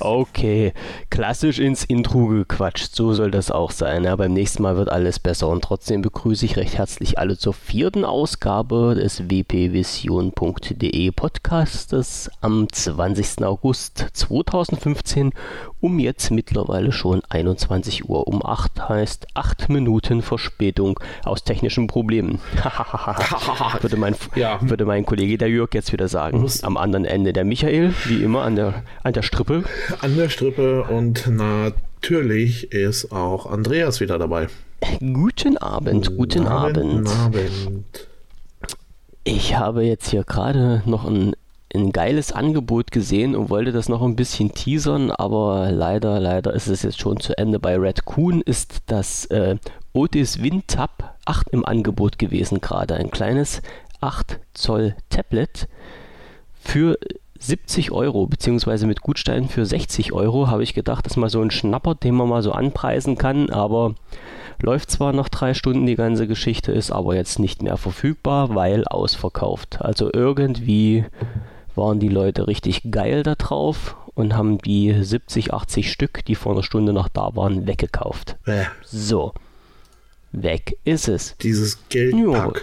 Okay, klassisch ins Intro gequatscht, so soll das auch sein. Ja, beim nächsten Mal wird alles besser und trotzdem begrüße ich recht herzlich alle zur vierten Ausgabe des wpvision.de Podcastes am 20. August 2015 um jetzt mittlerweile schon 21 Uhr um 8 heißt 8 Minuten Verspätung aus technischen Problemen. würde, mein, ja. würde mein Kollege der Jörg jetzt wieder sagen. Am anderen Ende der Michael, wie immer an der, an der Strippe an der Strippe und natürlich ist auch Andreas wieder dabei. Guten Abend, guten Abend. Abend. Abend. Ich habe jetzt hier gerade noch ein, ein geiles Angebot gesehen und wollte das noch ein bisschen teasern, aber leider, leider ist es jetzt schon zu Ende. Bei Red Coon ist das äh, Otis WinTab 8 im Angebot gewesen gerade. Ein kleines 8 Zoll Tablet für 70 Euro, beziehungsweise mit Gutstein für 60 Euro, habe ich gedacht, das ist mal so ein Schnapper, den man mal so anpreisen kann, aber läuft zwar noch drei Stunden die ganze Geschichte, ist aber jetzt nicht mehr verfügbar, weil ausverkauft. Also irgendwie waren die Leute richtig geil da drauf und haben die 70, 80 Stück, die vor einer Stunde noch da waren, weggekauft. Äh. So. Weg ist es. Dieses Geldpack.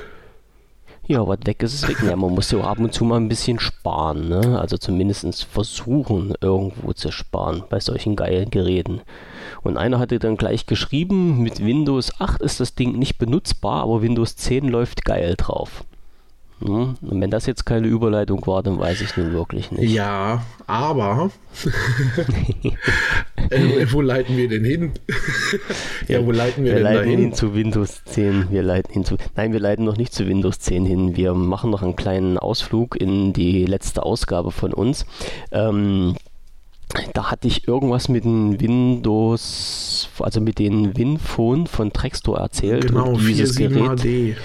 Ja, was weg ist, ist weg. Ja, man muss ja ab und zu mal ein bisschen sparen, ne? Also zumindest versuchen, irgendwo zu sparen bei solchen geilen Geräten. Und einer hatte dann gleich geschrieben, mit Windows 8 ist das Ding nicht benutzbar, aber Windows 10 läuft geil drauf. Hm? Und wenn das jetzt keine Überleitung war, dann weiß ich nun wirklich nicht. Ja, aber äh, wo leiten wir denn hin? ja, wo leiten wir, wir denn leiten hin? hin zu Windows 10. Wir leiten hin zu. Nein, wir leiten noch nicht zu Windows 10 hin. Wir machen noch einen kleinen Ausflug in die letzte Ausgabe von uns. Ähm, da hatte ich irgendwas mit den Windows, also mit den WinPhone von Trextor erzählt. Genau, und dieses Gerät, HD.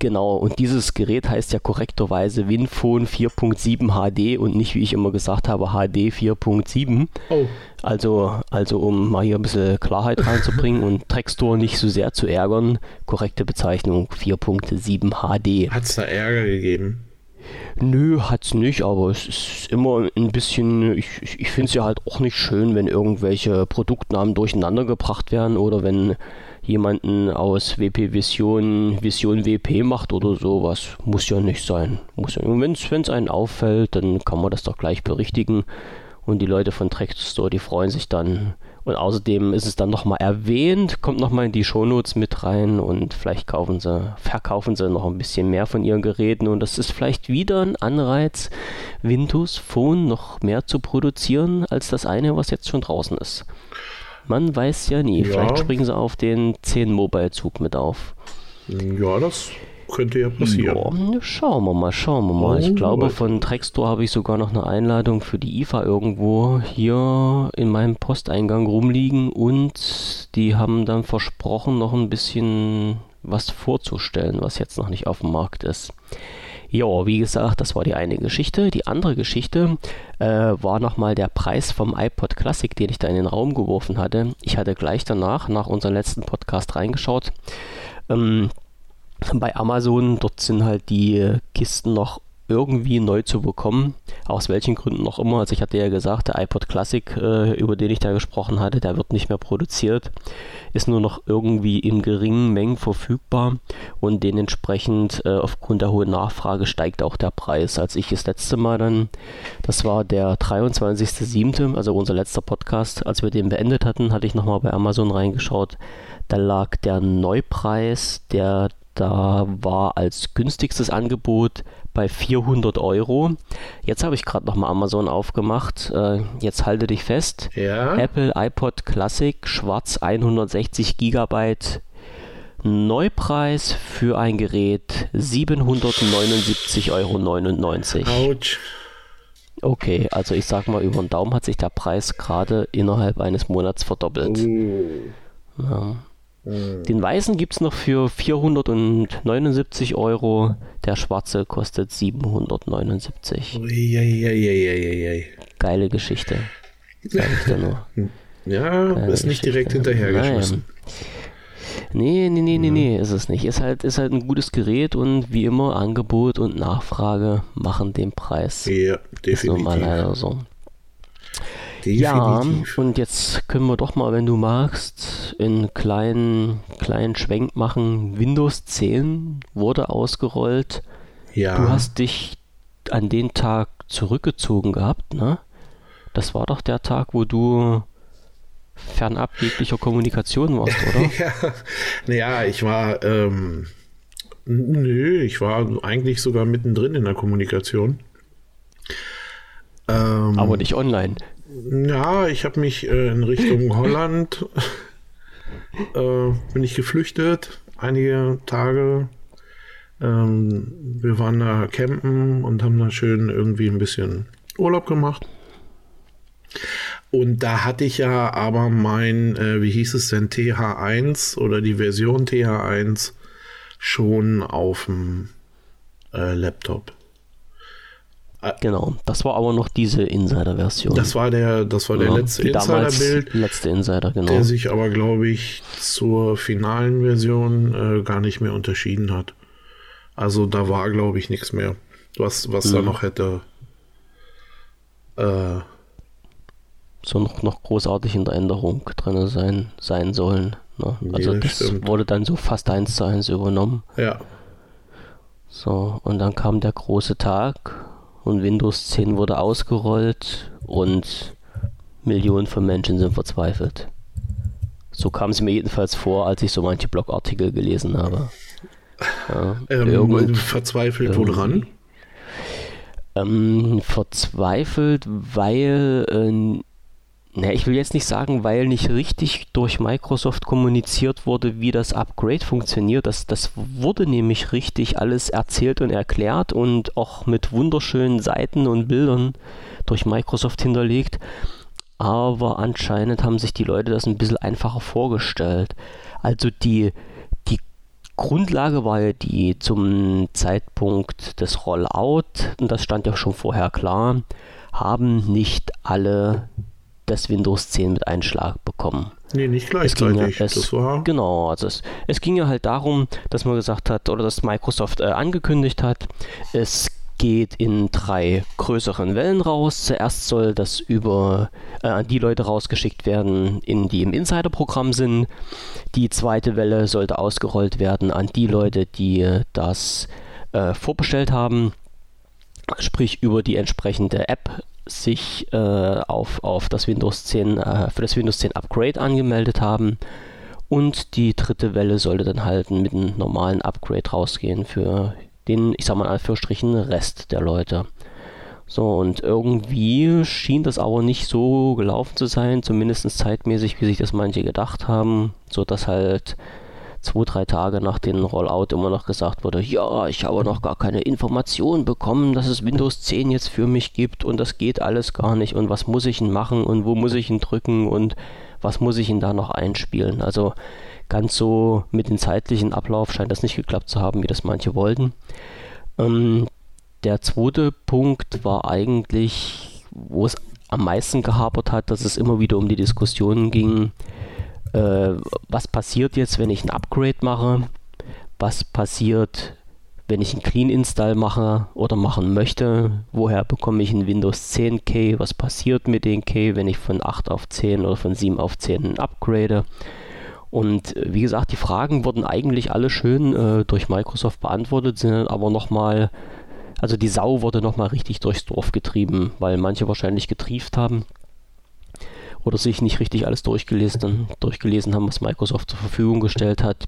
Genau, und dieses Gerät heißt ja korrekterweise WinPhone 4.7 HD und nicht, wie ich immer gesagt habe, HD 4.7. Oh. Also, also um mal hier ein bisschen Klarheit reinzubringen und Trackstore nicht so sehr zu ärgern, korrekte Bezeichnung 4.7 HD. Hat es da Ärger gegeben? Nö, hat's nicht, aber es ist immer ein bisschen, ich, ich finde es ja halt auch nicht schön, wenn irgendwelche Produktnamen durcheinander gebracht werden oder wenn jemanden aus WP Vision Vision WP macht oder sowas. Muss ja nicht sein. Muss ja, wenn es einen auffällt, dann kann man das doch gleich berichtigen. Und die Leute von Track Store, die freuen sich dann. Und außerdem ist es dann nochmal erwähnt, kommt nochmal in die Shownotes mit rein und vielleicht kaufen sie, verkaufen sie noch ein bisschen mehr von ihren Geräten. Und das ist vielleicht wieder ein Anreiz, Windows Phone noch mehr zu produzieren als das eine, was jetzt schon draußen ist. Man weiß ja nie. Ja. Vielleicht springen sie auf den 10 Mobile-Zug mit auf. Ja, das könnte ja passieren. Ja, schauen wir mal, schauen wir mal. Ich oh, glaube, von Trextor habe ich sogar noch eine Einladung für die IFA irgendwo hier in meinem Posteingang rumliegen und die haben dann versprochen, noch ein bisschen was vorzustellen, was jetzt noch nicht auf dem Markt ist. Ja, wie gesagt, das war die eine Geschichte. Die andere Geschichte äh, war nochmal der Preis vom iPod Classic, den ich da in den Raum geworfen hatte. Ich hatte gleich danach, nach unserem letzten Podcast, reingeschaut. Ähm, bei Amazon, dort sind halt die Kisten noch irgendwie neu zu bekommen. Aus welchen Gründen noch immer. Also ich hatte ja gesagt, der iPod Classic, äh, über den ich da gesprochen hatte, der wird nicht mehr produziert. Ist nur noch irgendwie in geringen Mengen verfügbar und dementsprechend äh, aufgrund der hohen Nachfrage steigt auch der Preis. Als ich das letzte Mal dann, das war der 23.07., also unser letzter Podcast, als wir den beendet hatten, hatte ich nochmal bei Amazon reingeschaut. Da lag der Neupreis, der da war als günstigstes Angebot bei 400 Euro. Jetzt habe ich gerade nochmal Amazon aufgemacht. Äh, jetzt halte dich fest. Ja. Apple iPod Classic, schwarz 160 GB. Neupreis für ein Gerät 779,99 Euro. Autsch. Okay, also ich sag mal, über den Daumen hat sich der Preis gerade innerhalb eines Monats verdoppelt. Uh. Ja. Mhm. Den weißen gibt es noch für 479 Euro. Der schwarze kostet 779. Uiuiuiui. Geile Geschichte. Sag ich dir nur. Ja, äh, ist nicht direkt hinterhergeschmissen. Nee, nee, nee, nee, nee, ist es nicht. Ist halt, ist halt ein gutes Gerät und wie immer Angebot und Nachfrage machen den Preis. Ja, definitiv. Ist nun mal leider so. Definitiv. Ja, und jetzt können wir doch mal, wenn du magst, in kleinen, kleinen Schwenk machen. Windows 10 wurde ausgerollt. Ja. Du hast dich an den Tag zurückgezogen gehabt, ne? Das war doch der Tag, wo du fernab jeglicher Kommunikation warst, oder? ja, naja, ich war, ähm, nö, ich war eigentlich sogar mittendrin in der Kommunikation. Ähm, Aber nicht online. Ja, ich habe mich äh, in Richtung Holland äh, bin ich geflüchtet, einige Tage. Ähm, wir waren da campen und haben da schön irgendwie ein bisschen Urlaub gemacht. Und da hatte ich ja aber mein, äh, wie hieß es denn, TH1 oder die Version TH1 schon auf dem äh, Laptop. Genau, das war aber noch diese Insider-Version. Das war der, das war der letzte Insider-Bild. Letzte Insider, genau. Der sich aber, glaube ich, zur finalen Version äh, gar nicht mehr unterschieden hat. Also da war, glaube ich, nichts mehr, was, was mhm. da noch hätte äh, so noch, noch großartig in der Änderung drin sein, sein sollen. Ne? Also ja, das stimmt. wurde dann so fast eins zu eins übernommen. Ja. So, und dann kam der große Tag und Windows 10 wurde ausgerollt und Millionen von Menschen sind verzweifelt. So kam es mir jedenfalls vor, als ich so manche Blogartikel gelesen habe. Ja, ähm, verzweifelt woran? Ähm, verzweifelt, weil äh, na, ich will jetzt nicht sagen, weil nicht richtig durch Microsoft kommuniziert wurde, wie das Upgrade funktioniert. Das, das wurde nämlich richtig alles erzählt und erklärt und auch mit wunderschönen Seiten und Bildern durch Microsoft hinterlegt. Aber anscheinend haben sich die Leute das ein bisschen einfacher vorgestellt. Also die, die Grundlage war ja die zum Zeitpunkt des Rollout, und das stand ja schon vorher klar, haben nicht alle das Windows 10 mit Einschlag bekommen. Nee, nicht gleichzeitig. Ja, es, genau, also es, es ging ja halt darum, dass man gesagt hat, oder dass Microsoft äh, angekündigt hat, es geht in drei größeren Wellen raus. Zuerst soll das über äh, an die Leute rausgeschickt werden, in, die im Insider-Programm sind. Die zweite Welle sollte ausgerollt werden an die Leute, die das äh, vorbestellt haben sprich über die entsprechende App sich äh, auf, auf das Windows 10, äh, für das Windows 10 Upgrade angemeldet haben. Und die dritte Welle sollte dann halt mit einem normalen Upgrade rausgehen für den, ich sag mal Anführungsstrichen, Rest der Leute. So, und irgendwie schien das aber nicht so gelaufen zu sein, zumindest zeitmäßig, wie sich das manche gedacht haben, so dass halt zwei, drei Tage nach dem Rollout immer noch gesagt wurde, ja, ich habe noch gar keine Information bekommen, dass es Windows 10 jetzt für mich gibt und das geht alles gar nicht und was muss ich denn machen und wo muss ich ihn drücken und was muss ich ihn da noch einspielen. Also ganz so mit dem zeitlichen Ablauf scheint das nicht geklappt zu haben, wie das manche wollten. Ähm, der zweite Punkt war eigentlich, wo es am meisten gehapert hat, dass es immer wieder um die Diskussionen ging, äh, was passiert jetzt, wenn ich ein Upgrade mache, was passiert, wenn ich einen Clean Install mache oder machen möchte, woher bekomme ich ein Windows 10 Key, was passiert mit den Key, wenn ich von 8 auf 10 oder von 7 auf 10 upgrade. Und äh, wie gesagt, die Fragen wurden eigentlich alle schön äh, durch Microsoft beantwortet, sind aber nochmal, also die Sau wurde nochmal richtig durchs Dorf getrieben, weil manche wahrscheinlich getrieft haben oder sich nicht richtig alles durchgelesen, durchgelesen haben, was Microsoft zur Verfügung gestellt hat.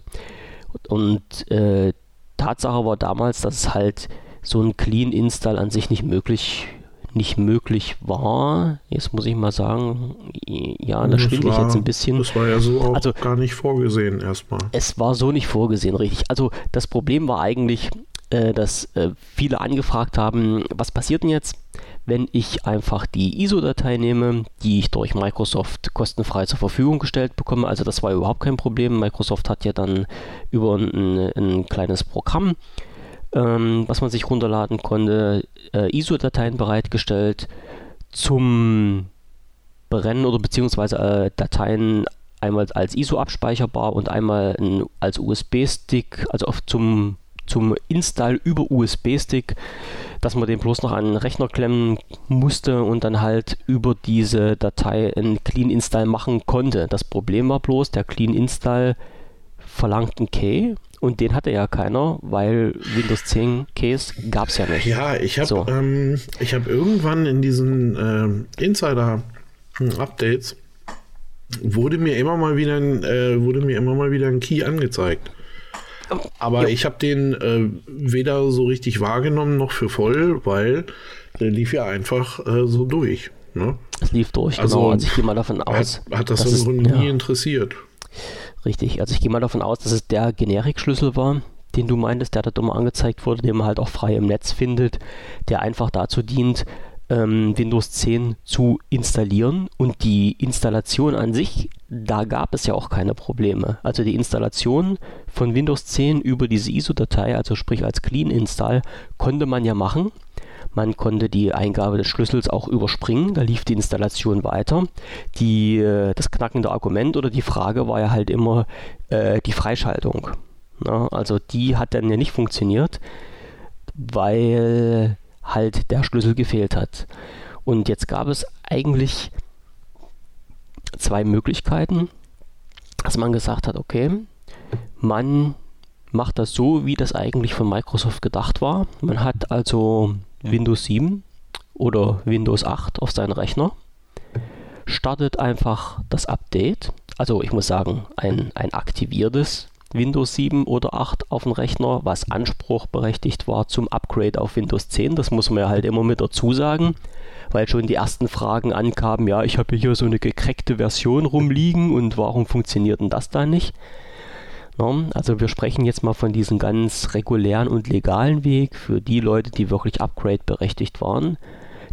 Und äh, Tatsache war damals, dass halt so ein Clean Install an sich nicht möglich nicht möglich war. Jetzt muss ich mal sagen, ja, da schwinde ich jetzt ein bisschen. Das war ja so auch also, gar nicht vorgesehen erstmal. Es war so nicht vorgesehen, richtig. Also das Problem war eigentlich, äh, dass äh, viele angefragt haben, was passiert denn jetzt, wenn ich einfach die ISO-Datei nehme, die ich durch Microsoft kostenfrei zur Verfügung gestellt bekomme. Also das war überhaupt kein Problem. Microsoft hat ja dann über ein, ein kleines Programm, ähm, was man sich runterladen konnte, äh, ISO-Dateien bereitgestellt zum brennen oder beziehungsweise äh, Dateien einmal als ISO abspeicherbar und einmal ein, als USB-Stick, also auf zum, zum Install über USB-Stick, dass man den bloß noch an den Rechner klemmen musste und dann halt über diese Datei einen Clean Install machen konnte. Das Problem war bloß, der Clean Install verlangt einen Key und den hatte ja keiner, weil Windows 10 Keys gab es ja nicht. Ja, ich habe so. ähm, hab irgendwann in diesen äh, Insider-Updates wurde mir immer mal wieder ein, äh, wurde mir immer mal wieder ein Key angezeigt. Aber ja. ich habe den äh, weder so richtig wahrgenommen noch für voll, weil der lief ja einfach äh, so durch. Ne? Es lief durch, also, genau. Also ich gehe mal davon aus. Hat, hat das im Grunde nie ja. interessiert. Richtig, also ich gehe mal davon aus, dass es der Generikschlüssel war, den du meintest, der da immer angezeigt wurde, den man halt auch frei im Netz findet, der einfach dazu dient, ähm, Windows 10 zu installieren und die Installation an sich, da gab es ja auch keine Probleme. Also die Installation von Windows 10 über diese ISO-Datei, also sprich als Clean Install, konnte man ja machen. Man konnte die Eingabe des Schlüssels auch überspringen, da lief die Installation weiter. Die, äh, das knackende Argument oder die Frage war ja halt immer äh, die Freischaltung. Na, also die hat dann ja nicht funktioniert, weil halt der Schlüssel gefehlt hat. Und jetzt gab es eigentlich zwei Möglichkeiten, dass man gesagt hat, okay, man macht das so, wie das eigentlich von Microsoft gedacht war. Man hat also Windows 7 oder Windows 8 auf seinen Rechner, startet einfach das Update. Also ich muss sagen, ein, ein aktiviertes Windows 7 oder 8 auf dem Rechner, was anspruchberechtigt war zum Upgrade auf Windows 10. Das muss man ja halt immer mit dazu sagen, weil schon die ersten Fragen ankamen, ja, ich habe hier so eine gekreckte Version rumliegen und warum funktioniert denn das da nicht? Ja, also wir sprechen jetzt mal von diesem ganz regulären und legalen Weg für die Leute, die wirklich Upgrade berechtigt waren.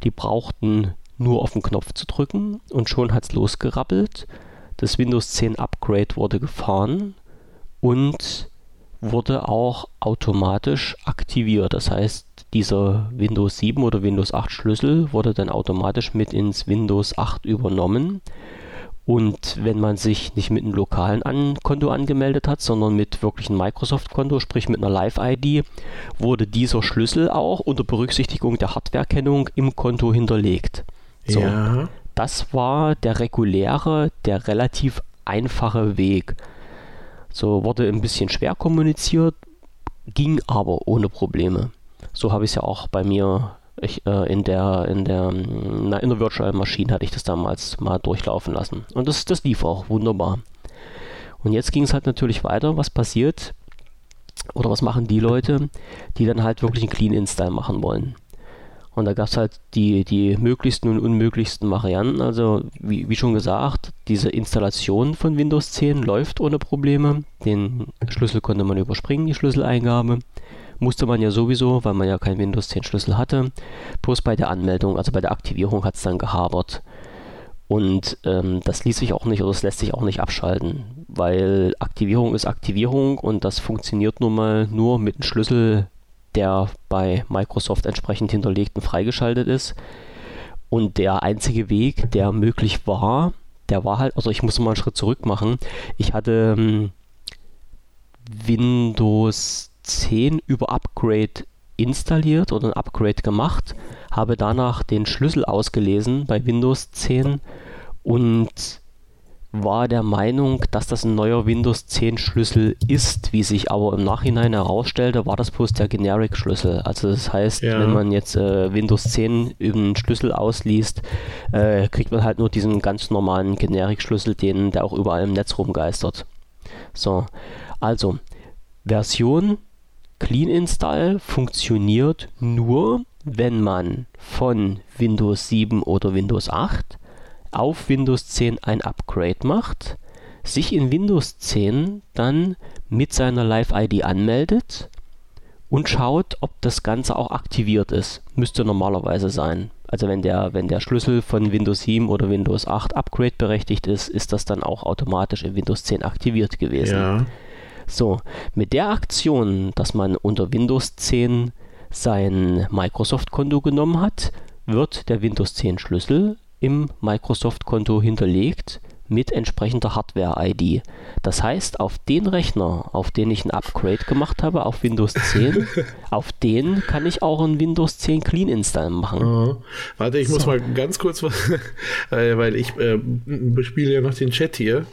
Die brauchten nur auf den Knopf zu drücken und schon hat es losgerappelt. Das Windows 10 Upgrade wurde gefahren und wurde auch automatisch aktiviert. Das heißt, dieser Windows 7 oder Windows 8 Schlüssel wurde dann automatisch mit ins Windows 8 übernommen. Und wenn man sich nicht mit einem lokalen An Konto angemeldet hat, sondern mit wirklich einem Microsoft-Konto, sprich mit einer Live-ID, wurde dieser Schlüssel auch unter Berücksichtigung der Hardwarekennung im Konto hinterlegt. So, ja. Das war der reguläre, der relativ einfache Weg. So wurde ein bisschen schwer kommuniziert, ging aber ohne Probleme. So habe ich es ja auch bei mir ich, äh, in der in der na, in der Virtual Machine hatte ich das damals mal durchlaufen lassen und das das lief auch wunderbar. Und jetzt ging es halt natürlich weiter, was passiert oder was machen die Leute, die dann halt wirklich einen Clean Install machen wollen. Und da gab es halt die, die möglichsten und unmöglichsten Varianten. Also, wie, wie schon gesagt, diese Installation von Windows 10 läuft ohne Probleme. Den Schlüssel konnte man überspringen, die Schlüsseleingabe. Musste man ja sowieso, weil man ja keinen Windows 10 Schlüssel hatte. Bloß bei der Anmeldung, also bei der Aktivierung hat es dann gehabert. Und ähm, das ließ sich auch nicht oder es lässt sich auch nicht abschalten, weil Aktivierung ist Aktivierung und das funktioniert nun mal nur mit einem Schlüssel, der bei Microsoft entsprechend hinterlegt und freigeschaltet ist. Und der einzige Weg, der möglich war, der war halt, also ich muss mal einen Schritt zurück machen. Ich hatte ähm, Windows 10 über Upgrade installiert oder ein Upgrade gemacht, habe danach den Schlüssel ausgelesen bei Windows 10 und war der Meinung, dass das ein neuer Windows 10 Schlüssel ist. Wie sich aber im Nachhinein herausstellte, war das bloß der Generic Schlüssel. Also das heißt, ja. wenn man jetzt äh, Windows 10 über einen Schlüssel ausliest, äh, kriegt man halt nur diesen ganz normalen Generic Schlüssel, den der auch überall im Netz rumgeistert. So, also Version Clean Install funktioniert nur, wenn man von Windows 7 oder Windows 8 auf Windows 10 ein Upgrade macht, sich in Windows 10 dann mit seiner Live-ID anmeldet und schaut, ob das Ganze auch aktiviert ist. Müsste normalerweise sein. Also wenn der, wenn der Schlüssel von Windows 7 oder Windows 8 Upgrade berechtigt ist, ist das dann auch automatisch in Windows 10 aktiviert gewesen. Ja. So, mit der Aktion, dass man unter Windows 10 sein Microsoft-Konto genommen hat, wird der Windows 10 Schlüssel im Microsoft-Konto hinterlegt mit entsprechender Hardware-ID. Das heißt, auf den Rechner, auf den ich ein Upgrade gemacht habe, auf Windows 10, auf den kann ich auch ein Windows 10 Clean Install machen. Oh. Warte, ich so. muss mal ganz kurz was, weil ich äh, bespiele ja noch den Chat hier.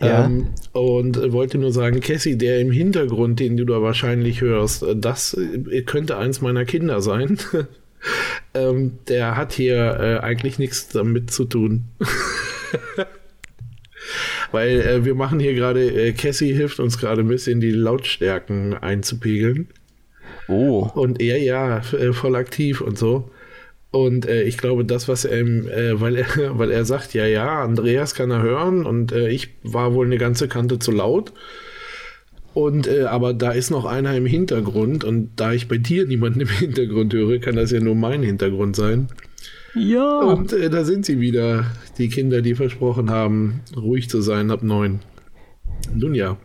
Ja. Ähm, und wollte nur sagen, Cassie, der im Hintergrund, den du da wahrscheinlich hörst, das äh, könnte eins meiner Kinder sein. ähm, der hat hier äh, eigentlich nichts damit zu tun. Weil äh, wir machen hier gerade, äh, Cassie hilft uns gerade ein bisschen die Lautstärken einzupegeln. Oh. Und er ja, äh, voll aktiv und so. Und äh, ich glaube, das, was er, äh, weil er, weil er sagt, ja, ja, Andreas kann er hören und äh, ich war wohl eine ganze Kante zu laut. Und äh, aber da ist noch einer im Hintergrund und da ich bei dir niemanden im Hintergrund höre, kann das ja nur mein Hintergrund sein. Ja. Und äh, da sind sie wieder, die Kinder, die versprochen haben, ruhig zu sein ab neun. Nun ja,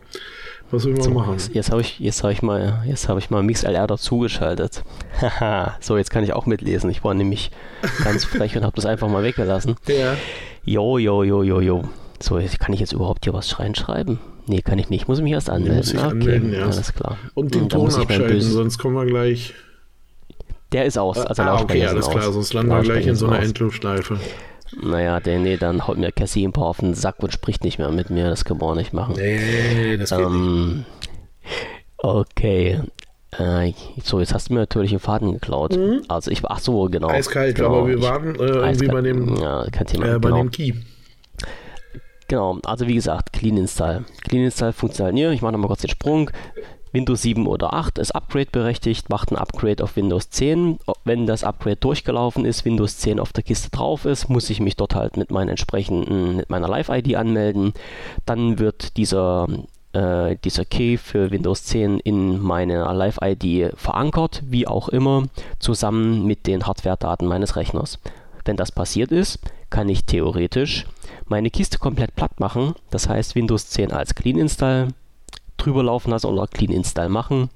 was sollen wir so, machen? Jetzt habe ich, hab ich mal, jetzt habe ich mal MixLR dazugeschaltet. Haha, so jetzt kann ich auch mitlesen. Ich war nämlich ganz frech und habe das einfach mal weggelassen. Ja. Jo, jo, jo, jo, jo. So, kann ich jetzt überhaupt hier was reinschreiben? Nee, kann ich nicht. Muss ich mich erst anmelden. Muss ich okay, anmelden, ja. Alles klar. Und den Ton abschalten, sonst kommen wir gleich der ist aus. Also ah, okay, alles klar, aus. sonst landen wir gleich in so einer Endlosschleife. Naja, der, nee, dann haut mir Cassie ein paar auf den Sack und spricht nicht mehr mit mir. Das können wir auch nicht machen. Nee, das geht ähm, nicht. Okay. Äh, so, jetzt hast du mir natürlich einen Faden geklaut. Mhm. Also ich, ach so, genau. Eiskalt, genau, aber wir waren äh, irgendwie bei dem, ja, kein Thema, äh, bei genau. dem Key. Genau, also wie gesagt, Clean Install. Clean Install funktioniert. Ich mache nochmal kurz den Sprung. Windows 7 oder 8 ist Upgrade berechtigt, macht ein Upgrade auf Windows 10. Wenn das Upgrade durchgelaufen ist, Windows 10 auf der Kiste drauf ist, muss ich mich dort halt mit meinen entsprechenden, mit meiner Live-ID anmelden. Dann wird dieser äh, dieser Key für Windows 10 in meiner Live-ID verankert, wie auch immer, zusammen mit den Hardware-Daten meines Rechners. Wenn das passiert ist, kann ich theoretisch meine Kiste komplett platt machen, das heißt Windows 10 als Clean Install drüber laufen lassen oder Clean Install machen,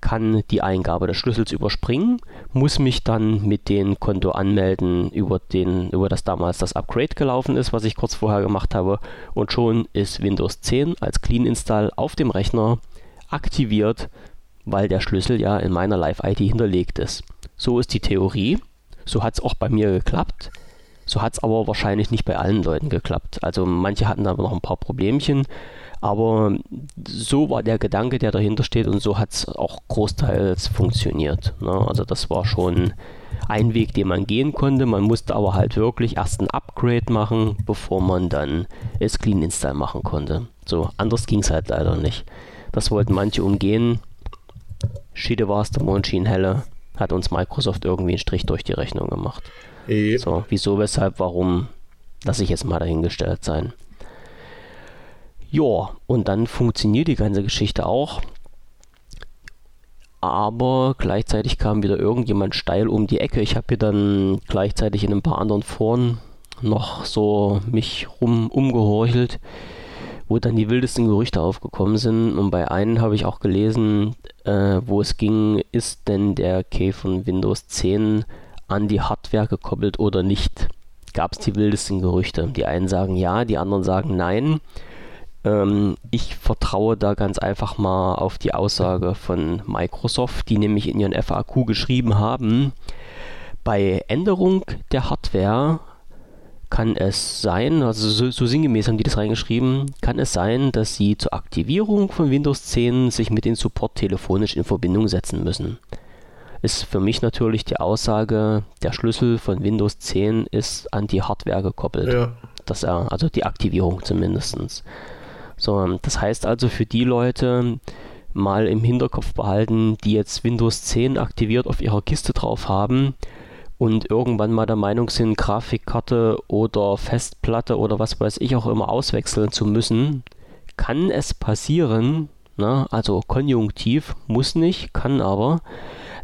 kann die Eingabe des Schlüssels überspringen, muss mich dann mit dem Konto anmelden, über, den, über das damals das Upgrade gelaufen ist, was ich kurz vorher gemacht habe. Und schon ist Windows 10 als Clean Install auf dem Rechner aktiviert, weil der Schlüssel ja in meiner Live-ID hinterlegt ist. So ist die Theorie. So hat es auch bei mir geklappt. So hat es aber wahrscheinlich nicht bei allen Leuten geklappt. Also manche hatten da noch ein paar Problemchen. Aber so war der Gedanke, der dahinter steht und so hat es auch großteils funktioniert. Ne? Also das war schon ein Weg, den man gehen konnte. Man musste aber halt wirklich erst ein Upgrade machen, bevor man dann es Clean Install machen konnte. So, anders ging es halt leider nicht. Das wollten manche umgehen. Schiede war es, der Mond schien helle. Hat uns Microsoft irgendwie einen Strich durch die Rechnung gemacht. Yep. So, wieso, weshalb, warum, lasse ich jetzt mal dahingestellt sein. Ja, und dann funktioniert die ganze Geschichte auch. Aber gleichzeitig kam wieder irgendjemand steil um die Ecke. Ich habe hier dann gleichzeitig in ein paar anderen Foren noch so mich rum umgehorchelt, wo dann die wildesten Gerüchte aufgekommen sind. Und bei einem habe ich auch gelesen, äh, wo es ging, ist denn der Key von Windows 10 an die Hardware gekoppelt oder nicht? Gab es die wildesten Gerüchte. Die einen sagen ja, die anderen sagen nein. Ähm, ich vertraue da ganz einfach mal auf die Aussage von Microsoft, die nämlich in ihren FAQ geschrieben haben, bei Änderung der Hardware kann es sein, also so, so sinngemäß haben die das reingeschrieben, kann es sein, dass sie zur Aktivierung von Windows 10 sich mit dem Support telefonisch in Verbindung setzen müssen. Ist für mich natürlich die Aussage, der Schlüssel von Windows 10 ist an die Hardware gekoppelt. Ja. Das, also die Aktivierung zumindest. So, das heißt also für die Leute mal im Hinterkopf behalten, die jetzt Windows 10 aktiviert auf ihrer Kiste drauf haben und irgendwann mal der Meinung sind, Grafikkarte oder Festplatte oder was weiß ich auch immer auswechseln zu müssen, kann es passieren, ne, also konjunktiv, muss nicht, kann aber,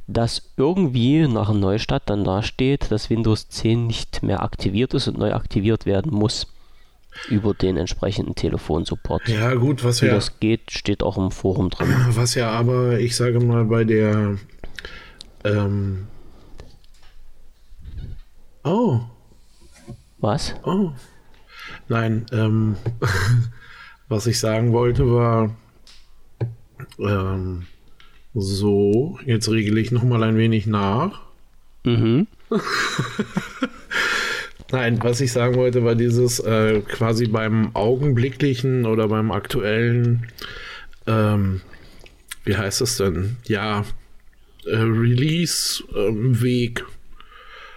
dass irgendwie nach einem Neustart dann da steht, dass Windows 10 nicht mehr aktiviert ist und neu aktiviert werden muss über den entsprechenden Telefonsupport. Ja, gut, was Wie ja. das geht, steht auch im Forum drin. Was ja aber, ich sage mal, bei der. Ähm oh. Was? Oh. Nein, ähm, was ich sagen wollte war, ähm, so, jetzt regle ich nochmal ein wenig nach. Mhm. Nein, was ich sagen wollte, war dieses äh, quasi beim augenblicklichen oder beim aktuellen, ähm, wie heißt es denn? Ja, äh, Release-Weg. Ähm,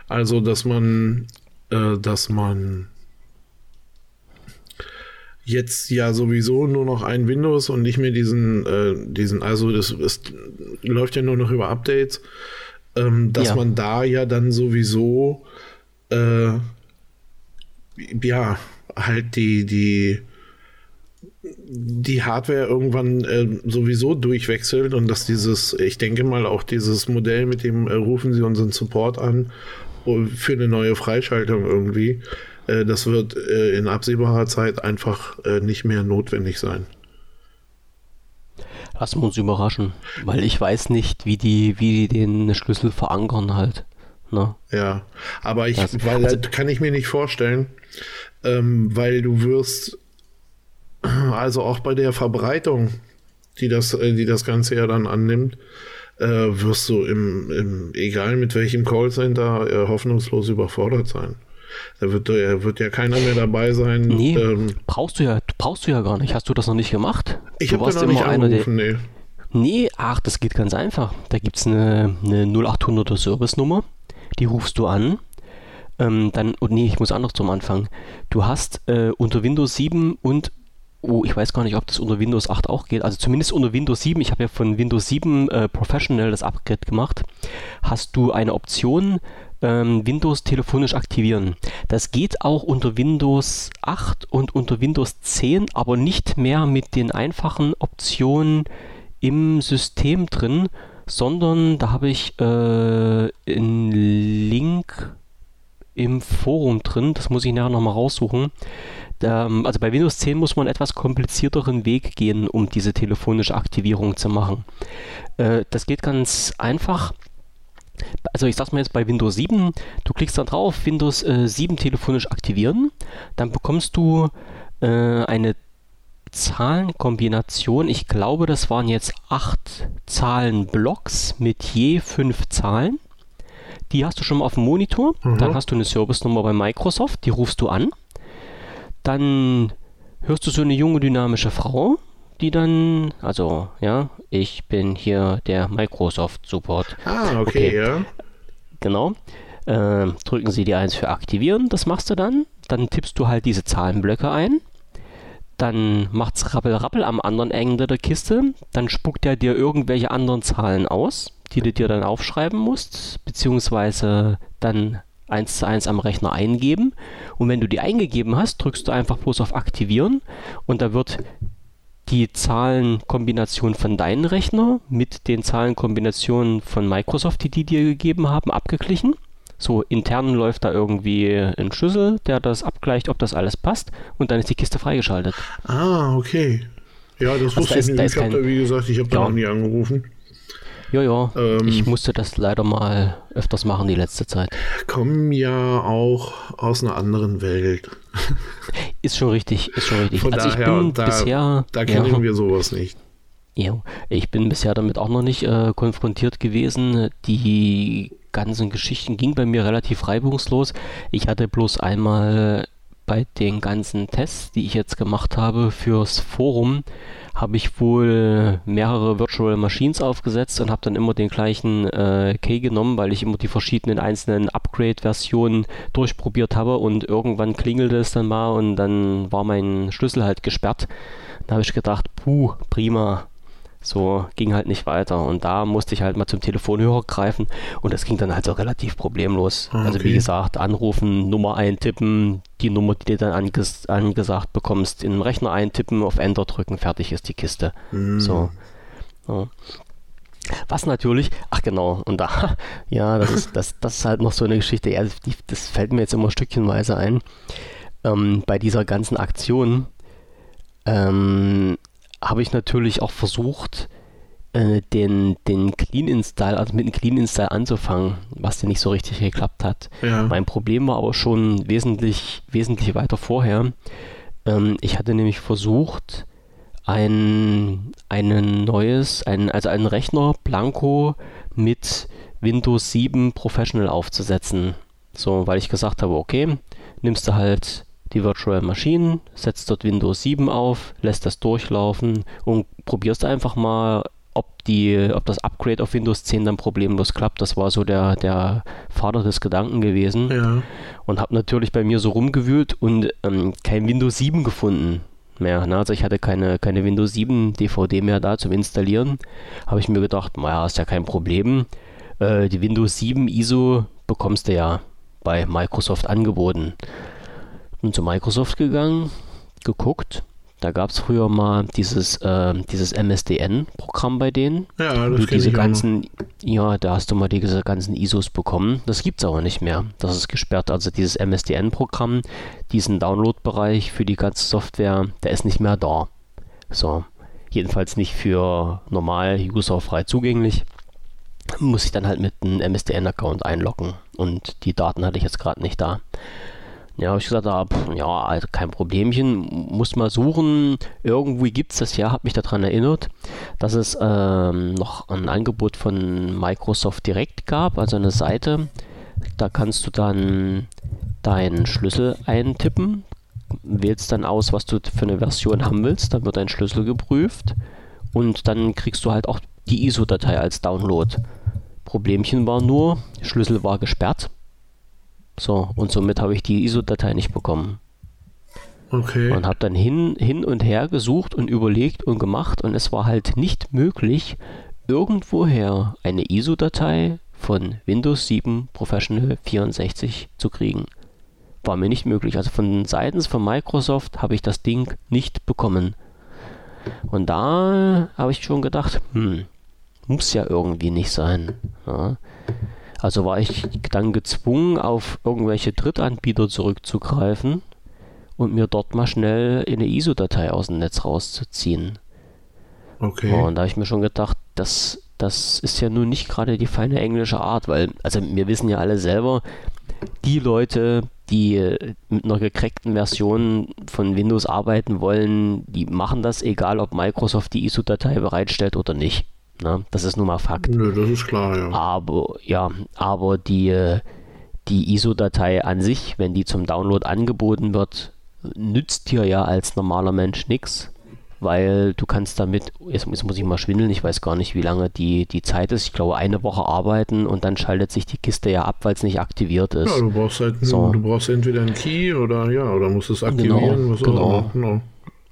also, dass man, äh, dass man jetzt ja sowieso nur noch ein Windows und nicht mehr diesen, äh, diesen, also das, das läuft ja nur noch über Updates, ähm, dass ja. man da ja dann sowieso äh, ja halt die, die die Hardware irgendwann äh, sowieso durchwechselt und dass dieses, ich denke mal auch dieses Modell mit dem äh, rufen Sie unseren Support an oh, für eine neue Freischaltung irgendwie, äh, das wird äh, in absehbarer Zeit einfach äh, nicht mehr notwendig sein. Lassen wir uns überraschen, weil ich weiß nicht, wie die, wie die den Schlüssel verankern halt. Ne? Ja, aber ich, das, weil also, kann ich mir nicht vorstellen, ähm, weil du wirst also auch bei der Verbreitung, die das, äh, die das Ganze ja dann annimmt, äh, wirst du im, im, egal mit welchem Callcenter, äh, hoffnungslos überfordert sein. Da wird, da wird ja keiner mehr dabei sein. Nee, ähm, brauchst du ja, brauchst du ja gar nicht. Hast du das noch nicht gemacht? Ich habe noch nicht angerufen, der, nee. Nee, ach, das geht ganz einfach. Da gibt es eine, eine 0800er Service-Nummer, die rufst du an. Ähm, dann, oh nee, ich muss anders zum Anfang. Du hast äh, unter Windows 7 und Oh, ich weiß gar nicht, ob das unter Windows 8 auch geht. Also zumindest unter Windows 7, ich habe ja von Windows 7 äh, Professional das Upgrade gemacht, hast du eine Option, ähm, Windows telefonisch aktivieren. Das geht auch unter Windows 8 und unter Windows 10, aber nicht mehr mit den einfachen Optionen im System drin, sondern da habe ich äh, einen Link im Forum drin, das muss ich nachher nochmal raussuchen ähm, also bei Windows 10 muss man einen etwas komplizierteren Weg gehen, um diese telefonische Aktivierung zu machen. Äh, das geht ganz einfach. Also ich sag's mal jetzt bei Windows 7, du klickst da drauf, Windows äh, 7 telefonisch aktivieren, dann bekommst du äh, eine Zahlenkombination. Ich glaube, das waren jetzt acht Zahlenblocks mit je fünf Zahlen. Die hast du schon mal auf dem Monitor. Mhm. Dann hast du eine Service-Nummer bei Microsoft, die rufst du an dann hörst du so eine junge, dynamische Frau, die dann, also, ja, ich bin hier der Microsoft Support. Ah, okay, okay. ja. Genau. Äh, drücken Sie die 1 für aktivieren, das machst du dann. Dann tippst du halt diese Zahlenblöcke ein. Dann macht's rappel rappel am anderen Ende der Kiste. Dann spuckt er dir irgendwelche anderen Zahlen aus, die du dir dann aufschreiben musst, beziehungsweise dann eins zu eins am Rechner eingeben. Und wenn du die eingegeben hast, drückst du einfach bloß auf Aktivieren und da wird die Zahlenkombination von deinem Rechner mit den Zahlenkombinationen von Microsoft, die die dir gegeben haben, abgeglichen. So intern läuft da irgendwie ein Schlüssel, der das abgleicht, ob das alles passt und dann ist die Kiste freigeschaltet. Ah, okay. Ja, das also wusste da ist, ich nicht. Ich habe da, wie gesagt, ich habe ja. da noch nie angerufen. Ja, ja. Ähm, ich musste das leider mal öfters machen die letzte Zeit. Kommen ja auch aus einer anderen Welt. Ist schon richtig, ist schon richtig. Von also daher, ich bin da, bisher. Da kennen ja, wir sowas nicht. Ja, ich bin bisher damit auch noch nicht äh, konfrontiert gewesen. Die ganzen Geschichten gingen bei mir relativ reibungslos. Ich hatte bloß einmal bei den ganzen Tests, die ich jetzt gemacht habe fürs Forum, habe ich wohl mehrere Virtual Machines aufgesetzt und habe dann immer den gleichen äh, Key genommen, weil ich immer die verschiedenen einzelnen Upgrade-Versionen durchprobiert habe und irgendwann klingelte es dann mal und dann war mein Schlüssel halt gesperrt. Da habe ich gedacht, puh, prima, so ging halt nicht weiter. Und da musste ich halt mal zum Telefonhörer greifen und das ging dann halt so relativ problemlos. Ah, also okay. Also wie gesagt, anrufen, Nummer eintippen, die Nummer, die du dann anges angesagt bekommst, in den Rechner eintippen, auf Enter drücken, fertig ist die Kiste. Mm. So. Ja. Was natürlich, ach genau, und da, ja, das ist, das, das ist halt noch so eine Geschichte, ja, die, das fällt mir jetzt immer stückchenweise ein. Ähm, bei dieser ganzen Aktion ähm, habe ich natürlich auch versucht, äh, den, den Clean Install, also mit dem Clean Install anzufangen, was ja nicht so richtig geklappt hat. Ja. Mein Problem war aber schon wesentlich, wesentlich weiter vorher. Ähm, ich hatte nämlich versucht, ein, ein neues, ein, also einen Rechner Blanco mit Windows 7 Professional aufzusetzen. So, weil ich gesagt habe, okay, nimmst du halt die Virtual Machine, setzt dort Windows 7 auf, lässt das durchlaufen und probierst einfach mal, ob, die, ob das Upgrade auf Windows 10 dann problemlos klappt. Das war so der, der Vater des Gedanken gewesen. Ja. Und habe natürlich bei mir so rumgewühlt und ähm, kein Windows 7 gefunden mehr. Ne? Also ich hatte keine, keine Windows 7 DVD mehr da zum Installieren. Habe ich mir gedacht, naja, ist ja kein Problem. Äh, die Windows 7 ISO bekommst du ja bei Microsoft angeboten. Bin zu Microsoft gegangen, geguckt. Da gab es früher mal dieses, äh, dieses MSDN-Programm bei denen. Ja, das diese ganzen, ja, da hast du mal diese ganzen ISOs bekommen. Das gibt es aber nicht mehr. Das ist gesperrt. Also dieses MSDN-Programm, diesen Download-Bereich für die ganze Software, der ist nicht mehr da. So. Jedenfalls nicht für normal User frei zugänglich muss ich dann halt mit einem MSDN-Account einloggen und die Daten hatte ich jetzt gerade nicht da. Ja, habe ich gesagt, ah, ja, also kein Problemchen, muss mal suchen. Irgendwie gibt es das ja, habe mich daran erinnert, dass es ähm, noch ein Angebot von Microsoft Direct gab, also eine Seite. Da kannst du dann deinen Schlüssel eintippen, wählst dann aus, was du für eine Version haben willst, dann wird dein Schlüssel geprüft und dann kriegst du halt auch die ISO-Datei als Download. Problemchen war nur, Schlüssel war gesperrt. So, und somit habe ich die ISO-Datei nicht bekommen. Okay. Und habe dann hin, hin und her gesucht und überlegt und gemacht und es war halt nicht möglich, irgendwoher eine ISO-Datei von Windows 7 Professional 64 zu kriegen. War mir nicht möglich. Also von seitens von Microsoft habe ich das Ding nicht bekommen. Und da habe ich schon gedacht, hm, muss ja irgendwie nicht sein. Ja. Also war ich dann gezwungen, auf irgendwelche Drittanbieter zurückzugreifen und mir dort mal schnell eine ISO-Datei aus dem Netz rauszuziehen. Okay. und da habe ich mir schon gedacht, das, das ist ja nun nicht gerade die feine englische Art, weil, also wir wissen ja alle selber, die Leute, die mit einer gecrackten Version von Windows arbeiten wollen, die machen das, egal ob Microsoft die ISO-Datei bereitstellt oder nicht. Ne? Das ist nun mal Fakt. Nö, das ist klar, ja. Aber, ja, aber die, die ISO-Datei an sich, wenn die zum Download angeboten wird, nützt dir ja als normaler Mensch nichts, weil du kannst damit, jetzt, jetzt, muss ich mal schwindeln, ich weiß gar nicht, wie lange die, die Zeit ist. Ich glaube, eine Woche arbeiten und dann schaltet sich die Kiste ja ab, weil es nicht aktiviert ist. Ja, du brauchst halt, so. du brauchst entweder einen Key oder ja, oder musst es aktivieren. Genau, was genau. Auch, genau.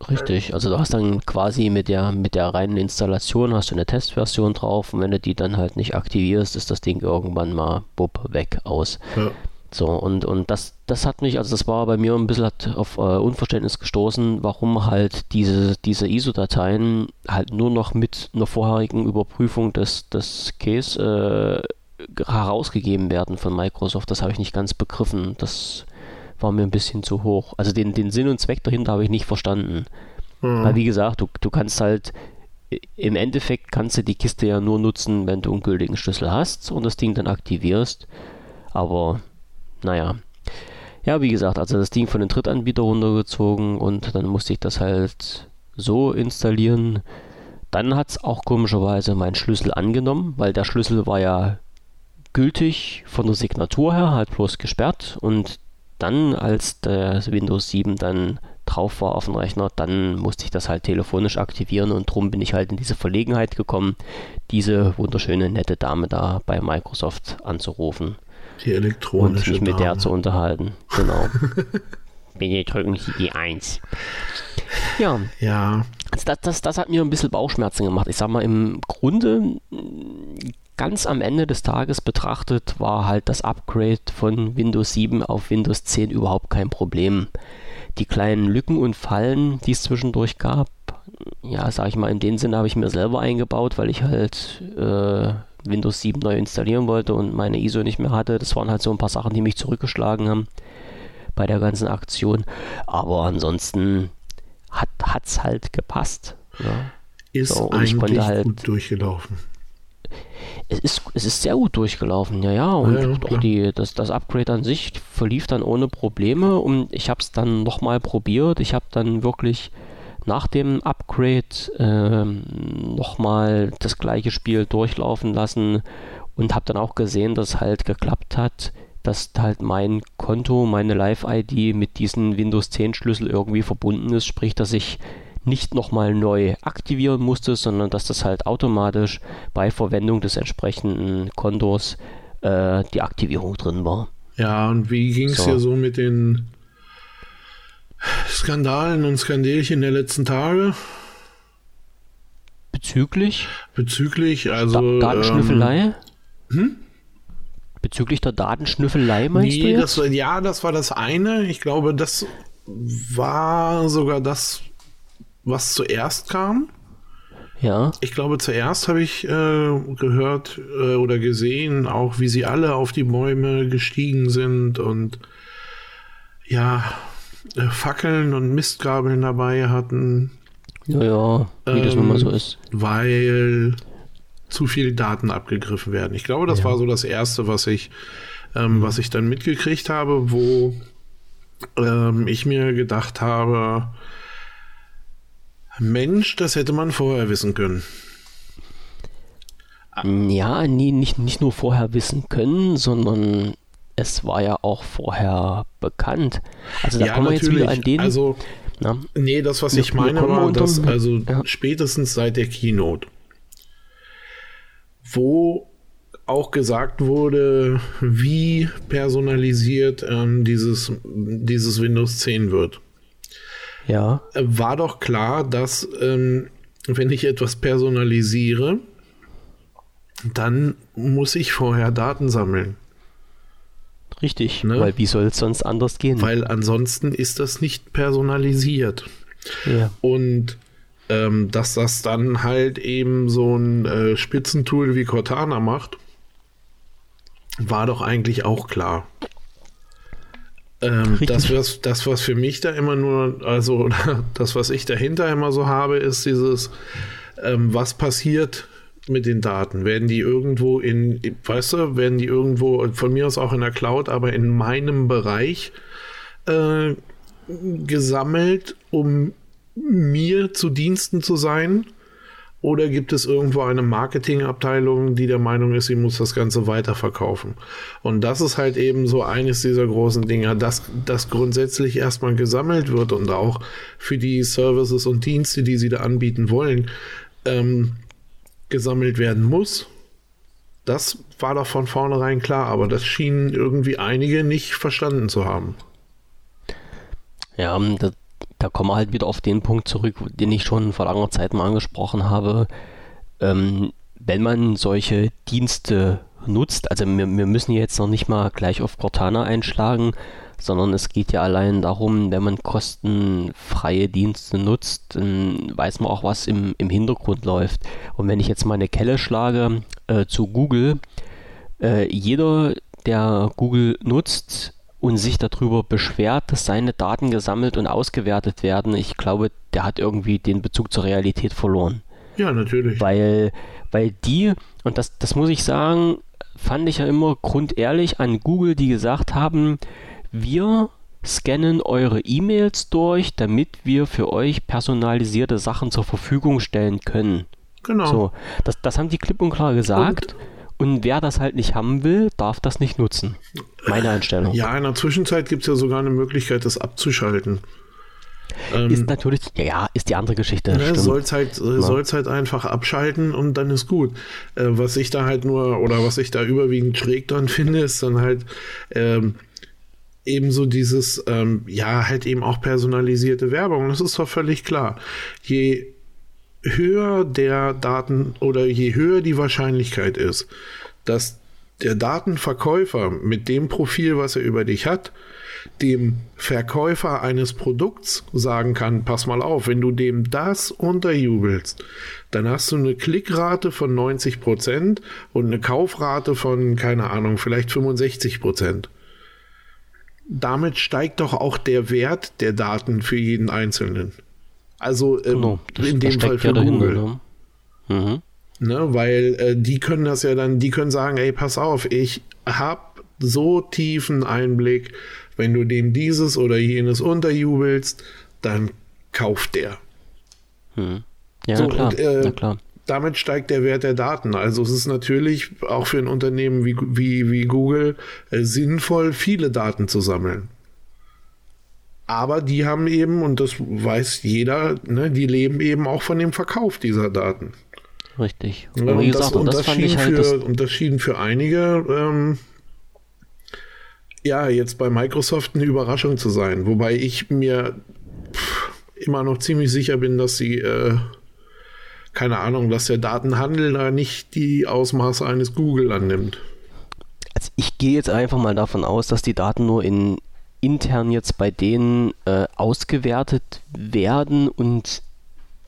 Richtig, also du hast dann quasi mit der, mit der reinen Installation hast du eine Testversion drauf und wenn du die dann halt nicht aktivierst, ist das Ding irgendwann mal bub, weg, aus. Ja. So, und, und das, das hat mich, also das war bei mir ein bisschen auf äh, Unverständnis gestoßen, warum halt diese, diese ISO-Dateien halt nur noch mit einer vorherigen Überprüfung des, des Case äh, herausgegeben werden von Microsoft. Das habe ich nicht ganz begriffen. Das war mir ein bisschen zu hoch. Also den, den Sinn und Zweck dahinter habe ich nicht verstanden. Mhm. Weil wie gesagt, du, du kannst halt im Endeffekt kannst du die Kiste ja nur nutzen, wenn du einen gültigen Schlüssel hast und das Ding dann aktivierst. Aber naja. Ja, wie gesagt, also das Ding von den Drittanbieter runtergezogen und dann musste ich das halt so installieren. Dann hat es auch komischerweise meinen Schlüssel angenommen, weil der Schlüssel war ja gültig von der Signatur her, halt bloß gesperrt und dann, als der Windows 7 dann drauf war auf dem Rechner, dann musste ich das halt telefonisch aktivieren und drum bin ich halt in diese Verlegenheit gekommen, diese wunderschöne nette Dame da bei Microsoft anzurufen. Die elektronische Und mich mit Dame. der zu unterhalten. Genau. Bitte drücken Sie die 1. Ja. Ja. Also das, das, das hat mir ein bisschen Bauchschmerzen gemacht. Ich sag mal, im Grunde ganz am Ende des Tages betrachtet war halt das Upgrade von Windows 7 auf Windows 10 überhaupt kein Problem. Die kleinen Lücken und Fallen, die es zwischendurch gab, ja, sag ich mal, in dem Sinne habe ich mir selber eingebaut, weil ich halt äh, Windows 7 neu installieren wollte und meine ISO nicht mehr hatte. Das waren halt so ein paar Sachen, die mich zurückgeschlagen haben bei der ganzen Aktion. Aber ansonsten hat es halt gepasst. Ja. ist so, eigentlich halt, gut durchgelaufen. Es ist, es ist sehr gut durchgelaufen, ja, ja. Und ja, ja, auch die, das, das Upgrade an sich verlief dann ohne Probleme. Und ich habe es dann nochmal probiert. Ich habe dann wirklich nach dem Upgrade ähm, nochmal das gleiche Spiel durchlaufen lassen und habe dann auch gesehen, dass es halt geklappt hat dass halt mein Konto, meine Live-ID mit diesem Windows 10 Schlüssel irgendwie verbunden ist, sprich, dass ich nicht nochmal neu aktivieren musste, sondern dass das halt automatisch bei Verwendung des entsprechenden Kontos äh, die Aktivierung drin war. Ja, und wie ging es so. dir so mit den Skandalen und Skandelchen der letzten Tage? Bezüglich? Bezüglich, also. Da Datenschnüffelei? Ähm, hm? Bezüglich der Datenschnüffelei meinst nee, du jetzt? Das, ja, das war das eine. Ich glaube, das war sogar das, was zuerst kam. Ja. Ich glaube, zuerst habe ich äh, gehört äh, oder gesehen, auch wie sie alle auf die Bäume gestiegen sind und ja, äh, Fackeln und Mistgabeln dabei hatten. Ja, ja, wie ähm, das nun mal so ist. Weil zu viele Daten abgegriffen werden. Ich glaube, das ja. war so das Erste, was ich, ähm, was ich dann mitgekriegt habe, wo ähm, ich mir gedacht habe, Mensch, das hätte man vorher wissen können. Ja, nee, nicht, nicht nur vorher wissen können, sondern es war ja auch vorher bekannt. Also da ja, kommen wir jetzt wieder an den. Also, na, nee, das, was ich meine, war, dass also ja. spätestens seit der Keynote wo auch gesagt wurde, wie personalisiert ähm, dieses, dieses Windows 10 wird. Ja. War doch klar, dass ähm, wenn ich etwas personalisiere, dann muss ich vorher Daten sammeln. Richtig, ne? weil wie soll es sonst anders gehen? Weil ansonsten ist das nicht personalisiert. Ja. Und ähm, dass das dann halt eben so ein äh, Spitzentool wie Cortana macht, war doch eigentlich auch klar. Ähm, das, was, das, was für mich da immer nur, also das, was ich dahinter immer so habe, ist dieses, ähm, was passiert mit den Daten? Werden die irgendwo in, weißt du, werden die irgendwo, von mir aus auch in der Cloud, aber in meinem Bereich äh, gesammelt, um mir zu Diensten zu sein? Oder gibt es irgendwo eine Marketingabteilung, die der Meinung ist, sie muss das Ganze weiterverkaufen? Und das ist halt eben so eines dieser großen Dinge, dass das grundsätzlich erstmal gesammelt wird und auch für die Services und Dienste, die sie da anbieten wollen, ähm, gesammelt werden muss. Das war doch von vornherein klar, aber das schienen irgendwie einige nicht verstanden zu haben. Ja, das, da kommen wir halt wieder auf den Punkt zurück, den ich schon vor langer Zeit mal angesprochen habe. Ähm, wenn man solche Dienste nutzt, also wir, wir müssen jetzt noch nicht mal gleich auf Cortana einschlagen, sondern es geht ja allein darum, wenn man kostenfreie Dienste nutzt, dann weiß man auch, was im, im Hintergrund läuft. Und wenn ich jetzt mal eine Kelle schlage äh, zu Google, äh, jeder, der Google nutzt, und sich darüber beschwert, dass seine Daten gesammelt und ausgewertet werden, ich glaube, der hat irgendwie den Bezug zur Realität verloren. Ja, natürlich. Weil, weil die, und das, das muss ich sagen, fand ich ja immer grundehrlich an Google, die gesagt haben, wir scannen eure E-Mails durch, damit wir für euch personalisierte Sachen zur Verfügung stellen können. Genau. So, das, das haben die klipp und klar gesagt. Und und wer das halt nicht haben will, darf das nicht nutzen. Meine Einstellung. Ja, in der Zwischenzeit gibt es ja sogar eine Möglichkeit, das abzuschalten. Ähm, ist natürlich, ja, ist die andere Geschichte. Ne, Soll es halt, ja. halt einfach abschalten und dann ist gut. Äh, was ich da halt nur, oder was ich da überwiegend schräg dran finde, ist dann halt ähm, ebenso dieses, ähm, ja, halt eben auch personalisierte Werbung. Das ist doch völlig klar. Je höher der Daten oder je höher die Wahrscheinlichkeit ist, dass der Datenverkäufer mit dem Profil, was er über dich hat, dem Verkäufer eines Produkts sagen kann, pass mal auf, wenn du dem das unterjubelst, dann hast du eine Klickrate von 90 Prozent und eine Kaufrate von, keine Ahnung, vielleicht 65%. Prozent. Damit steigt doch auch der Wert der Daten für jeden Einzelnen. Also ähm, genau, in dem Fall für Google. Ne? Mhm. Ne, weil äh, die können das ja dann, die können sagen, ey, pass auf, ich hab so tiefen Einblick, wenn du dem dieses oder jenes unterjubelst, dann kauft der. Hm. Ja, so, klar. Und, äh, klar. Damit steigt der Wert der Daten. Also es ist natürlich auch für ein Unternehmen wie, wie, wie Google äh, sinnvoll, viele Daten zu sammeln. Aber die haben eben, und das weiß jeder, ne, die leben eben auch von dem Verkauf dieser Daten. Richtig. Ja, und, gesagt, das, und, das, das schien halt für, und das schien für einige ähm, ja jetzt bei Microsoft eine Überraschung zu sein. Wobei ich mir pff, immer noch ziemlich sicher bin, dass sie, äh, keine Ahnung, dass der Datenhandel da nicht die Ausmaße eines Google annimmt. Also ich gehe jetzt einfach mal davon aus, dass die Daten nur in intern jetzt bei denen äh, ausgewertet werden und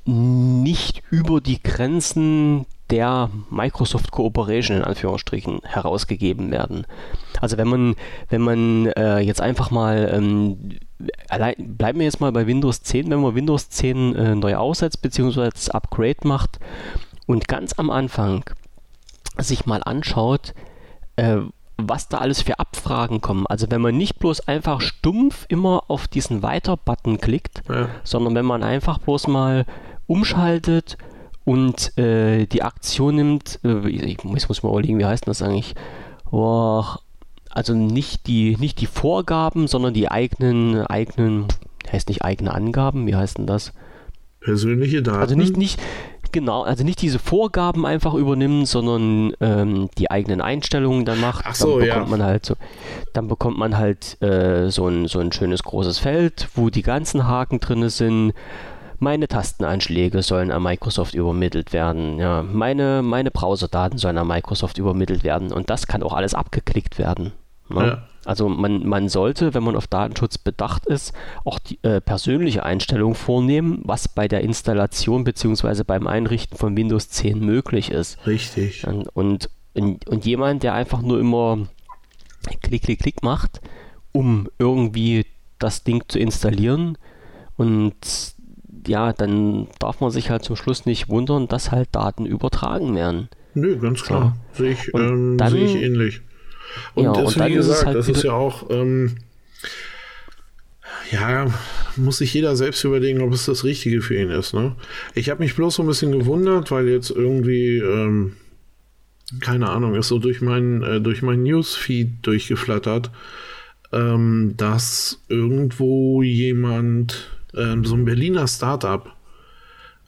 nicht über die Grenzen der Microsoft Cooperation in Anführungsstrichen herausgegeben werden. Also wenn man, wenn man äh, jetzt einfach mal, ähm, allein, bleiben wir jetzt mal bei Windows 10, wenn man Windows 10 äh, neu aussetzt bzw. Upgrade macht und ganz am Anfang sich mal anschaut, äh, was da alles für Abfragen kommen. Also wenn man nicht bloß einfach stumpf immer auf diesen Weiter-Button klickt, ja. sondern wenn man einfach bloß mal umschaltet und äh, die Aktion nimmt, äh, ich muss, muss mal überlegen, wie heißt das eigentlich? Oh, also nicht die, nicht die Vorgaben, sondern die eigenen, eigenen, heißt nicht eigene Angaben, wie heißt denn das? Persönliche Daten. Also nicht, nicht, genau, also nicht diese Vorgaben einfach übernimmt, sondern ähm, die eigenen Einstellungen dann macht. Ach so, dann bekommt ja. man halt so, dann bekommt man halt äh, so, ein, so ein schönes großes Feld, wo die ganzen Haken drin sind meine Tasteneinschläge sollen an Microsoft übermittelt werden. Ja, meine, meine Browserdaten sollen an Microsoft übermittelt werden. Und das kann auch alles abgeklickt werden. Ne? Ja. Also man, man sollte, wenn man auf Datenschutz bedacht ist, auch die äh, persönliche Einstellung vornehmen, was bei der Installation bzw. beim Einrichten von Windows 10 möglich ist. Richtig. Und, und, und jemand, der einfach nur immer Klick, Klick, Klick macht, um irgendwie das Ding zu installieren und ja, dann darf man sich halt zum Schluss nicht wundern, dass halt Daten übertragen werden. Nö, ganz klar. So. Sehe ich, ähm, dann, sehe ich ähnlich. Und, ja, das, und wie gesagt, halt das ist ja auch, ähm, ja, muss sich jeder selbst überlegen, ob es das Richtige für ihn ist. Ne? Ich habe mich bloß so ein bisschen gewundert, weil jetzt irgendwie, ähm, keine Ahnung, ist so durch mein, äh, durch mein Newsfeed durchgeflattert, ähm, dass irgendwo jemand äh, so ein Berliner Startup.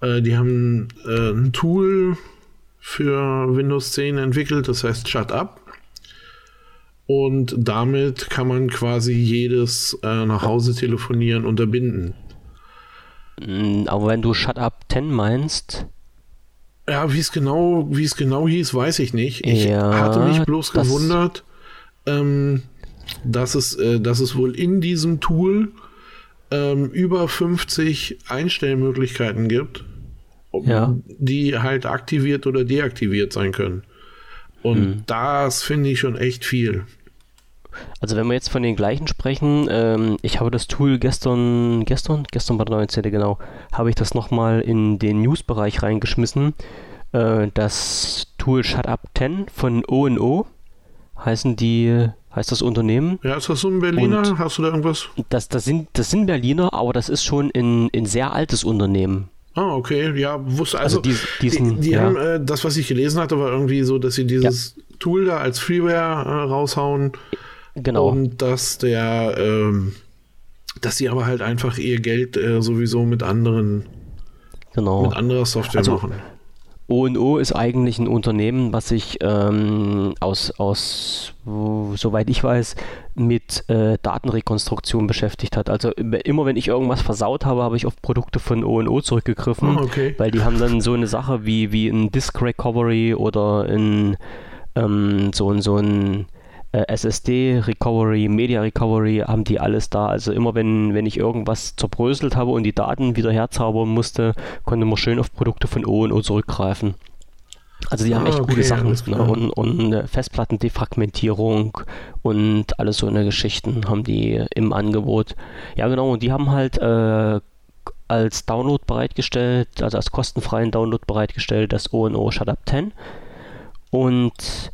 Äh, die haben äh, ein Tool für Windows 10 entwickelt, das heißt Shut Up. Und damit kann man quasi jedes äh, nach Hause telefonieren unterbinden. Mm, aber wenn du Shut Up 10 meinst. Ja, wie es genau, wie es genau hieß, weiß ich nicht. Ich ja, hatte mich bloß gewundert, ähm, dass es, äh, dass es wohl in diesem Tool ähm, über 50 Einstellmöglichkeiten gibt, ja. die halt aktiviert oder deaktiviert sein können. Und hm. das finde ich schon echt viel. Also wenn wir jetzt von den gleichen sprechen, ähm, ich habe das Tool gestern, gestern, gestern war der 19. genau, habe ich das nochmal in den News-Bereich reingeschmissen. Äh, das Tool Shut Up 10 von O&O heißen die heißt das Unternehmen. Ja, ist das so ein Berliner? Und Hast du da irgendwas? Das, das, sind, das sind Berliner, aber das ist schon ein, ein sehr altes Unternehmen. Ah, okay, ja, wusste also, also dies, diesen, die, die ja. haben, äh, das, was ich gelesen hatte, war irgendwie so, dass sie dieses ja. Tool da als Freeware äh, raushauen. Genau. Und dass der, ähm, dass sie aber halt einfach ihr Geld äh, sowieso mit anderen, genau. mit anderer Software also, machen. O&O ist eigentlich ein Unternehmen, was sich ähm, aus, aus, soweit ich weiß, mit äh, Datenrekonstruktion beschäftigt hat. Also immer wenn ich irgendwas versaut habe, habe ich auf Produkte von O&O zurückgegriffen, oh, okay. weil die haben dann so eine Sache wie, wie ein Disk Recovery oder ein, ähm, so, so ein SSD Recovery, Media Recovery, haben die alles da. Also immer wenn, wenn ich irgendwas zerbröselt habe und die Daten wieder herzaubern musste, konnte man schön auf Produkte von O und O zurückgreifen. Also die haben echt ah, okay, gute Sachen. Ne? Und, und Festplattendefragmentierung und alles so eine Geschichten haben die im Angebot. Ja genau, und die haben halt äh, als Download bereitgestellt, also als kostenfreien Download bereitgestellt, das ONO Shut Up 10. Und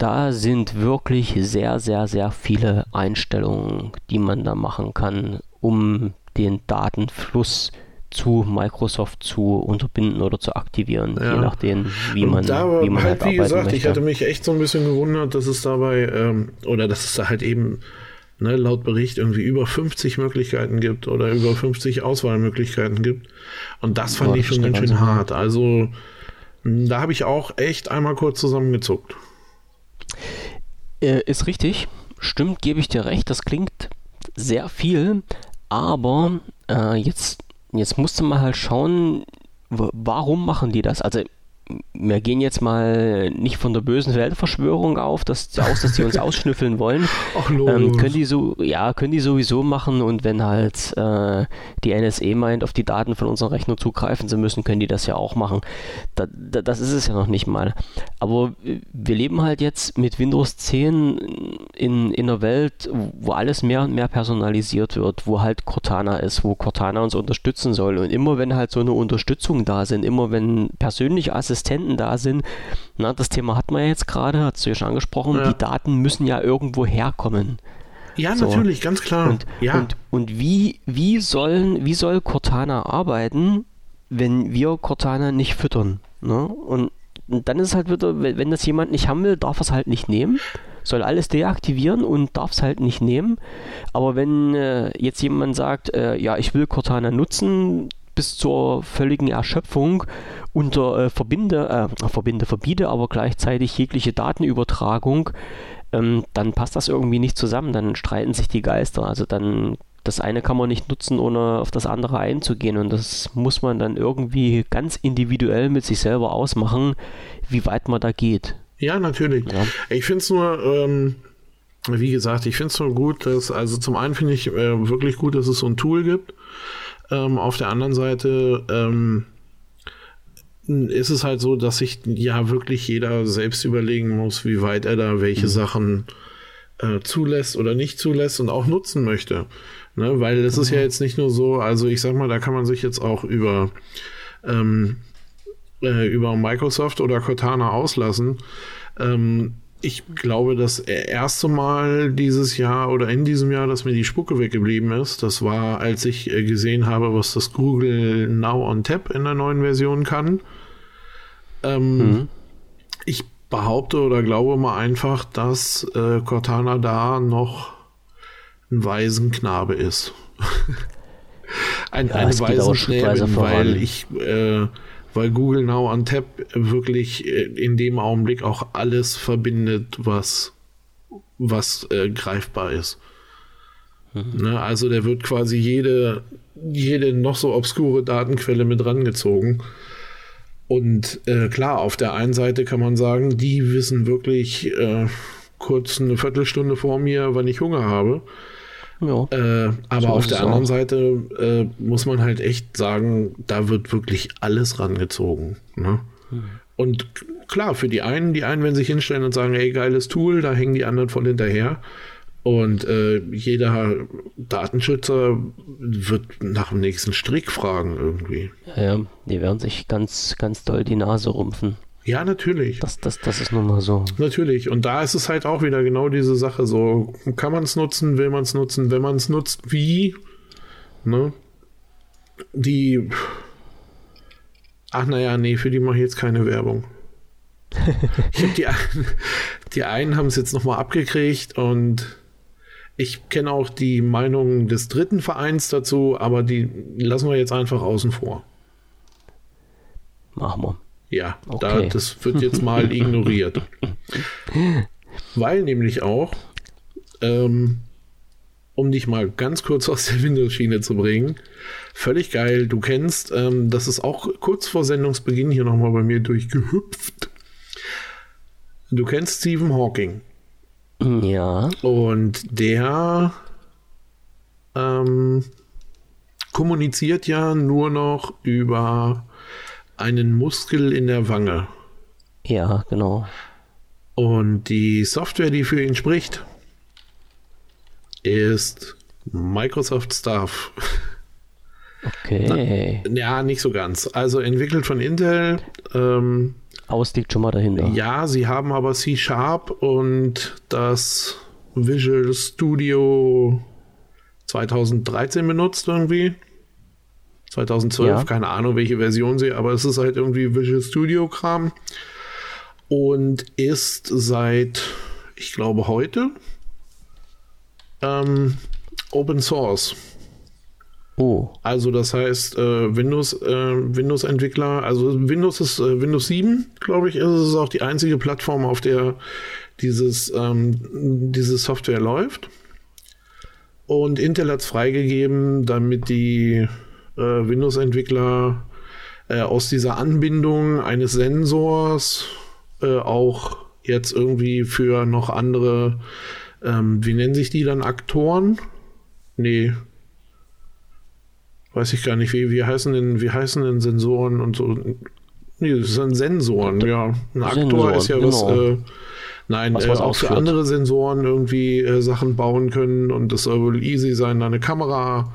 da sind wirklich sehr, sehr, sehr viele Einstellungen, die man da machen kann, um den Datenfluss zu Microsoft zu unterbinden oder zu aktivieren, ja. je nachdem, wie man, da, wie man halt, halt wie gesagt, möchte. ich hatte mich echt so ein bisschen gewundert, dass es dabei ähm, oder dass es da halt eben ne, laut Bericht irgendwie über 50 Möglichkeiten gibt oder über 50 Auswahlmöglichkeiten gibt. Und das fand Boah, ich schon ganz schön hart. Also da habe ich auch echt einmal kurz zusammengezuckt. Äh, ist richtig, stimmt, gebe ich dir recht, das klingt sehr viel, aber äh, jetzt, jetzt musste man halt schauen, warum machen die das? Also wir gehen jetzt mal nicht von der bösen Weltverschwörung auf, dass, aus, dass die uns ausschnüffeln wollen. Ach, ähm, können die so, ja, können die sowieso machen und wenn halt äh, die NSE meint, auf die Daten von unserem Rechner zugreifen zu müssen, können die das ja auch machen. Da, da, das ist es ja noch nicht mal. Aber wir leben halt jetzt mit Windows 10 in, in einer Welt, wo alles mehr und mehr personalisiert wird, wo halt Cortana ist, wo Cortana uns unterstützen soll. Und immer wenn halt so eine Unterstützung da sind, immer wenn persönliche Assistenten Assistenten da sind. Na, das Thema hat man ja jetzt gerade, hast du ja schon angesprochen, ja. die Daten müssen ja irgendwo herkommen. Ja, so. natürlich, ganz klar. Und, ja. und, und wie, wie, sollen, wie soll Cortana arbeiten, wenn wir Cortana nicht füttern? Ne? Und, dann ist es halt wieder, wenn das jemand nicht haben will, darf er es halt nicht nehmen soll alles deaktivieren und darf es halt nicht nehmen. Aber wenn äh, jetzt jemand sagt, äh, ja, ich will Cortana nutzen bis zur völligen Erschöpfung unter äh, verbinde, äh, verbinde, verbiete aber gleichzeitig jegliche Datenübertragung, ähm, dann passt das irgendwie nicht zusammen, dann streiten sich die Geister. Also dann das eine kann man nicht nutzen, ohne auf das andere einzugehen. Und das muss man dann irgendwie ganz individuell mit sich selber ausmachen, wie weit man da geht. Ja, natürlich. Ja. Ich finde es nur, ähm, wie gesagt, ich finde es nur gut, dass, also zum einen finde ich äh, wirklich gut, dass es so ein Tool gibt. Ähm, auf der anderen Seite, ähm, ist es halt so, dass sich ja wirklich jeder selbst überlegen muss, wie weit er da welche mhm. Sachen äh, zulässt oder nicht zulässt und auch nutzen möchte. Ne? Weil es mhm. ist ja mhm. jetzt nicht nur so, also ich sag mal, da kann man sich jetzt auch über, ähm, äh, über Microsoft oder Cortana auslassen. Ähm, ich glaube, das erste Mal dieses Jahr oder in diesem Jahr, dass mir die Spucke weggeblieben ist, das war, als ich äh, gesehen habe, was das Google Now on Tap in der neuen Version kann. Ähm, mhm. Ich behaupte oder glaube mal einfach, dass äh, Cortana da noch ein Waisenknabe ist. ein, ja, eine Waisenknabe, weil ich, äh, weil Google Now on Tap wirklich äh, in dem Augenblick auch alles verbindet, was, was äh, greifbar ist. Mhm. Ne, also der wird quasi jede, jede noch so obskure Datenquelle mit rangezogen. Und äh, klar, auf der einen Seite kann man sagen, die wissen wirklich äh, kurz eine Viertelstunde vor mir, wann ich Hunger habe. Ja, äh, aber so auf der anderen auch. Seite äh, muss man halt echt sagen, da wird wirklich alles rangezogen. Ne? Mhm. Und klar, für die einen, die einen, wenn sich hinstellen und sagen, ey, geiles Tool, da hängen die anderen voll hinterher. Und äh, jeder Datenschützer wird nach dem nächsten Strick fragen irgendwie. Ja, die werden sich ganz, ganz doll die Nase rumpfen. Ja, natürlich. Das, das, das ist nun mal so. Natürlich. Und da ist es halt auch wieder genau diese Sache. So, kann man es nutzen, will man es nutzen, wenn man es nutzt, wie? Ne? Die. Ach naja, nee, für die mache ich jetzt keine Werbung. ich die, die einen haben es jetzt nochmal abgekriegt und ich kenne auch die Meinung des dritten Vereins dazu, aber die lassen wir jetzt einfach außen vor. Machen wir. Ja, okay. da, das wird jetzt mal ignoriert. Weil nämlich auch, ähm, um dich mal ganz kurz aus der Windows-Schiene zu bringen, völlig geil, du kennst, ähm, das ist auch kurz vor Sendungsbeginn hier nochmal bei mir durchgehüpft. Du kennst Stephen Hawking. Ja. Und der ähm, kommuniziert ja nur noch über einen Muskel in der Wange. Ja, genau. Und die Software, die für ihn spricht, ist Microsoft Staff. Okay. Na, ja, nicht so ganz. Also entwickelt von Intel. Ähm, Aus liegt schon mal dahinter. Ja, sie haben aber C Sharp und das Visual Studio 2013 benutzt irgendwie. 2012, ja. keine Ahnung, welche Version sie, aber es ist halt irgendwie Visual Studio Kram und ist seit, ich glaube, heute ähm, Open Source. Oh. Also das heißt, äh, Windows, äh, Windows-Entwickler, also Windows ist äh, Windows 7, glaube ich, ist es auch die einzige Plattform, auf der dieses, ähm, diese Software läuft. Und Intel hat es freigegeben, damit die äh, Windows-Entwickler äh, aus dieser Anbindung eines Sensors äh, auch jetzt irgendwie für noch andere, ähm, wie nennen sich die dann, Aktoren? Nee, weiß ich gar nicht, wie, wie heißen denn, wie heißen denn Sensoren und so? Nee, das sind Sensoren, ja. Ein Aktor Sensoren, ist ja genau. was, äh, nein, was, was äh, auch für andere Sensoren irgendwie äh, Sachen bauen können und es soll wohl easy sein, da eine Kamera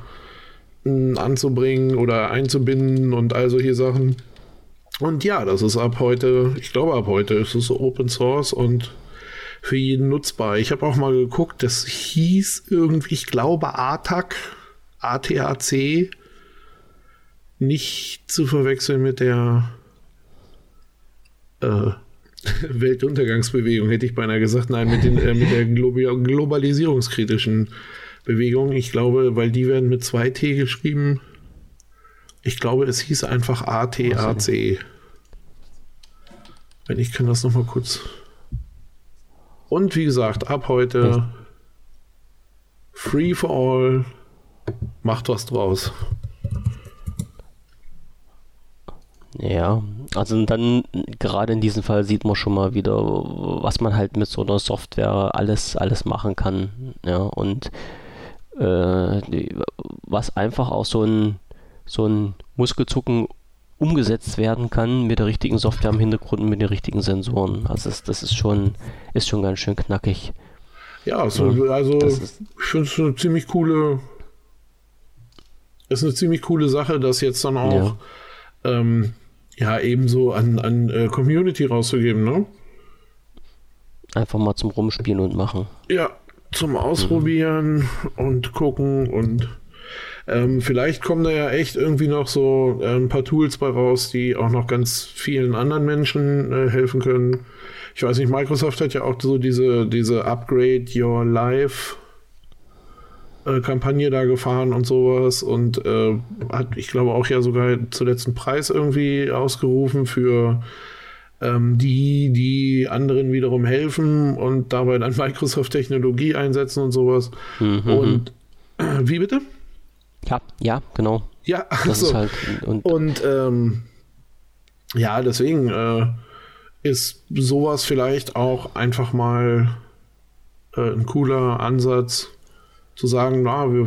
anzubringen oder einzubinden und all solche Sachen. Und ja, das ist ab heute, ich glaube ab heute ist es Open Source und für jeden nutzbar. Ich habe auch mal geguckt, das hieß irgendwie, ich glaube ATAC, ATAC nicht zu verwechseln mit der äh, Weltuntergangsbewegung, hätte ich beinahe gesagt. Nein, mit, den, äh, mit der Globi globalisierungskritischen Bewegung. Ich glaube, weil die werden mit 2T geschrieben. Ich glaube, es hieß einfach ATAC. Wenn ich kann das nochmal kurz. Und wie gesagt, ab heute Free for All. Macht was draus. Ja, also dann gerade in diesem Fall sieht man schon mal wieder, was man halt mit so einer Software alles, alles machen kann. Ja, und was einfach auch so ein, so ein Muskelzucken umgesetzt werden kann mit der richtigen Software im Hintergrund und mit den richtigen Sensoren. Also das, das ist schon, ist schon ganz schön knackig. Ja, so, ja also ich finde es eine ziemlich coole, ist eine ziemlich coole Sache, dass jetzt dann auch ja. ähm, ja, ebenso an, an äh, Community rauszugeben, ne? Einfach mal zum Rumspielen und machen. Ja, zum Ausprobieren mhm. und gucken und ähm, vielleicht kommen da ja echt irgendwie noch so äh, ein paar Tools bei raus, die auch noch ganz vielen anderen Menschen äh, helfen können. Ich weiß nicht, Microsoft hat ja auch so diese, diese Upgrade Your Life äh, Kampagne da gefahren und sowas und äh, hat, ich glaube, auch ja sogar zuletzt einen Preis irgendwie ausgerufen für ähm, die, die anderen wiederum helfen und dabei dann Microsoft-Technologie einsetzen und sowas. Mhm. Und äh, wie bitte? Ja, ja, genau. Ja, also, halt, und, und ähm, ja, deswegen äh, ist sowas vielleicht auch einfach mal äh, ein cooler Ansatz, zu sagen, na, wir,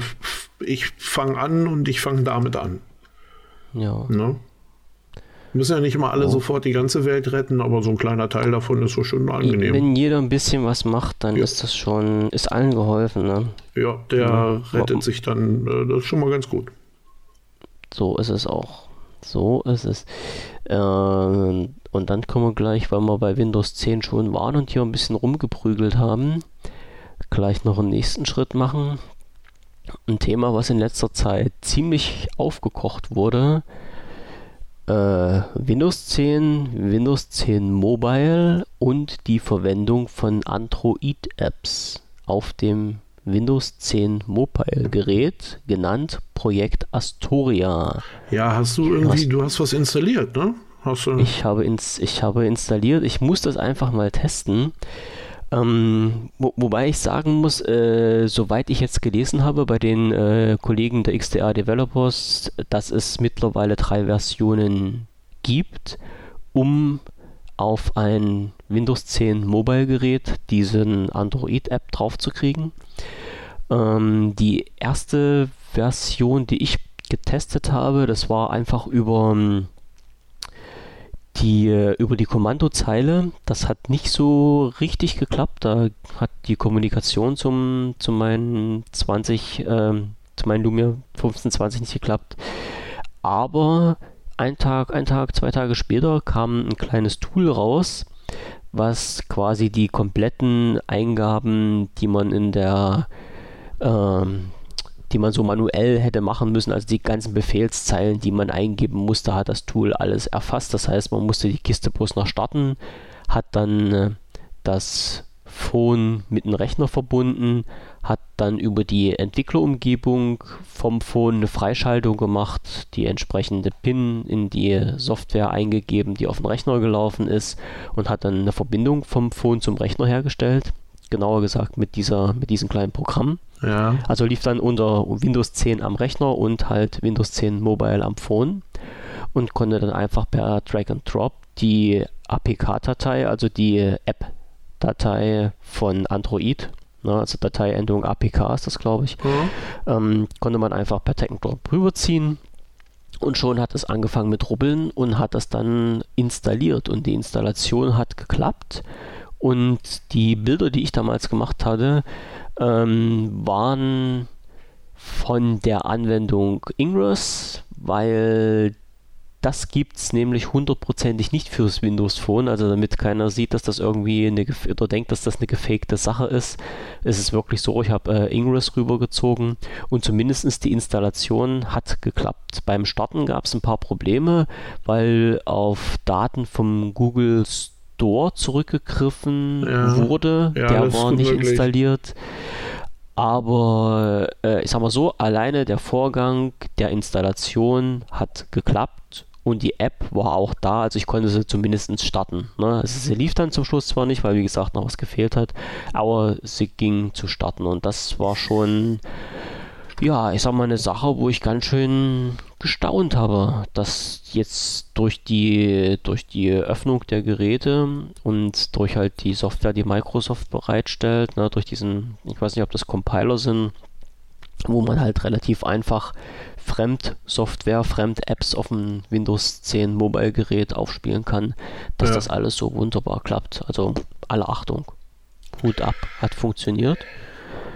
ich fange an und ich fange damit an. Ja. Ne? Müssen ja nicht immer alle oh. sofort die ganze Welt retten, aber so ein kleiner Teil davon ist so schön angenehm. Wenn jeder ein bisschen was macht, dann ja. ist das schon, ist allen geholfen, ne? Ja, der ja. rettet sich dann, äh, das ist schon mal ganz gut. So ist es auch. So ist es. Äh, und dann kommen wir gleich, weil wir bei Windows 10 schon waren und hier ein bisschen rumgeprügelt haben, gleich noch einen nächsten Schritt machen. Ein Thema, was in letzter Zeit ziemlich aufgekocht wurde. Äh, Windows 10, Windows 10 Mobile und die Verwendung von Android-Apps auf dem Windows 10 Mobile Gerät, genannt Projekt Astoria. Ja, hast du irgendwie, hast, du hast was installiert, ne? Ich habe, ins, ich habe installiert, ich muss das einfach mal testen. Ähm, wo, wobei ich sagen muss, äh, soweit ich jetzt gelesen habe bei den äh, Kollegen der XDA Developers, dass es mittlerweile drei Versionen gibt, um auf ein Windows 10 Mobile Gerät diesen Android-App draufzukriegen. Ähm, die erste Version, die ich getestet habe, das war einfach über ähm, die äh, über die Kommandozeile, das hat nicht so richtig geklappt. Da hat die Kommunikation zum, zu meinen 20, äh, zu meinen Lumia 1520 nicht geklappt. aber ein Tag, ein Tag, zwei Tage später kam ein kleines Tool raus, was quasi die kompletten Eingaben, die man in der ähm, die man so manuell hätte machen müssen, also die ganzen Befehlszeilen, die man eingeben musste, hat das Tool alles erfasst. Das heißt, man musste die Kiste bloß noch starten, hat dann äh, das Phone mit dem Rechner verbunden, hat dann über die Entwicklerumgebung vom Phone eine Freischaltung gemacht, die entsprechende PIN in die Software eingegeben, die auf den Rechner gelaufen ist und hat dann eine Verbindung vom Phone zum Rechner hergestellt. Genauer gesagt mit, dieser, mit diesem kleinen Programm. Ja. Also lief dann unter Windows 10 am Rechner und halt Windows 10 Mobile am Phone und konnte dann einfach per Drag and Drop die APK-Datei, also die App-Datei von Android, ne, also Dateiendung APK ist das, glaube ich, Mhm. ähm, konnte man einfach per Drag and Drop rüberziehen. Und schon hat es angefangen mit Rubbeln und hat das dann installiert. Und die Installation hat geklappt. Und die Bilder, die ich damals gemacht hatte, ähm, waren von der Anwendung Ingress, weil das gibt es nämlich hundertprozentig nicht fürs Windows Phone, also damit keiner sieht, dass das irgendwie eine oder denkt, dass das eine gefakte Sache ist. Es ist wirklich so, ich habe äh, Ingress rübergezogen und zumindest die Installation hat geklappt. Beim Starten gab es ein paar Probleme, weil auf Daten vom Google Store zurückgegriffen Ja. wurde. Ja, Der war nicht möglich. installiert. Aber äh, ich sag mal so, alleine der Vorgang der Installation hat geklappt und die App war auch da, also ich konnte sie zumindest starten. Ne? Also sie lief dann zum Schluss zwar nicht, weil wie gesagt noch was gefehlt hat, aber sie ging zu starten und das war schon, ja, ich sag mal eine Sache, wo ich ganz schön gestaunt habe, dass jetzt durch die, durch die Öffnung der Geräte und durch halt die Software, die Microsoft bereitstellt, ne, durch diesen, ich weiß nicht, ob das Compiler sind, wo man halt relativ einfach Fremdsoftware, Fremd-Apps auf dem Windows 10 Mobile-Gerät aufspielen kann, dass Ja. das alles so wunderbar klappt. Also alle Achtung. Hut ab, hat funktioniert.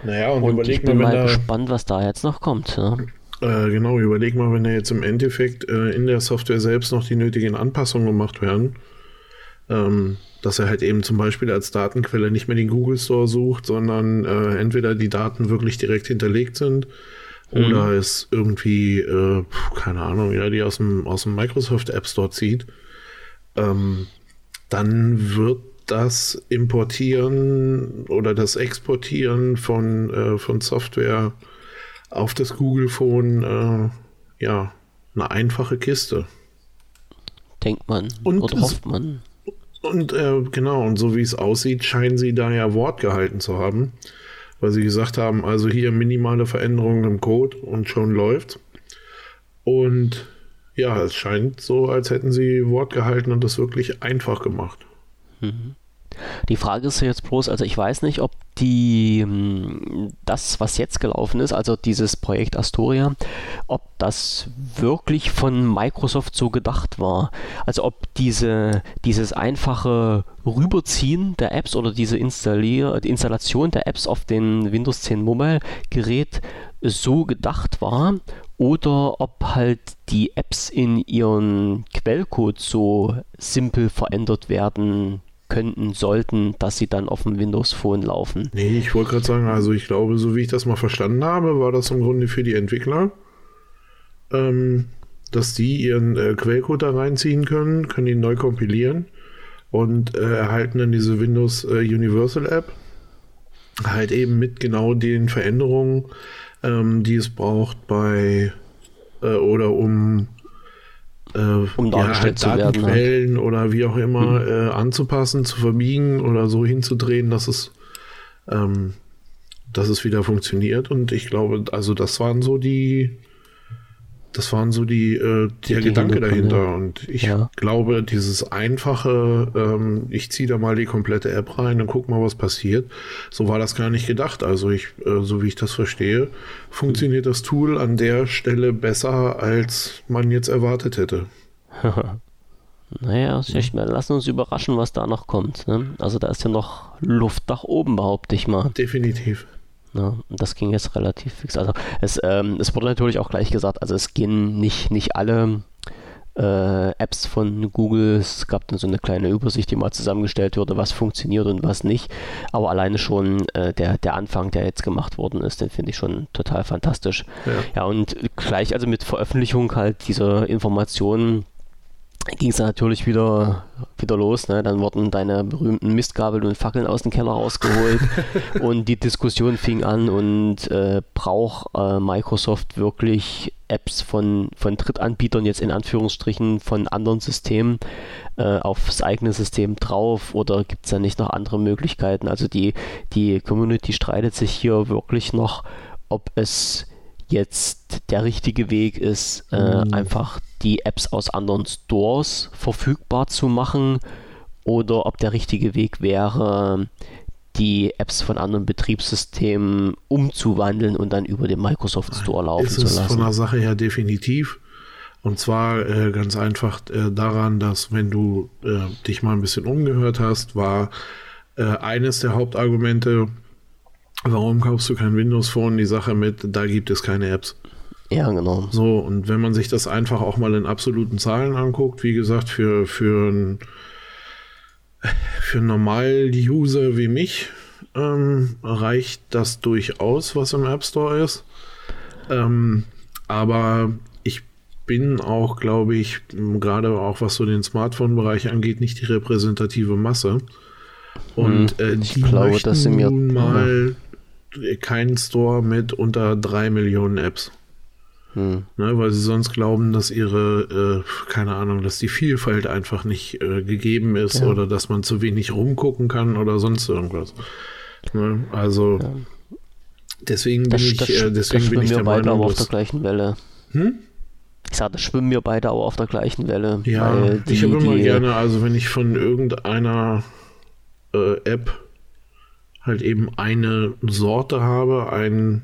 Naja, und, Und ich bin mal, gespannt, was da jetzt noch kommt. Ne? Äh, genau, überleg mal, wenn da jetzt im Endeffekt äh, in der Software selbst noch die nötigen Anpassungen gemacht werden, ähm, dass er halt eben zum Beispiel als Datenquelle nicht mehr den Google Store sucht, sondern äh, entweder die Daten wirklich direkt hinterlegt sind oder es irgendwie, äh, keine Ahnung, ja, die aus dem, aus dem Microsoft App Store zieht, ähm, dann wird das Importieren oder das Exportieren von, äh, von Software auf das Google Phone äh, ja eine einfache Kiste. Denkt man Und oder hofft man. Und äh, genau, und so wie es aussieht, scheinen sie da ja Wort gehalten zu haben. Weil sie gesagt haben, also hier minimale Veränderungen im Code und schon läuft. Und ja, es scheint so, als hätten sie Wort gehalten und das wirklich einfach gemacht. Die Frage ist jetzt bloß, also ich weiß nicht, ob die hm, das, was jetzt gelaufen ist, also dieses Projekt Astoria, ob das wirklich von Microsoft so gedacht war. Also ob diese, dieses einfache Rüberziehen der Apps oder diese Installier Installation der Apps auf den Windows 10 Mobile Gerät so gedacht war oder ob halt die Apps in ihren Quellcode so simpel verändert werden könnten, sollten, dass sie dann auf dem Windows Phone laufen. Nee, ich wollte gerade sagen, also ich glaube, so wie ich das mal verstanden habe, war das im Grunde für die Entwickler, ähm, dass die ihren äh, Quellcode da reinziehen können, können ihn neu kompilieren und äh, erhalten dann diese Windows äh, Universal App halt eben mit genau den Veränderungen, ähm, die es braucht bei äh, oder um äh, Um dargestellt zu werden, halt. Datenquellen oder wie auch immer äh, anzupassen, zu verbiegen oder so hinzudrehen, dass es ähm, dass es wieder funktioniert. Und ich glaube, also das waren so die, das waren so die, äh, der Die Gedanke Hintergründe. dahinter. Und ich Ja. glaube, dieses einfache, ähm, ich ziehe da mal die komplette App rein und guck mal, was passiert. So war das gar nicht gedacht. Also ich, äh, so wie ich das verstehe, funktioniert das Tool an der Stelle besser, als man jetzt erwartet hätte. Naja, ich, lassen uns überraschen, was da noch kommt. Ne? Also da ist ja noch Luft nach oben, behaupte ich mal. Definitiv. Ne? Und das ging jetzt relativ fix. Also es, ähm, es wurde natürlich auch gleich gesagt, also es gehen nicht, nicht alle äh, Apps von Google. Es gab dann so eine kleine Übersicht, die mal zusammengestellt wurde, was funktioniert und was nicht. Aber alleine schon äh, der, der Anfang, der jetzt gemacht worden ist, den finde ich schon total fantastisch. Ja. ja, und gleich also mit Veröffentlichung halt dieser Informationen ging es natürlich wieder, wieder los. Ne? Dann wurden deine berühmten Mistgabeln und Fackeln aus dem Keller rausgeholt und die Diskussion fing an und äh, braucht äh, Microsoft wirklich Apps von, von Drittanbietern, jetzt in Anführungsstrichen von anderen Systemen, äh, aufs eigene System drauf oder gibt es da nicht noch andere Möglichkeiten? Also die, die Community streitet sich hier wirklich noch, ob es jetzt der richtige Weg ist, äh, mhm. einfach die Apps aus anderen Stores verfügbar zu machen oder ob der richtige Weg wäre, die Apps von anderen Betriebssystemen umzuwandeln und dann über den Microsoft Store laufen ist zu lassen. Ist es von der Sache her definitiv. Und zwar äh, ganz einfach äh, daran, dass wenn du äh, dich mal ein bisschen umgehört hast, war äh, eines der Hauptargumente, warum kaufst du kein Windows Phone, die Sache mit, da gibt es keine Apps. Ja, genau. So, und wenn man sich das einfach auch mal in absoluten Zahlen anguckt, wie gesagt, für, für ein für Normal-User wie mich ähm, reicht das durchaus, was im App Store ist. Ähm, aber ich bin auch, glaube ich, gerade auch was so den Smartphone-Bereich angeht, nicht die repräsentative Masse. Und hm, äh, die glaube, möchten nun mal keinen Store mit unter drei Millionen Apps. Hm. Ne, weil sie sonst glauben, dass ihre, äh, keine Ahnung, dass die Vielfalt einfach nicht äh, gegeben ist ja. oder dass man zu wenig rumgucken kann oder sonst irgendwas. Ne, also ja. deswegen das, bin ich, das, äh, deswegen bin ich der beide Meinung, aber auf der gleichen Welle. Hm? Ich sage, das schwimmen wir beide aber auf der gleichen Welle. Ja, die, ich habe immer gerne, also wenn ich von irgendeiner äh, App halt eben eine Sorte habe, ein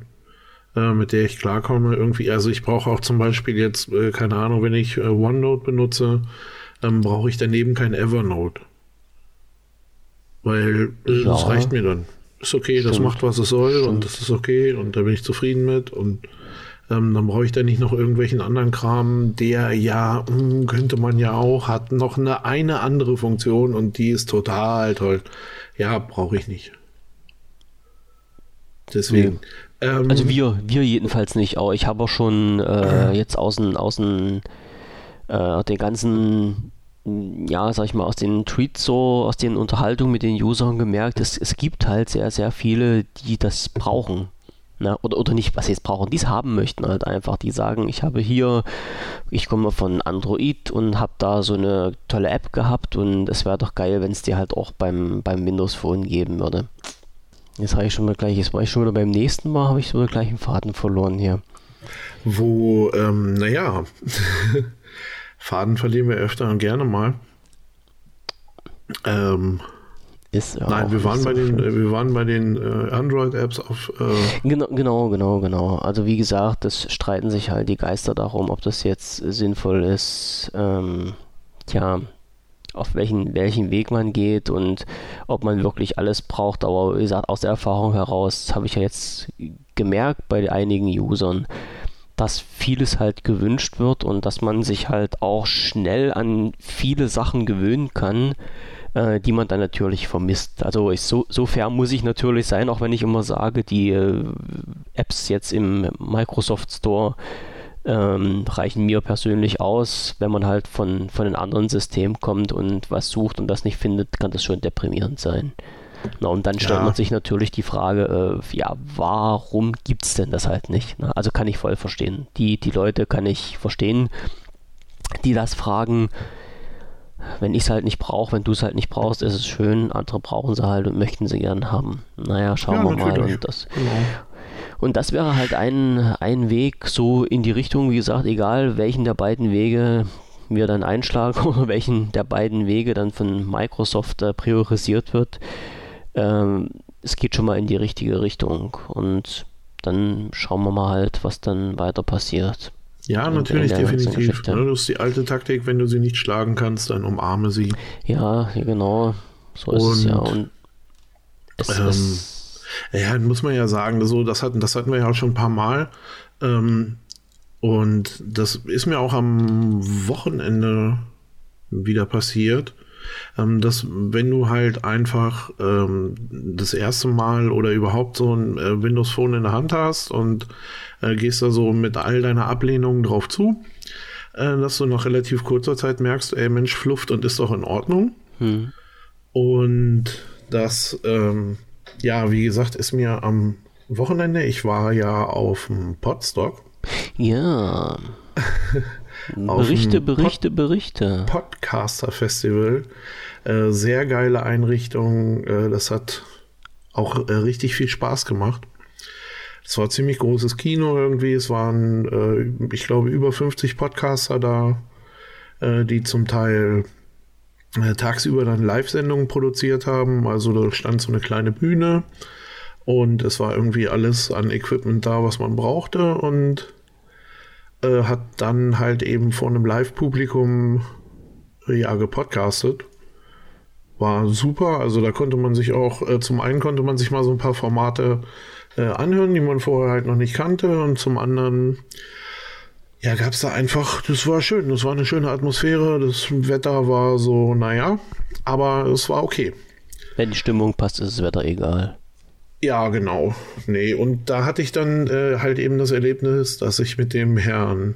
äh, mit der ich klarkomme. Irgendwie, also ich brauche auch zum Beispiel jetzt, äh, keine Ahnung, wenn ich äh, OneNote benutze, ähm, brauche ich daneben kein Evernote. Weil äh, ja. das reicht mir dann. Ist okay, Stimmt. das macht, was es soll Stimmt. und das ist okay und da bin ich zufrieden mit und ähm, dann brauche ich da nicht noch irgendwelchen anderen Kram, der ja, mh, hm, könnte man ja auch, hat noch eine, eine andere Funktion und die ist total toll. Ja, brauche ich nicht. Deswegen, ähm, also wir, wir jedenfalls nicht. Aber ich habe auch schon äh, jetzt aus den, aus den, äh, den ganzen, ja, sag ich mal, aus den Tweets so, aus den Unterhaltungen mit den Usern gemerkt, es, es gibt halt sehr, sehr viele, die das brauchen. Na, ne? oder, oder nicht, was sie jetzt brauchen, die es haben möchten halt einfach. Die sagen, ich habe hier, ich komme von Android und habe da so eine tolle App gehabt und es wäre doch geil, wenn es die halt auch beim, beim Windows Phone geben würde. Jetzt habe ich schon mal gleich, jetzt war ich schon wieder beim nächsten Mal, habe ich so gleich einen Faden verloren hier. Wo, ähm, naja, Faden verlieren wir öfter und gerne mal. Ähm, ist Nein, wir waren, so den, wir waren, bei den, äh, Android-Apps auf. Äh genau, genau, genau, genau. Also wie gesagt, das streiten sich halt die Geister darum, ob das jetzt sinnvoll ist. Ähm, tja, auf welchen, welchen Weg man geht und ob man wirklich alles braucht. Aber wie gesagt, aus der Erfahrung heraus habe ich ja jetzt gemerkt bei einigen Usern, dass vieles halt gewünscht wird und dass man sich halt auch schnell an viele Sachen gewöhnen kann, äh, die man dann natürlich vermisst. Also ich, so, so fair muss ich natürlich sein, auch wenn ich immer sage, die äh, Apps jetzt im Microsoft Store ähm, reichen mir persönlich aus. Wenn man halt von, von einem anderen System kommt und was sucht und das nicht findet, kann das schon deprimierend sein. Na, und dann stellt ja. man sich natürlich die Frage, äh, ja, warum gibt es denn das halt nicht? Na, also kann ich voll verstehen. Die, die Leute kann ich verstehen, die das fragen. Wenn ich es halt nicht brauche, wenn du es halt nicht brauchst, ist es schön. Andere brauchen sie halt und möchten sie gern haben. Naja, schauen ja, wir natürlich. mal. Und das, genau. Und das wäre halt ein, ein Weg so in die Richtung, wie gesagt, egal welchen der beiden Wege wir dann einschlagen oder welchen der beiden Wege dann von Microsoft äh, priorisiert wird. Ähm, es geht schon mal in die richtige Richtung und dann schauen wir mal halt, was dann weiter passiert. Ja, natürlich, definitiv. Ne, das ist die alte Taktik, wenn du sie nicht schlagen kannst, dann umarme sie. Ja, genau. So ist und, es ja. Und es, ähm, es Ja, muss man ja sagen, so, das, hatten, das hatten wir ja auch schon ein paar Mal. Ähm, und das ist mir auch am Wochenende wieder passiert, ähm, dass wenn du halt einfach ähm, das erste Mal oder überhaupt so ein äh, Windows Phone in der Hand hast und äh, gehst da so mit all deiner Ablehnung drauf zu, äh, dass du nach relativ kurzer Zeit merkst, ey Mensch, flufft und ist doch in Ordnung. Hm. Und das, ähm, ja, wie gesagt, ist mir am Wochenende, ich war ja auf dem Podstock. Ja. Berichte, Berichte, Pod Berichte. Podcaster Festival. Äh, sehr geile Einrichtung. Äh, das hat auch äh, richtig viel Spaß gemacht. Es war ein ziemlich großes Kino irgendwie. Es waren, äh, ich glaube, über 50 Podcaster da, äh, die zum Teil tagsüber dann Live-Sendungen produziert haben. Also da stand so eine kleine Bühne und es war irgendwie alles an Equipment da, was man brauchte und äh, hat dann halt eben vor einem Live-Publikum ja gepodcastet. War super, also da konnte man sich auch, äh, zum einen konnte man sich mal so ein paar Formate äh, anhören, die man vorher halt noch nicht kannte und zum anderen ja, gab es da einfach, das war schön, das war eine schöne Atmosphäre, das Wetter war so, naja, aber es war okay. Wenn die Stimmung passt, ist das Wetter egal. Ja, genau. Nee, und da hatte ich dann äh, halt eben das Erlebnis, dass ich mit dem Herrn,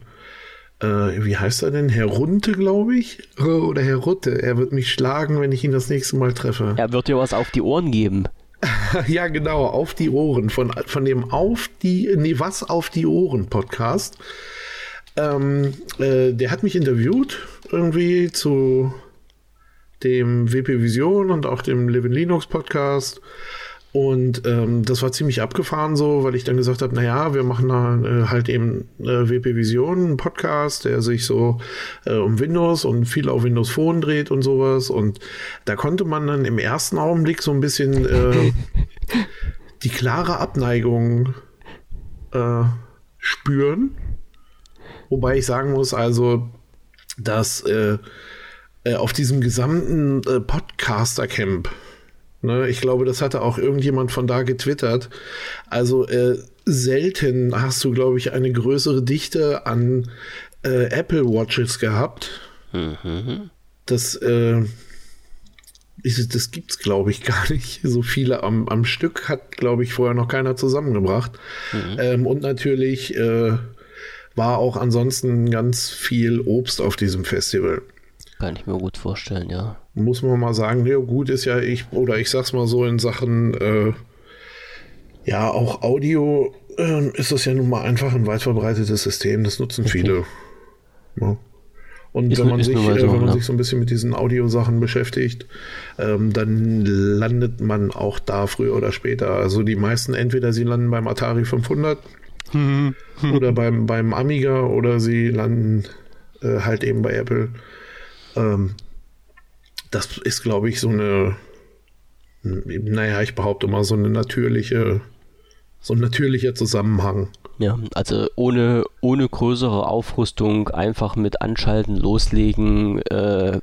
äh, wie heißt er denn? Herr Runte, glaube ich? Oder Herr Rutte. Er wird mich schlagen, wenn ich ihn das nächste Mal treffe. Er wird dir was auf die Ohren geben. ja, genau, auf die Ohren. Von, von dem Auf die, nee, was auf die Ohren Podcast. Ähm, äh, der hat mich interviewt irgendwie zu dem WP Vision und auch dem Live in Linux Podcast. Und ähm, das war ziemlich abgefahren so, weil ich dann gesagt habe, naja, wir machen da äh, halt eben äh, WP Vision, einen Podcast, der sich so äh, um Windows und viel auf Windows Phone dreht und sowas. Und da konnte man dann im ersten Augenblick so ein bisschen äh, die klare Abneigung äh, spüren. Wobei ich sagen muss, also, dass äh, äh, auf diesem gesamten äh, Podcaster-Camp, ne, ich glaube, das hatte auch irgendjemand von da getwittert, also äh, selten hast du, glaube ich, eine größere Dichte an äh, Apple Watches gehabt. Mhm. Das, äh, ist, das gibt's, glaube ich, gar nicht. So viele am, am Stück hat, glaube ich, vorher noch keiner zusammengebracht. Mhm. Ähm, und natürlich äh, war auch ansonsten ganz viel Obst auf diesem Festival. Kann ich mir gut vorstellen, ja. Muss man mal sagen, ja gut ist ja ich, oder ich sag's mal so in Sachen, äh, ja, auch Audio äh, ist das ja nun mal einfach ein weit verbreitetes System, das nutzen okay. viele. Ja. Und ist, wenn man, sich, äh, so, wenn man ne? sich so ein bisschen mit diesen Audiosachen beschäftigt, ähm, dann landet man auch da früher oder später. Also die meisten, entweder sie landen beim Atari 500 hm. oder beim, beim Amiga oder sie landen äh, halt eben bei Apple. Ähm, das ist, glaube ich, so eine, naja, ich behaupte mal, so eine natürliche, so ein natürlicher Zusammenhang. Ja, also ohne, ohne größere Aufrüstung einfach mit Anschalten, Loslegen, äh,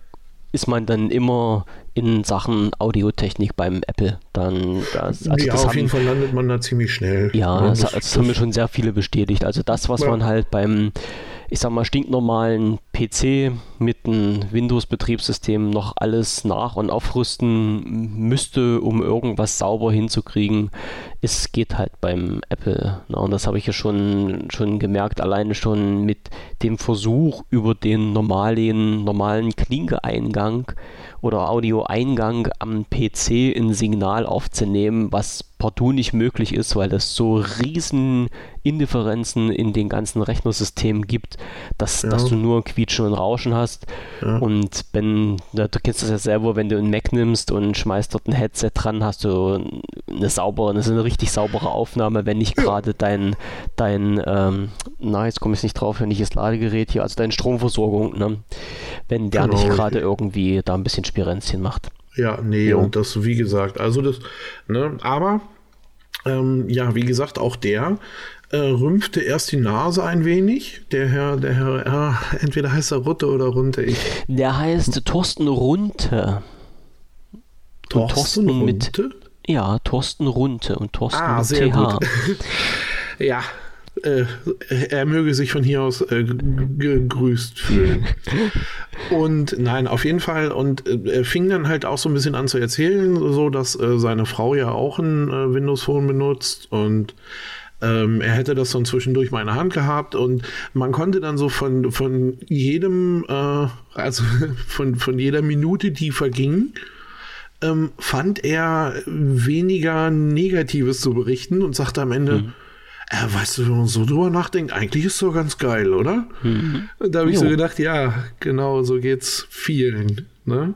ist man dann immer in Sachen Audiotechnik beim Apple. Dann das, also ja, das auf haben, jeden Fall landet man da ziemlich schnell. Ja, das, das, das haben mir schon sehr viele bestätigt. Also das, was ja. man halt beim ich sag mal, stinknormalen PC mit einem Windows-Betriebssystem noch alles nach- und aufrüsten müsste, um irgendwas sauber hinzukriegen. Es geht halt beim Apple. Na, und das habe ich ja schon, schon gemerkt, alleine schon mit dem Versuch über den normalen, normalen Klinke-Eingang oder Audioeingang am PC ein Signal aufzunehmen, was partout nicht möglich ist, weil es so riesen Indifferenzen in den ganzen Rechnersystemen gibt, dass, ja. dass du nur Quietschen und Rauschen hast. Ja. Und wenn, du kennst das ja selber, wenn du einen Mac nimmst und schmeißt dort ein Headset dran, hast du eine saubere, das ist eine richtig saubere Aufnahme, wenn nicht gerade dein, dein ähm, na, jetzt komme ich nicht drauf, wenn ich das Ladegerät hier, also deine Stromversorgung, ne? wenn der genau. nicht gerade irgendwie da ein bisschen Spirenzchen macht. Ja, nee, jo. und das, wie gesagt, also das, ne, aber, ähm, ja, wie gesagt, auch der äh, rümpfte erst die Nase ein wenig. Der Herr, der Herr, ja, entweder heißt er Rutte oder Runte. Ich. Der heißt Thorsten Runte. Thorsten, Thorsten Runte? Mit, Ja, Thorsten Runte und Thorsten ah, sehr TH. Gut. ja, äh, er möge sich von hier aus äh, gegrüßt fühlen. und nein, auf jeden Fall. Und äh, er fing dann halt auch so ein bisschen an zu erzählen, so dass äh, seine Frau ja auch ein äh, Windows Phone benutzt und ähm, er hätte das dann zwischendurch mal in der Hand gehabt und man konnte dann so von, von jedem, äh, also von, von jeder Minute, die verging, ähm, fand er weniger Negatives zu berichten und sagte am Ende, mhm. Äh, weißt du, wenn man so drüber nachdenkt, eigentlich ist es so ganz geil, oder? Mhm. Da habe ich jo. so gedacht, ja, genau, so geht's vielen, ne?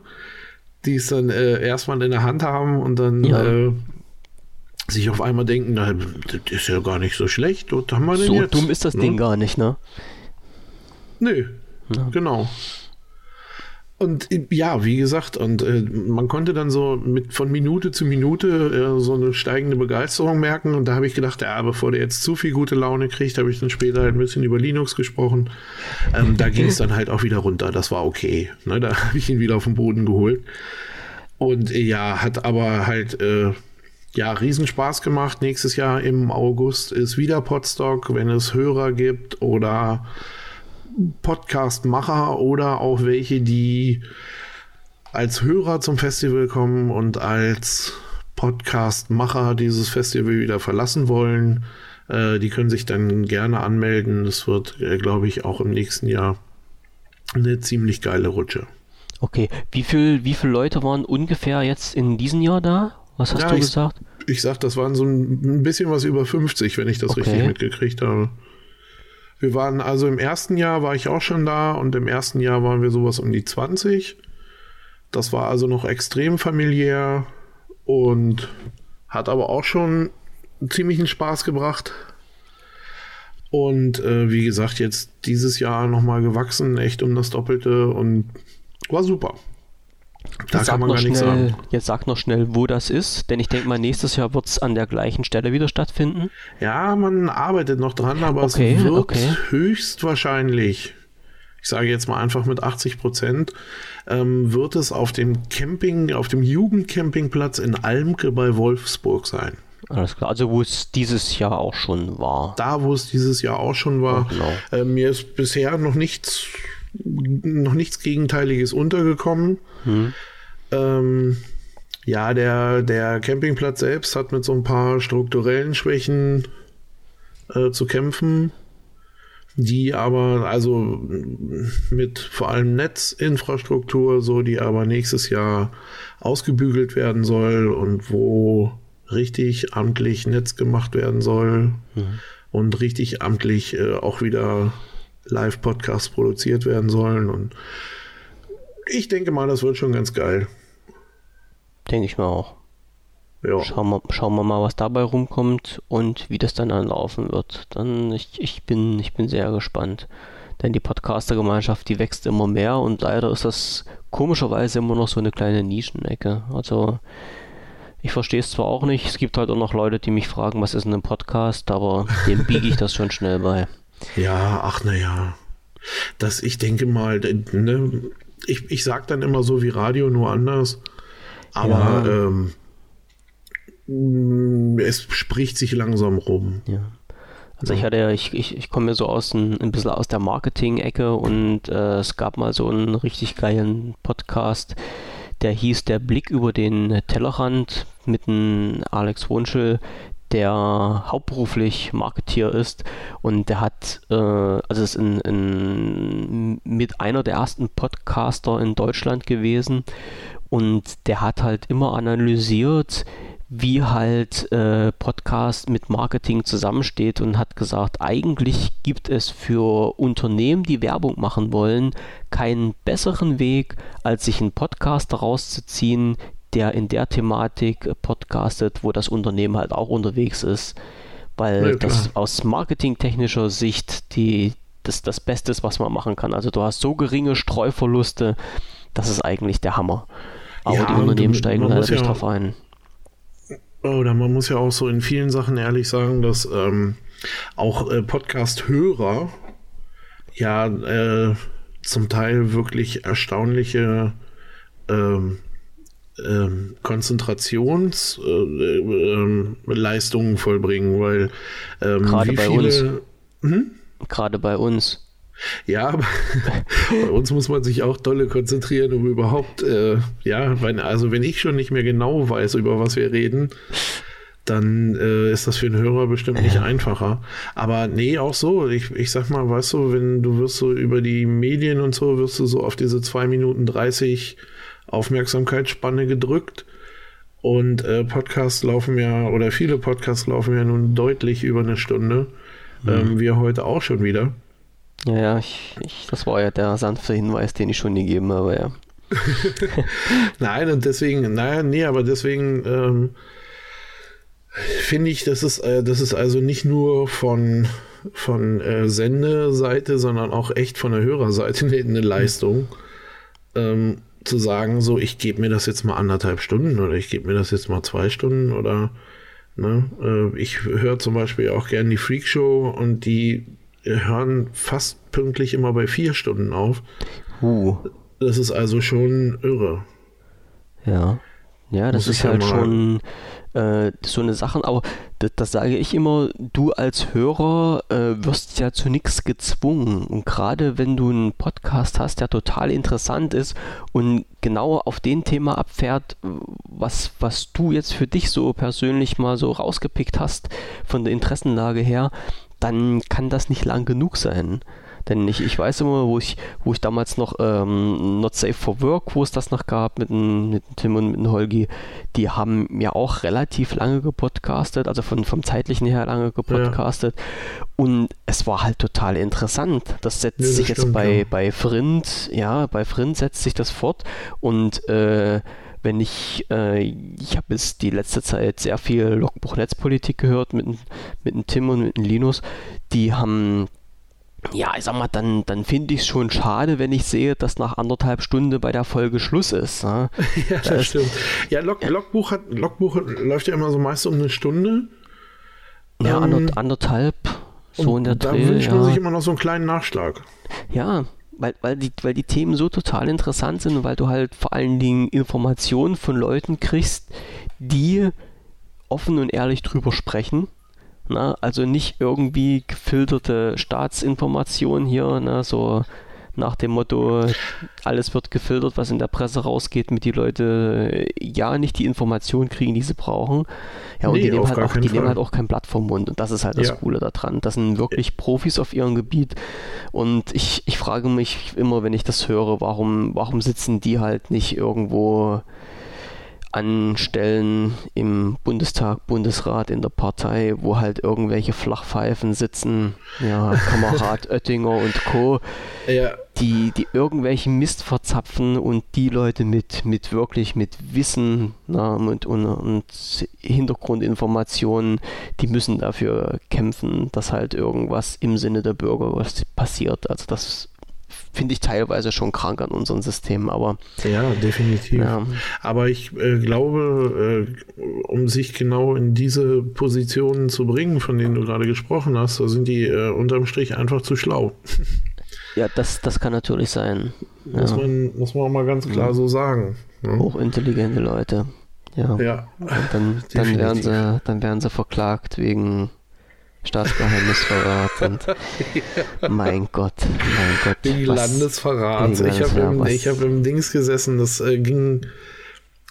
Die es dann äh, erstmal in der Hand haben und dann ja. äh, sich auf einmal denken, na, das ist ja gar nicht so schlecht. Was haben wir denn so jetzt? dumm ist das ne? Ding gar nicht, ne? Nö, ja. genau. Und ja, wie gesagt, und äh, man konnte dann so mit von Minute zu Minute äh, so eine steigende Begeisterung merken. Und da habe ich gedacht, ja, bevor der jetzt zu viel gute Laune kriegt, habe ich dann später halt ein bisschen über Linux gesprochen. Ähm, da ging es dann halt auch wieder runter. Das war okay. Ne, da habe ich ihn wieder auf den Boden geholt. Und äh, ja, hat aber halt äh, ja, Riesenspaß gemacht. Nächstes Jahr im August ist wieder Podstock, wenn es Hörer gibt oder Podcastmacher oder auch welche, die als Hörer zum Festival kommen und als Podcastmacher dieses Festival wieder verlassen wollen. Äh, die können sich dann gerne anmelden. Es wird, äh, glaube ich, auch im nächsten Jahr eine ziemlich geile Rutsche. Okay, wie viel, wie viele Leute waren ungefähr jetzt in diesem Jahr da? Was hast ja, du ich, gesagt? Ich sag, das waren so ein bisschen was über 50, wenn ich das okay. richtig mitgekriegt habe. Wir waren also im ersten Jahr war ich auch schon da und im ersten Jahr waren wir sowas um die 20. Das war also noch extrem familiär und hat aber auch schon ziemlichen Spaß gebracht. Und äh, wie gesagt, jetzt dieses Jahr nochmal gewachsen, echt um das Doppelte und war super. Da jetzt kann man gar nichts sagen. Jetzt sag noch schnell, wo das ist, denn ich denke mal, nächstes Jahr wird es an der gleichen Stelle wieder stattfinden. Ja, man arbeitet noch dran, aber okay, es wird okay. höchstwahrscheinlich, ich sage jetzt mal einfach mit 80 Prozent, ähm, wird es auf dem Camping, auf dem Jugendcampingplatz in Almke bei Wolfsburg sein. Alles klar, also wo es dieses Jahr auch schon war. Da, wo es dieses Jahr auch schon war. Genau. äh, mir ist bisher noch nichts noch nichts Gegenteiliges untergekommen. Hm. Ähm, ja, der, der Campingplatz selbst hat mit so ein paar strukturellen Schwächen äh, zu kämpfen, die aber, also mit vor allem Netzinfrastruktur, so die aber nächstes Jahr ausgebügelt werden soll und wo richtig amtlich Netz gemacht werden soll mhm. und richtig amtlich äh, auch wieder Live-Podcasts produziert werden sollen. Und ich denke mal, das wird schon ganz geil. Denke ich mir auch. Ja. Schauen, wir, schauen wir mal, was dabei rumkommt und wie das dann anlaufen wird. Dann ich, ich, bin, ich bin sehr gespannt. Denn die Podcaster-Gemeinschaft, die wächst immer mehr und leider ist das komischerweise immer noch so eine kleine Nischenecke. Also ich verstehe es zwar auch nicht, es gibt halt auch noch Leute, die mich fragen, was ist denn ein Podcast, aber dem biege ich das schon schnell bei. Ja, ach naja. Das, ich denke mal, ne, ich, ich sag dann immer so wie Radio, nur anders. Aber ja. ähm, mm, es spricht sich langsam rum. Ja. Also ich hatte ja, ich, ich, ich komme ja so aus ein, ein bisschen aus der Marketing-Ecke und äh, es gab mal so einen richtig geilen Podcast, der hieß Der Blick über den Tellerrand mit dem Alex Wunschel, der hauptberuflich Marketier ist und der hat, äh, also ist in, in, mit einer der ersten Podcaster in Deutschland gewesen und der hat halt immer analysiert, wie halt äh, Podcast mit Marketing zusammensteht und hat gesagt, eigentlich gibt es für Unternehmen, die Werbung machen wollen, keinen besseren Weg, als sich einen Podcast rauszuziehen, der in der Thematik podcastet, wo das Unternehmen halt auch unterwegs ist, weil ja, das aus marketingtechnischer Sicht die, das, das Beste ist, was man machen kann. Also du hast so geringe Streuverluste, das ist eigentlich der Hammer. Aber ja, die Unternehmen steigen leider nicht ja, drauf ein. Oder man muss ja auch so in vielen Sachen ehrlich sagen, dass ähm, auch äh, Podcast-Hörer ja äh, zum Teil wirklich erstaunliche ähm, ähm, Konzentrationsleistungen äh, äh, vollbringen, weil ähm, gerade bei viele, uns. Hm? Gerade bei uns. Ja, bei uns muss man sich auch dolle konzentrieren, um überhaupt, äh, ja, wenn, also wenn ich schon nicht mehr genau weiß, über was wir reden, dann äh, ist das für einen Hörer bestimmt nicht einfacher. Aber nee, auch so. Ich, ich sag mal, weißt du, wenn du wirst so über die Medien und so, wirst du so auf diese 2 Minuten 30 Aufmerksamkeitsspanne gedrückt. Und äh, Podcasts laufen ja, oder viele Podcasts laufen ja nun deutlich über eine Stunde. Mhm. Ähm, wir heute auch schon wieder. Ja, ja, ich, ich, das war ja der sanfte Hinweis, den ich schon gegeben habe, ja. Nein, und deswegen, naja, nee, aber deswegen ähm, finde ich, das ist, äh, das ist also nicht nur von, von äh, Sendeseite, sondern auch echt von der Hörerseite eine, eine Leistung. Ähm, zu sagen, so, ich gebe mir das jetzt mal anderthalb Stunden oder ich gebe mir das jetzt mal zwei Stunden oder ne, äh, ich höre zum Beispiel auch gerne die Freak Show und die hören fast pünktlich immer bei vier Stunden auf. Uh. Das ist also schon irre. Ja. Ja, das Muss ist halt schon äh, so eine Sache, aber das, das, sage ich immer, du als Hörer äh, wirst ja zu nichts gezwungen. Und gerade wenn du einen Podcast hast, der total interessant ist und genau auf den Thema abfährt, was, was du jetzt für dich so persönlich mal so rausgepickt hast von der Interessenlage her, dann kann das nicht lang genug sein. Denn ich, ich weiß immer, wo ich, wo ich damals noch ähm, Not Safe for Work, wo es das noch gab mit, dem, mit Tim und mit dem Holgi, die haben ja auch relativ lange gepodcastet, also von, vom zeitlichen her lange gepodcastet. Ja. Und es war halt total interessant. Das setzt ja, das sich stimmt, jetzt bei, ja. bei Frind, ja, bei Frind setzt sich das fort und äh, wenn ich, äh, ich habe jetzt die letzte Zeit sehr viel Logbuch Netzpolitik gehört mit, mit dem Tim und mit dem Linus, die haben ja, ich sag mal, dann, dann finde ich es schon schade, wenn ich sehe, dass nach anderthalb Stunden bei der Folge Schluss ist. Ne? ja, das, das stimmt. Ja, Log, ja. Logbuch, hat, Logbuch läuft ja immer so meist um eine Stunde. Ja, ähm, anderthalb, so in der Da Dreh, wünscht man sich immer noch so einen kleinen Nachschlag. Ja, weil, weil, die, weil die Themen so total interessant sind und weil du halt vor allen Dingen Informationen von Leuten kriegst, die offen und ehrlich drüber sprechen na, also nicht irgendwie gefilterte Staatsinformationen hier, ne, so nach dem Motto, alles wird gefiltert, was in der Presse rausgeht, mit die Leute ja nicht die Informationen kriegen, die sie brauchen. Ja, und nee, die, nehmen halt, auch, die nehmen halt auch kein Blatt vom Mund. Und das ist halt das ja. Coole daran. Das sind wirklich Profis auf ihrem Gebiet. Und ich, ich frage mich immer, wenn ich das höre, warum, warum sitzen die halt nicht irgendwo an Stellen im Bundestag, Bundesrat, in der Partei, wo halt irgendwelche Flachpfeifen sitzen, ja, Kamerad Oettinger und Co., ja. die, die irgendwelchen Mist verzapfen und die Leute mit, mit wirklich mit Wissen na, und, und, und Hintergrundinformationen, die müssen dafür kämpfen, dass halt irgendwas im Sinne der Bürger was passiert. Also das finde ich teilweise schon krank an unserem System, aber. Ja, definitiv. Ja. Aber ich äh, glaube, äh, um sich genau in diese Positionen zu bringen, von denen du gerade gesprochen hast, da sind die äh, unterm Strich einfach zu schlau. Ja, das, das kann natürlich sein. Muss, ja. man, muss man auch mal ganz klar ja. so sagen. Ne? Hochintelligente Leute. Ja. ja. Und dann, dann, werden sie, dann werden sie verklagt wegen Staatsgeheimnisverrat und ja. mein Gott, mein Gott. Die Landesverrat. Ich habe im, hab im Dings gesessen, das äh, ging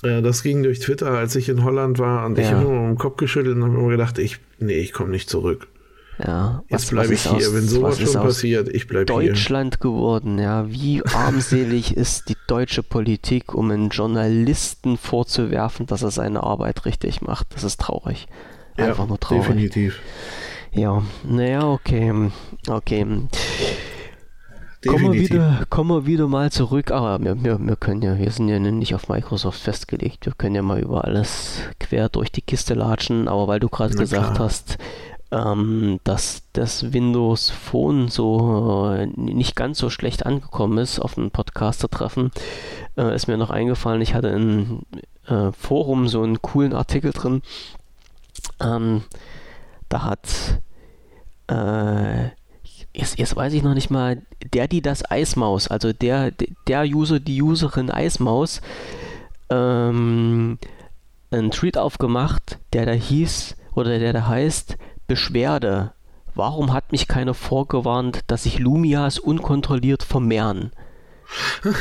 äh, das ging durch Twitter, als ich in Holland war und ja. ich habe immer den Kopf geschüttelt und habe immer gedacht, ich, nee, ich komme nicht zurück. Ja, jetzt bleibe ich hier. Aus, Wenn sowas schon passiert, ich bleibe hier. Deutschland geworden, ja. Wie armselig ist die deutsche Politik, um einen Journalisten vorzuwerfen, dass er seine Arbeit richtig macht? Das ist traurig. Einfach ja, nur traurig. Definitiv. Ja, naja, okay. Okay. Kommen wir, wieder, kommen wir wieder mal zurück. Aber wir, wir, wir können ja, wir sind ja nicht auf Microsoft festgelegt. Wir können ja mal über alles quer durch die Kiste latschen. Aber weil du gerade gesagt klar. hast, ähm, dass das Windows Phone so äh, nicht ganz so schlecht angekommen ist auf einem Podcaster-Treffen, äh, ist mir noch eingefallen. Ich hatte im äh, Forum so einen coolen Artikel drin. Ähm, da hat äh, jetzt, jetzt weiß ich noch nicht mal, der, die das Eismaus, also der, der User, die Userin Eismaus, ähm, einen Tweet aufgemacht, der da hieß, oder der da heißt, Beschwerde. Warum hat mich keiner vorgewarnt, dass sich Lumias unkontrolliert vermehren?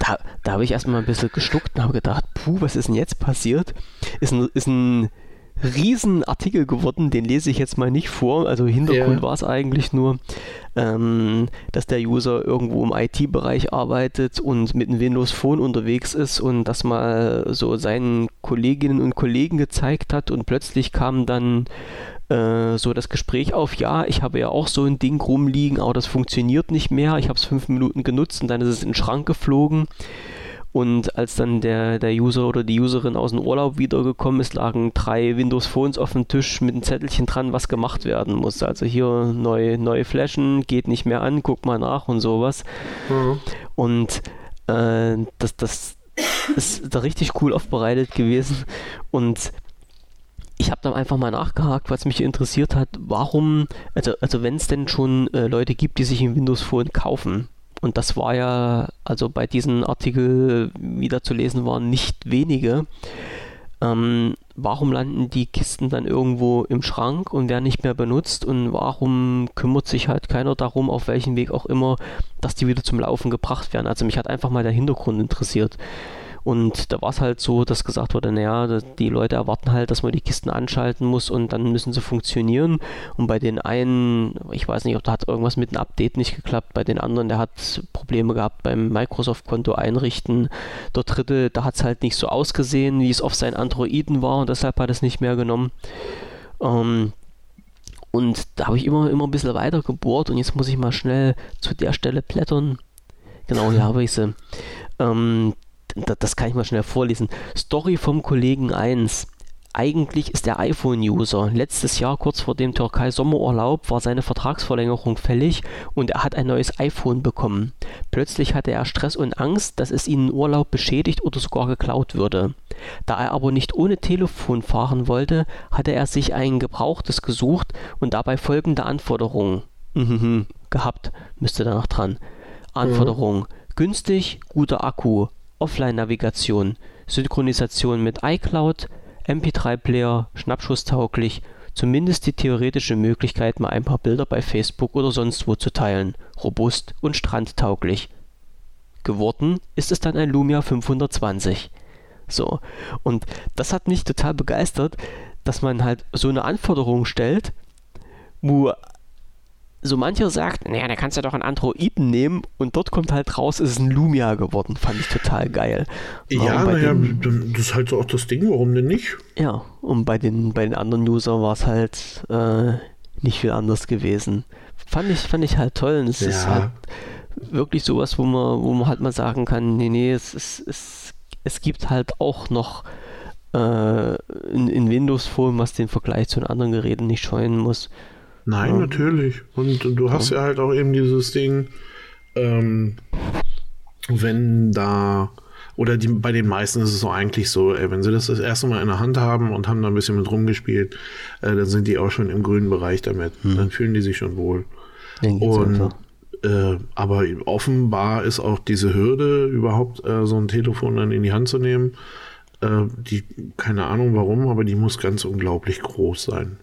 da da habe ich erstmal ein bisschen gestuckt und habe gedacht, puh, was ist denn jetzt passiert? Ist ein, ist ein Riesenartikel geworden, den lese ich jetzt mal nicht vor. Also Hintergrund ja. war es eigentlich nur, ähm, dass der User irgendwo im IT-Bereich arbeitet und mit einem Windows Phone unterwegs ist und das mal so seinen Kolleginnen und Kollegen gezeigt hat und plötzlich kam dann äh, so das Gespräch auf, ja, ich habe ja auch so ein Ding rumliegen, aber das funktioniert nicht mehr. Ich habe es fünf Minuten genutzt und dann ist es in den Schrank geflogen. Und als dann der, der User oder die Userin aus dem Urlaub wiedergekommen ist, lagen drei Windows Phones auf dem Tisch mit einem Zettelchen dran, was gemacht werden muss. Also hier neue, neue Flashen, geht nicht mehr an, guck mal nach und sowas. Mhm. Und äh, das, das ist da richtig cool aufbereitet gewesen. Und ich habe dann einfach mal nachgehakt, was mich interessiert hat, warum, also, also wenn es denn schon äh, Leute gibt, die sich ein Windows Phone kaufen, und das war ja, also bei diesem Artikel wieder zu lesen waren, nicht wenige, ähm, warum landen die Kisten dann irgendwo im Schrank und werden nicht mehr benutzt und warum kümmert sich halt keiner darum, auf welchen Weg auch immer, dass die wieder zum Laufen gebracht werden. Also mich hat einfach mal der Hintergrund interessiert. Und da war es halt so, dass gesagt wurde, naja, die Leute erwarten halt, dass man die Kisten anschalten muss und dann müssen sie funktionieren. Und bei den einen, ich weiß nicht, ob da hat irgendwas mit dem Update nicht geklappt, bei den anderen, der hat Probleme gehabt beim Microsoft-Konto einrichten. Der dritte, da hat es halt nicht so ausgesehen, wie es auf seinen Androiden war und deshalb hat es nicht mehr genommen. Ähm, und da habe ich immer, immer ein bisschen weiter gebohrt und jetzt muss ich mal schnell zu der Stelle blättern. Genau, hier habe ich sie. Ähm, das kann ich mal schnell vorlesen. Story vom Kollegen 1. Eigentlich ist er iPhone-User. Letztes Jahr, kurz vor dem Türkei-Sommerurlaub, war seine Vertragsverlängerung fällig und er hat ein neues iPhone bekommen. Plötzlich hatte er Stress und Angst, dass es ihn im Urlaub beschädigt oder sogar geklaut würde. Da er aber nicht ohne Telefon fahren wollte, hatte er sich ein gebrauchtes gesucht und dabei folgende Anforderungen mhm, gehabt. Müsste da noch dran. Anforderungen. Mhm. Günstig, guter Akku, Offline-Navigation, Synchronisation mit iCloud, MP3-Player, schnappschusstauglich, zumindest die theoretische Möglichkeit, mal ein paar Bilder bei Facebook oder sonst wo zu teilen, robust und strandtauglich. Geworden ist es dann ein Lumia 520. So, und das hat mich total begeistert, dass man halt so eine Anforderung stellt, wo so mancher sagt, naja, da kannst du doch einen Androiden nehmen und dort kommt halt raus, ist es ein Lumia geworden. Fand ich total geil. Ja, naja, das ist halt so auch das Ding, warum denn nicht? Ja, und bei den, bei den anderen Usern war es halt äh, nicht viel anders gewesen. Fand ich, fand ich halt toll. Und es ja. ist halt wirklich sowas, wo man, wo man halt mal sagen kann, nee, nee, es, es, es, es gibt halt auch noch äh, in, in Windows Phone, was den Vergleich zu den anderen Geräten nicht scheuen muss. Nein, ja. natürlich. Und du hast ja. ja halt auch eben dieses Ding, ähm, wenn da, oder die, bei den meisten ist es so eigentlich so, ey, wenn sie das das erste Mal in der Hand haben und haben da ein bisschen mit rumgespielt, äh, dann sind die auch schon im grünen Bereich damit. Hm. Dann fühlen die sich schon wohl. Und äh, aber offenbar ist auch diese Hürde, überhaupt äh, so ein Telefon dann in die Hand zu nehmen, äh, die, keine Ahnung warum, aber die muss ganz unglaublich groß sein.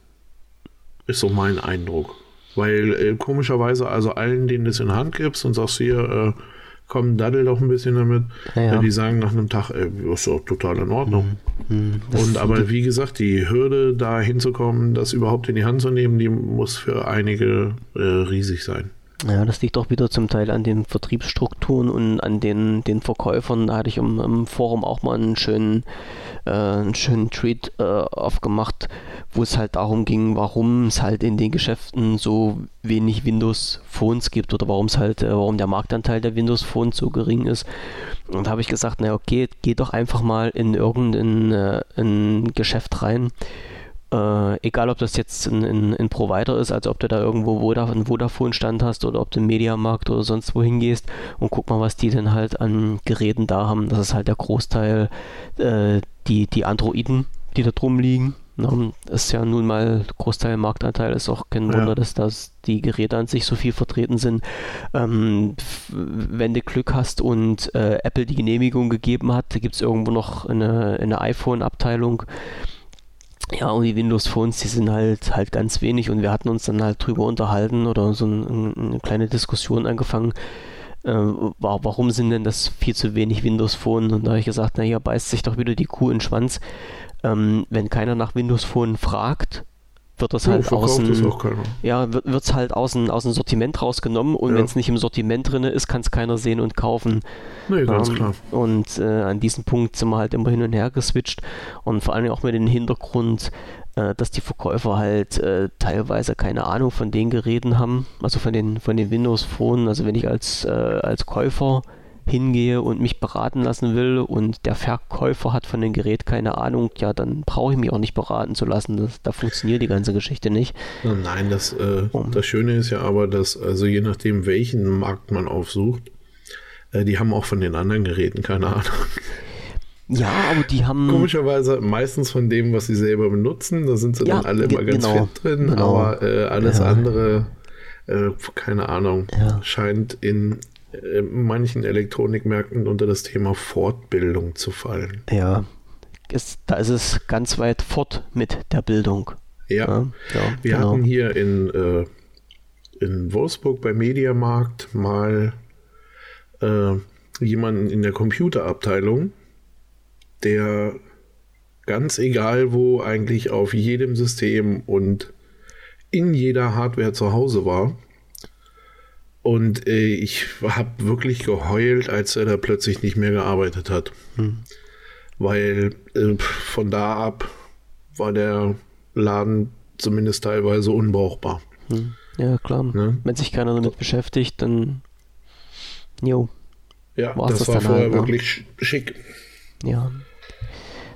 Ist so mein Eindruck. Weil äh, komischerweise, also allen, denen du es in die Hand gibst und sagst hier, äh, komm, daddel doch ein bisschen damit, ja, ja. die sagen nach einem Tag, ey, ist doch total in Ordnung. Mhm. Und aber wie gesagt, die Hürde, da hinzukommen, das überhaupt in die Hand zu nehmen, die muss für einige äh, riesig sein. Ja, das liegt auch wieder zum Teil an den Vertriebsstrukturen und an den, den Verkäufern. Da hatte ich im, im Forum auch mal einen schönen, äh, einen schönen Tweet äh, aufgemacht, wo es halt darum ging, warum es halt in den Geschäften so wenig Windows Phones gibt oder warum es halt, äh, warum der Marktanteil der Windows Phones so gering ist. Und da habe ich gesagt, na okay, geh doch einfach mal in irgendein äh, ein Geschäft rein äh, egal, ob das jetzt ein, ein, ein, Provider ist, also ob du da irgendwo einen Vodafone-Stand hast oder ob du im Mediamarkt oder sonst wohin gehst und guck mal, was die denn halt an Geräten da haben. Das ist halt der Großteil, äh, die, die Androiden, die da drum liegen. Na, ist ja nun mal Großteil Marktanteil, ist auch kein Wunder, ja. dass das die Geräte an sich so viel vertreten sind. Ähm, wenn du Glück hast und äh, Apple die Genehmigung gegeben hat, gibt es irgendwo noch eine, eine iPhone-Abteilung. Ja, und die Windows Phones, die sind halt halt ganz wenig und wir hatten uns dann halt drüber unterhalten oder so ein, eine kleine Diskussion angefangen, äh, warum sind denn das viel zu wenig Windows Phone? Und da habe ich gesagt, naja, beißt sich doch wieder die Kuh in den Schwanz. Ähm, wenn keiner nach Windows Phone fragt, wird das ja, halt aus dem, ja, wird es halt aus dem, aus dem Sortiment rausgenommen und ja. wenn es nicht im Sortiment drin ist, kann es keiner sehen und kaufen. Nee, ganz ähm, klar. Und äh, an diesem Punkt sind wir halt immer hin und her geswitcht und vor allem auch mit dem Hintergrund, äh, dass die Verkäufer halt äh, teilweise keine Ahnung von den Geräten haben, also von den, von den Windows Phone. Also wenn ich als, äh, als Käufer hingehe und mich beraten lassen will und der Verkäufer hat von dem Gerät keine Ahnung, ja, dann brauche ich mich auch nicht beraten zu lassen. Das, da funktioniert die ganze Geschichte nicht. Nein, das, äh, um. das Schöne ist ja aber, dass also je nachdem, welchen Markt man aufsucht, äh, die haben auch von den anderen Geräten keine Ahnung. Ja, aber die haben. Komischerweise meistens von dem, was sie selber benutzen, da sind sie ja, dann alle immer ganz genau, fit drin, genau. aber äh, alles ja. andere, äh, keine Ahnung, ja. scheint in manchen Elektronikmärkten unter das Thema Fortbildung zu fallen. Ja, ist, da ist es ganz weit fort mit der Bildung. Ja, wir genau. hatten hier in, äh, in Wolfsburg beim Mediamarkt mal äh, jemanden in der Computerabteilung, der ganz egal wo eigentlich auf jedem System und in jeder Hardware zu Hause war. Und äh, ich habe wirklich geheult, als er da plötzlich nicht mehr gearbeitet hat. Hm. Weil äh, von da ab war der Laden zumindest teilweise unbrauchbar. Hm. Ja, klar. Ne? Wenn sich keiner damit beschäftigt, dann. Jo. Ja, das, das war vorher halt, ne? wirklich schick. Ja.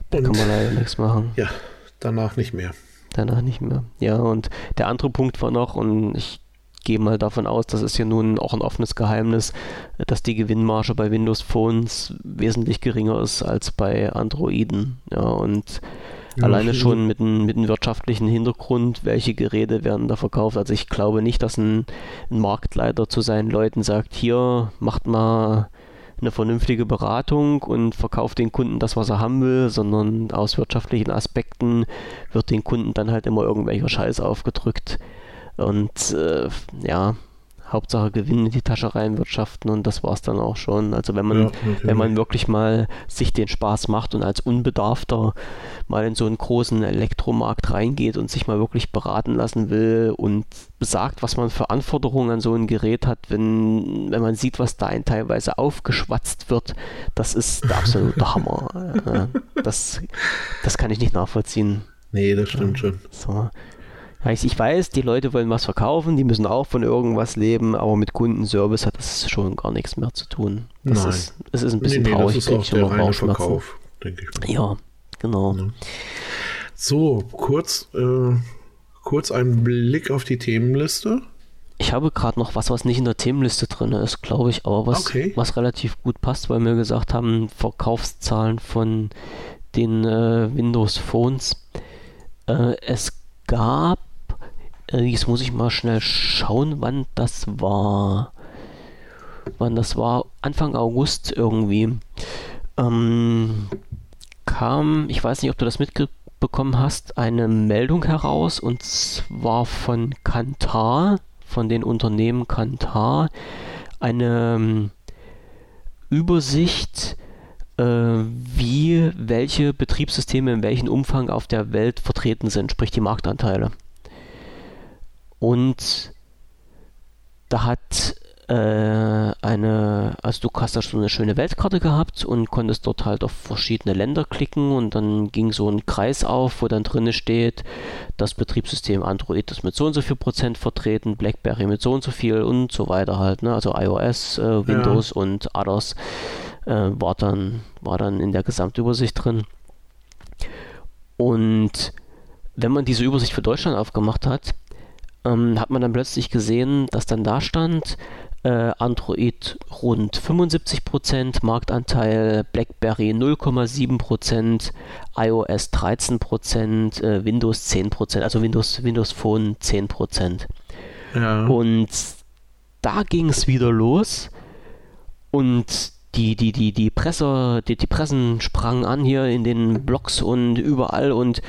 Da und, kann man leider nichts machen. Ja, danach nicht mehr. Danach nicht mehr. Ja, und der andere Punkt war noch, und ich gehe mal davon aus, das ist ja nun auch ein offenes Geheimnis, dass die Gewinnmarge bei Windows Phones wesentlich geringer ist als bei Androiden. Ja, und ja, alleine schon mit einem, mit einem wirtschaftlichen Hintergrund, welche Geräte werden da verkauft. Also ich glaube nicht, dass ein, ein Marktleiter zu seinen Leuten sagt, hier macht mal eine vernünftige Beratung und verkauft den Kunden das, was er haben will, sondern aus wirtschaftlichen Aspekten wird den Kunden dann halt immer irgendwelcher Scheiß aufgedrückt. Und äh, ja, Hauptsache Gewinn in die Tasche reinwirtschaften und das war es dann auch schon. Also wenn man, ja, wenn man wirklich mal sich den Spaß macht und als Unbedarfter mal in so einen großen Elektromarkt reingeht und sich mal wirklich beraten lassen will und sagt, was man für Anforderungen an so ein Gerät hat, wenn, wenn man sieht, was da ein teilweise aufgeschwatzt wird, das ist der absolute Hammer. das, das kann ich nicht nachvollziehen. Nee, das stimmt schon. So. Heißt, ich weiß, die Leute wollen was verkaufen, die müssen auch von irgendwas leben, aber mit Kundenservice hat das schon gar nichts mehr zu tun. Das Nein. Ist, es ist ein bisschen nee, nee, traurig, auch ich, der reine Verkauf, denke ich mal. Ja, genau. Ja. So, kurz, äh, kurz ein Blick auf die Themenliste. Ich habe gerade noch was, was nicht in der Themenliste drin ist, glaube ich, aber was, okay. was relativ gut passt, weil wir gesagt haben, Verkaufszahlen von den äh, Windows Phones. Äh, es gab jetzt muss ich mal schnell schauen, wann das war. Wann das war? Anfang August irgendwie. Ähm, kam, ich weiß nicht, ob du das mitbekommen hast, eine Meldung heraus und zwar von Kantar, von den Unternehmen Kantar, eine ähm, Übersicht, äh, wie welche Betriebssysteme in welchem Umfang auf der Welt vertreten sind, sprich die Marktanteile. Und da hat äh, eine, also du hast da so eine schöne Weltkarte gehabt und konntest dort halt auf verschiedene Länder klicken und dann ging so ein Kreis auf, wo dann drinne steht, das Betriebssystem Android ist mit so und so viel Prozent vertreten, BlackBerry mit so und so viel und so weiter halt, ne? Also iOS, äh, Windows ja. und others äh, war dann war dann in der Gesamtübersicht drin. Und wenn man diese Übersicht für Deutschland aufgemacht hat, ähm, hat man dann plötzlich gesehen, dass dann da stand, äh, Android rund 75% Marktanteil, BlackBerry 0,7%, iOS 13%, äh, Windows 10%, also Windows, Windows Phone 10%. Ja. Und da ging es wieder los und die, die, die, die Presse, die, die Pressen sprangen an hier in den Blogs und überall und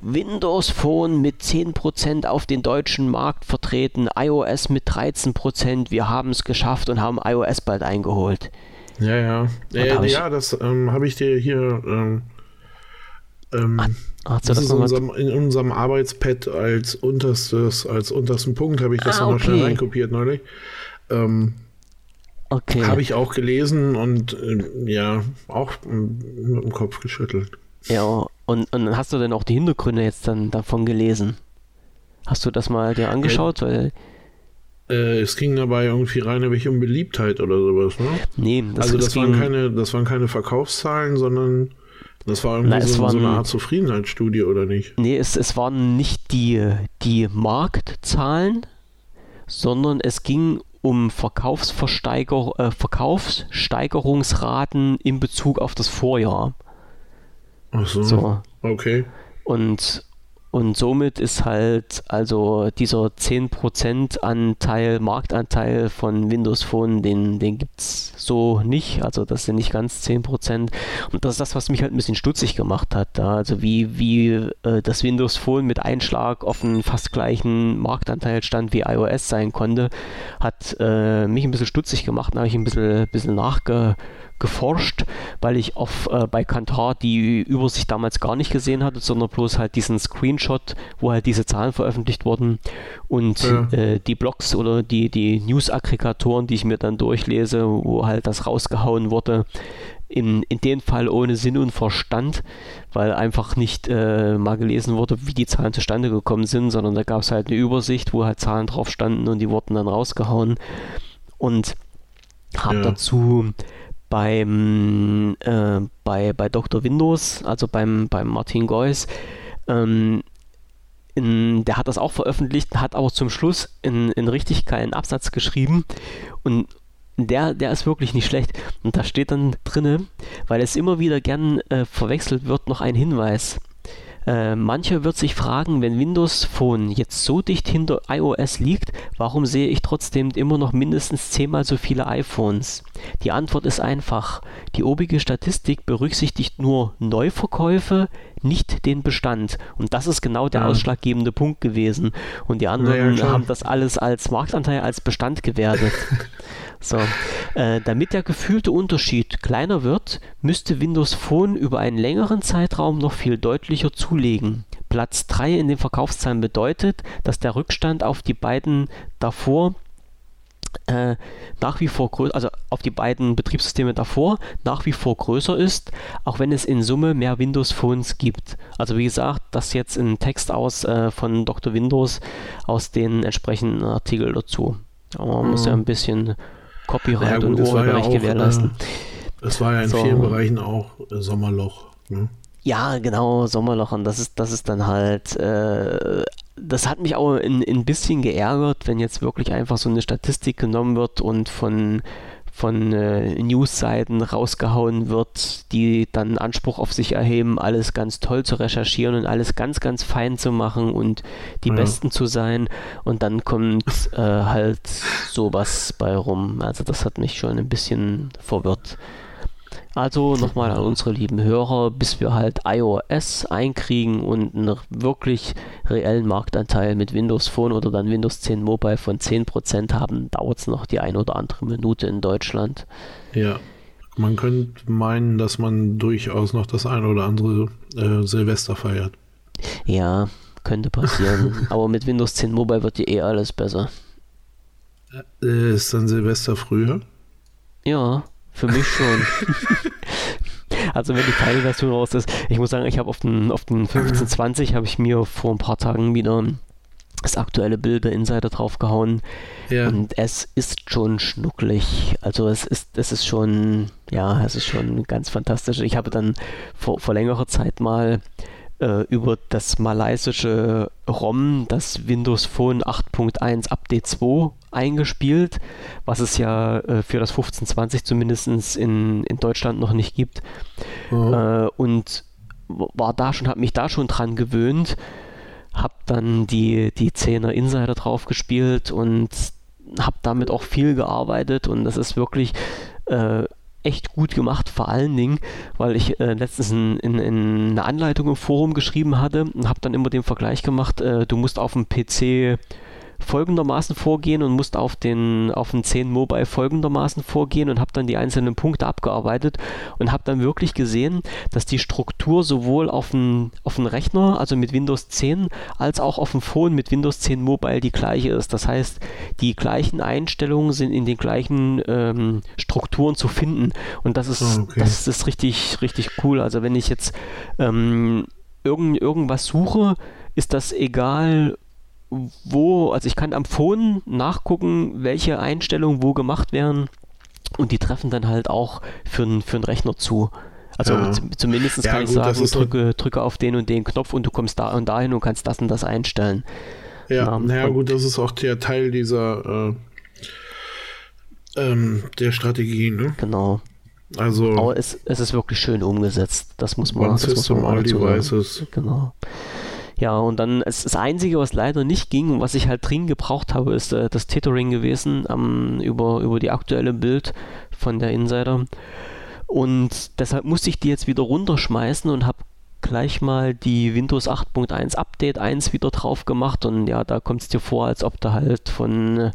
Windows Phone mit 10% auf den deutschen Markt vertreten, iOS mit 13%, wir haben es geschafft und haben iOS bald eingeholt. Ja, ja. Äh, ja, das ähm, habe ich dir hier ähm, ähm, Ach, das, das ist in unserem, in unserem Arbeitspad als unterstes, als untersten Punkt habe ich das ah, okay. noch schnell reinkopiert neulich. Ähm, okay. Habe ich auch gelesen und äh, ja, auch mit dem Kopf geschüttelt. Ja, und, und hast du denn auch die Hintergründe jetzt dann davon gelesen? Hast du das mal dir angeschaut? Weil äh, es ging dabei irgendwie rein um Beliebtheit oder sowas, ne? Nee, das, also das waren keine, das waren keine Verkaufszahlen, sondern das war irgendwie Na, so, waren, so, eine Art Zufriedenheitsstudie, oder nicht? Nee, es, es waren nicht die, die Marktzahlen, sondern es ging um Verkaufsversteiger, äh, Verkaufssteigerungsraten in Bezug auf das Vorjahr. Ach so. so. Okay. Und, und somit ist halt also dieser 10% Anteil, Marktanteil von Windows Phone, den, den gibt es so nicht. Also das sind nicht ganz 10%. Und das ist das, was mich halt ein bisschen stutzig gemacht hat. Da. Also wie, wie äh, das Windows Phone mit Einschlag auf einen fast gleichen Marktanteil stand wie iOS sein konnte, hat äh, mich ein bisschen stutzig gemacht. Da habe ich ein bisschen, bisschen nachge geforscht, weil ich auf, äh, bei Kantar die Übersicht damals gar nicht gesehen hatte, sondern bloß halt diesen Screenshot, wo halt diese Zahlen veröffentlicht wurden und ja. äh, die Blogs oder die, die News-Aggregatoren, die ich mir dann durchlese, wo halt das rausgehauen wurde, in, in dem Fall ohne Sinn und Verstand, weil einfach nicht äh, mal gelesen wurde, wie die Zahlen zustande gekommen sind, sondern da gab es halt eine Übersicht, wo halt Zahlen drauf standen und die wurden dann rausgehauen und habe ja. dazu beim, äh, bei, bei Dr. Windows, also beim, beim Martin Geuss, ähm, in, der hat das auch veröffentlicht, hat aber zum Schluss einen richtig geilen Absatz geschrieben und der, der ist wirklich nicht schlecht. Und da steht dann drinne, weil es immer wieder gern äh, verwechselt wird, noch ein Hinweis. Äh, mancher wird sich fragen, wenn Windows Phone jetzt so dicht hinter iOS liegt, warum sehe ich trotzdem immer noch mindestens zehnmal so viele iPhones? Die Antwort ist einfach. Die obige Statistik berücksichtigt nur Neuverkäufe, nicht den Bestand. Und das ist genau der ja. ausschlaggebende Punkt gewesen. Und die anderen ja, haben das alles als Marktanteil, als Bestand gewertet. So, äh, damit der gefühlte Unterschied kleiner wird, müsste Windows Phone über einen längeren Zeitraum noch viel deutlicher zulegen. Platz 3 in den Verkaufszahlen bedeutet, dass der Rückstand auf die beiden davor äh, nach wie vor größer, also auf die beiden Betriebssysteme davor nach wie vor größer ist, auch wenn es in Summe mehr Windows Phones gibt. Also wie gesagt, das jetzt ein Text aus äh, von Dr. Windows aus den entsprechenden Artikel dazu. Aber man mhm. muss ja ein bisschen Copyright ja, gut, und Urheberrecht ja gewährleisten. Äh, es war ja in so. vielen Bereichen auch äh, Sommerloch. Ne? Ja, genau, Sommerloch. Und das ist, das ist dann halt, äh, das hat mich auch ein, ein bisschen geärgert, wenn jetzt wirklich einfach so eine Statistik genommen wird und von von äh, Newsseiten rausgehauen wird, die dann Anspruch auf sich erheben, alles ganz toll zu recherchieren und alles ganz, ganz fein zu machen und die ja. Besten zu sein. Und dann kommt äh, halt sowas bei rum. Also das hat mich schon ein bisschen verwirrt. Also nochmal an unsere lieben Hörer, bis wir halt iOS einkriegen und einen wirklich reellen Marktanteil mit Windows Phone oder dann Windows 10 Mobile von 10% haben, dauert es noch die ein oder andere Minute in Deutschland. Ja, man könnte meinen, dass man durchaus noch das ein oder andere äh, Silvester feiert. Ja, könnte passieren. Aber mit Windows 10 Mobile wird ja eh alles besser. Äh, ist dann Silvester früher? Ja. Für mich schon. also wenn die Teilversion raus ist. Ich muss sagen, ich habe auf den, auf den 1520 habe ich mir vor ein paar Tagen wieder das aktuelle Bild der Insider draufgehauen. Ja. Und es ist schon schnucklig. Also es ist, es ist schon, ja, es ist schon ganz fantastisch. Ich habe dann vor, vor längerer Zeit mal äh, über das malaysische ROM, das Windows Phone 8.1 Update 2 eingespielt, was es ja äh, für das 1520 zumindest in, in Deutschland noch nicht gibt. Mhm. Äh, und war da schon, habe mich da schon dran gewöhnt, habe dann die, die 10er Insider drauf gespielt und habe damit auch viel gearbeitet und das ist wirklich äh, echt gut gemacht, vor allen Dingen, weil ich äh, letztens in, in, in, eine Anleitung im Forum geschrieben hatte und habe dann immer den Vergleich gemacht, äh, du musst auf dem PC folgendermaßen vorgehen und musste auf den, auf den 10 Mobile folgendermaßen vorgehen und habe dann die einzelnen Punkte abgearbeitet und habe dann wirklich gesehen, dass die Struktur sowohl auf dem auf den Rechner, also mit Windows 10, als auch auf dem Phone mit Windows 10 Mobile die gleiche ist. Das heißt, die gleichen Einstellungen sind in den gleichen ähm, Strukturen zu finden und das ist, ah, okay. das ist richtig, richtig cool. Also wenn ich jetzt ähm, irgend, irgendwas suche, ist das egal, wo, also ich kann am Phone nachgucken, welche Einstellungen wo gemacht werden und die treffen dann halt auch für, für einen Rechner zu. Also ja. zumindest ja, kann gut, ich sagen, drücke, drücke auf den und den Knopf und du kommst da und dahin und kannst das und das einstellen. Ja, naja und, gut, das ist auch der Teil dieser äh, ähm, der Strategie, ne? Genau. Also, Aber es, es ist wirklich schön umgesetzt. Das muss man, das muss man all devices. Genau. Ja, und dann das, das Einzige, was leider nicht ging und was ich halt dringend gebraucht habe, ist äh, das Tethering gewesen ähm, über, über die aktuelle Bild von der Insider. Und deshalb musste ich die jetzt wieder runterschmeißen und habe gleich mal die Windows 8.1 Update 1 wieder drauf gemacht und ja, da kommt es dir vor, als ob du halt von,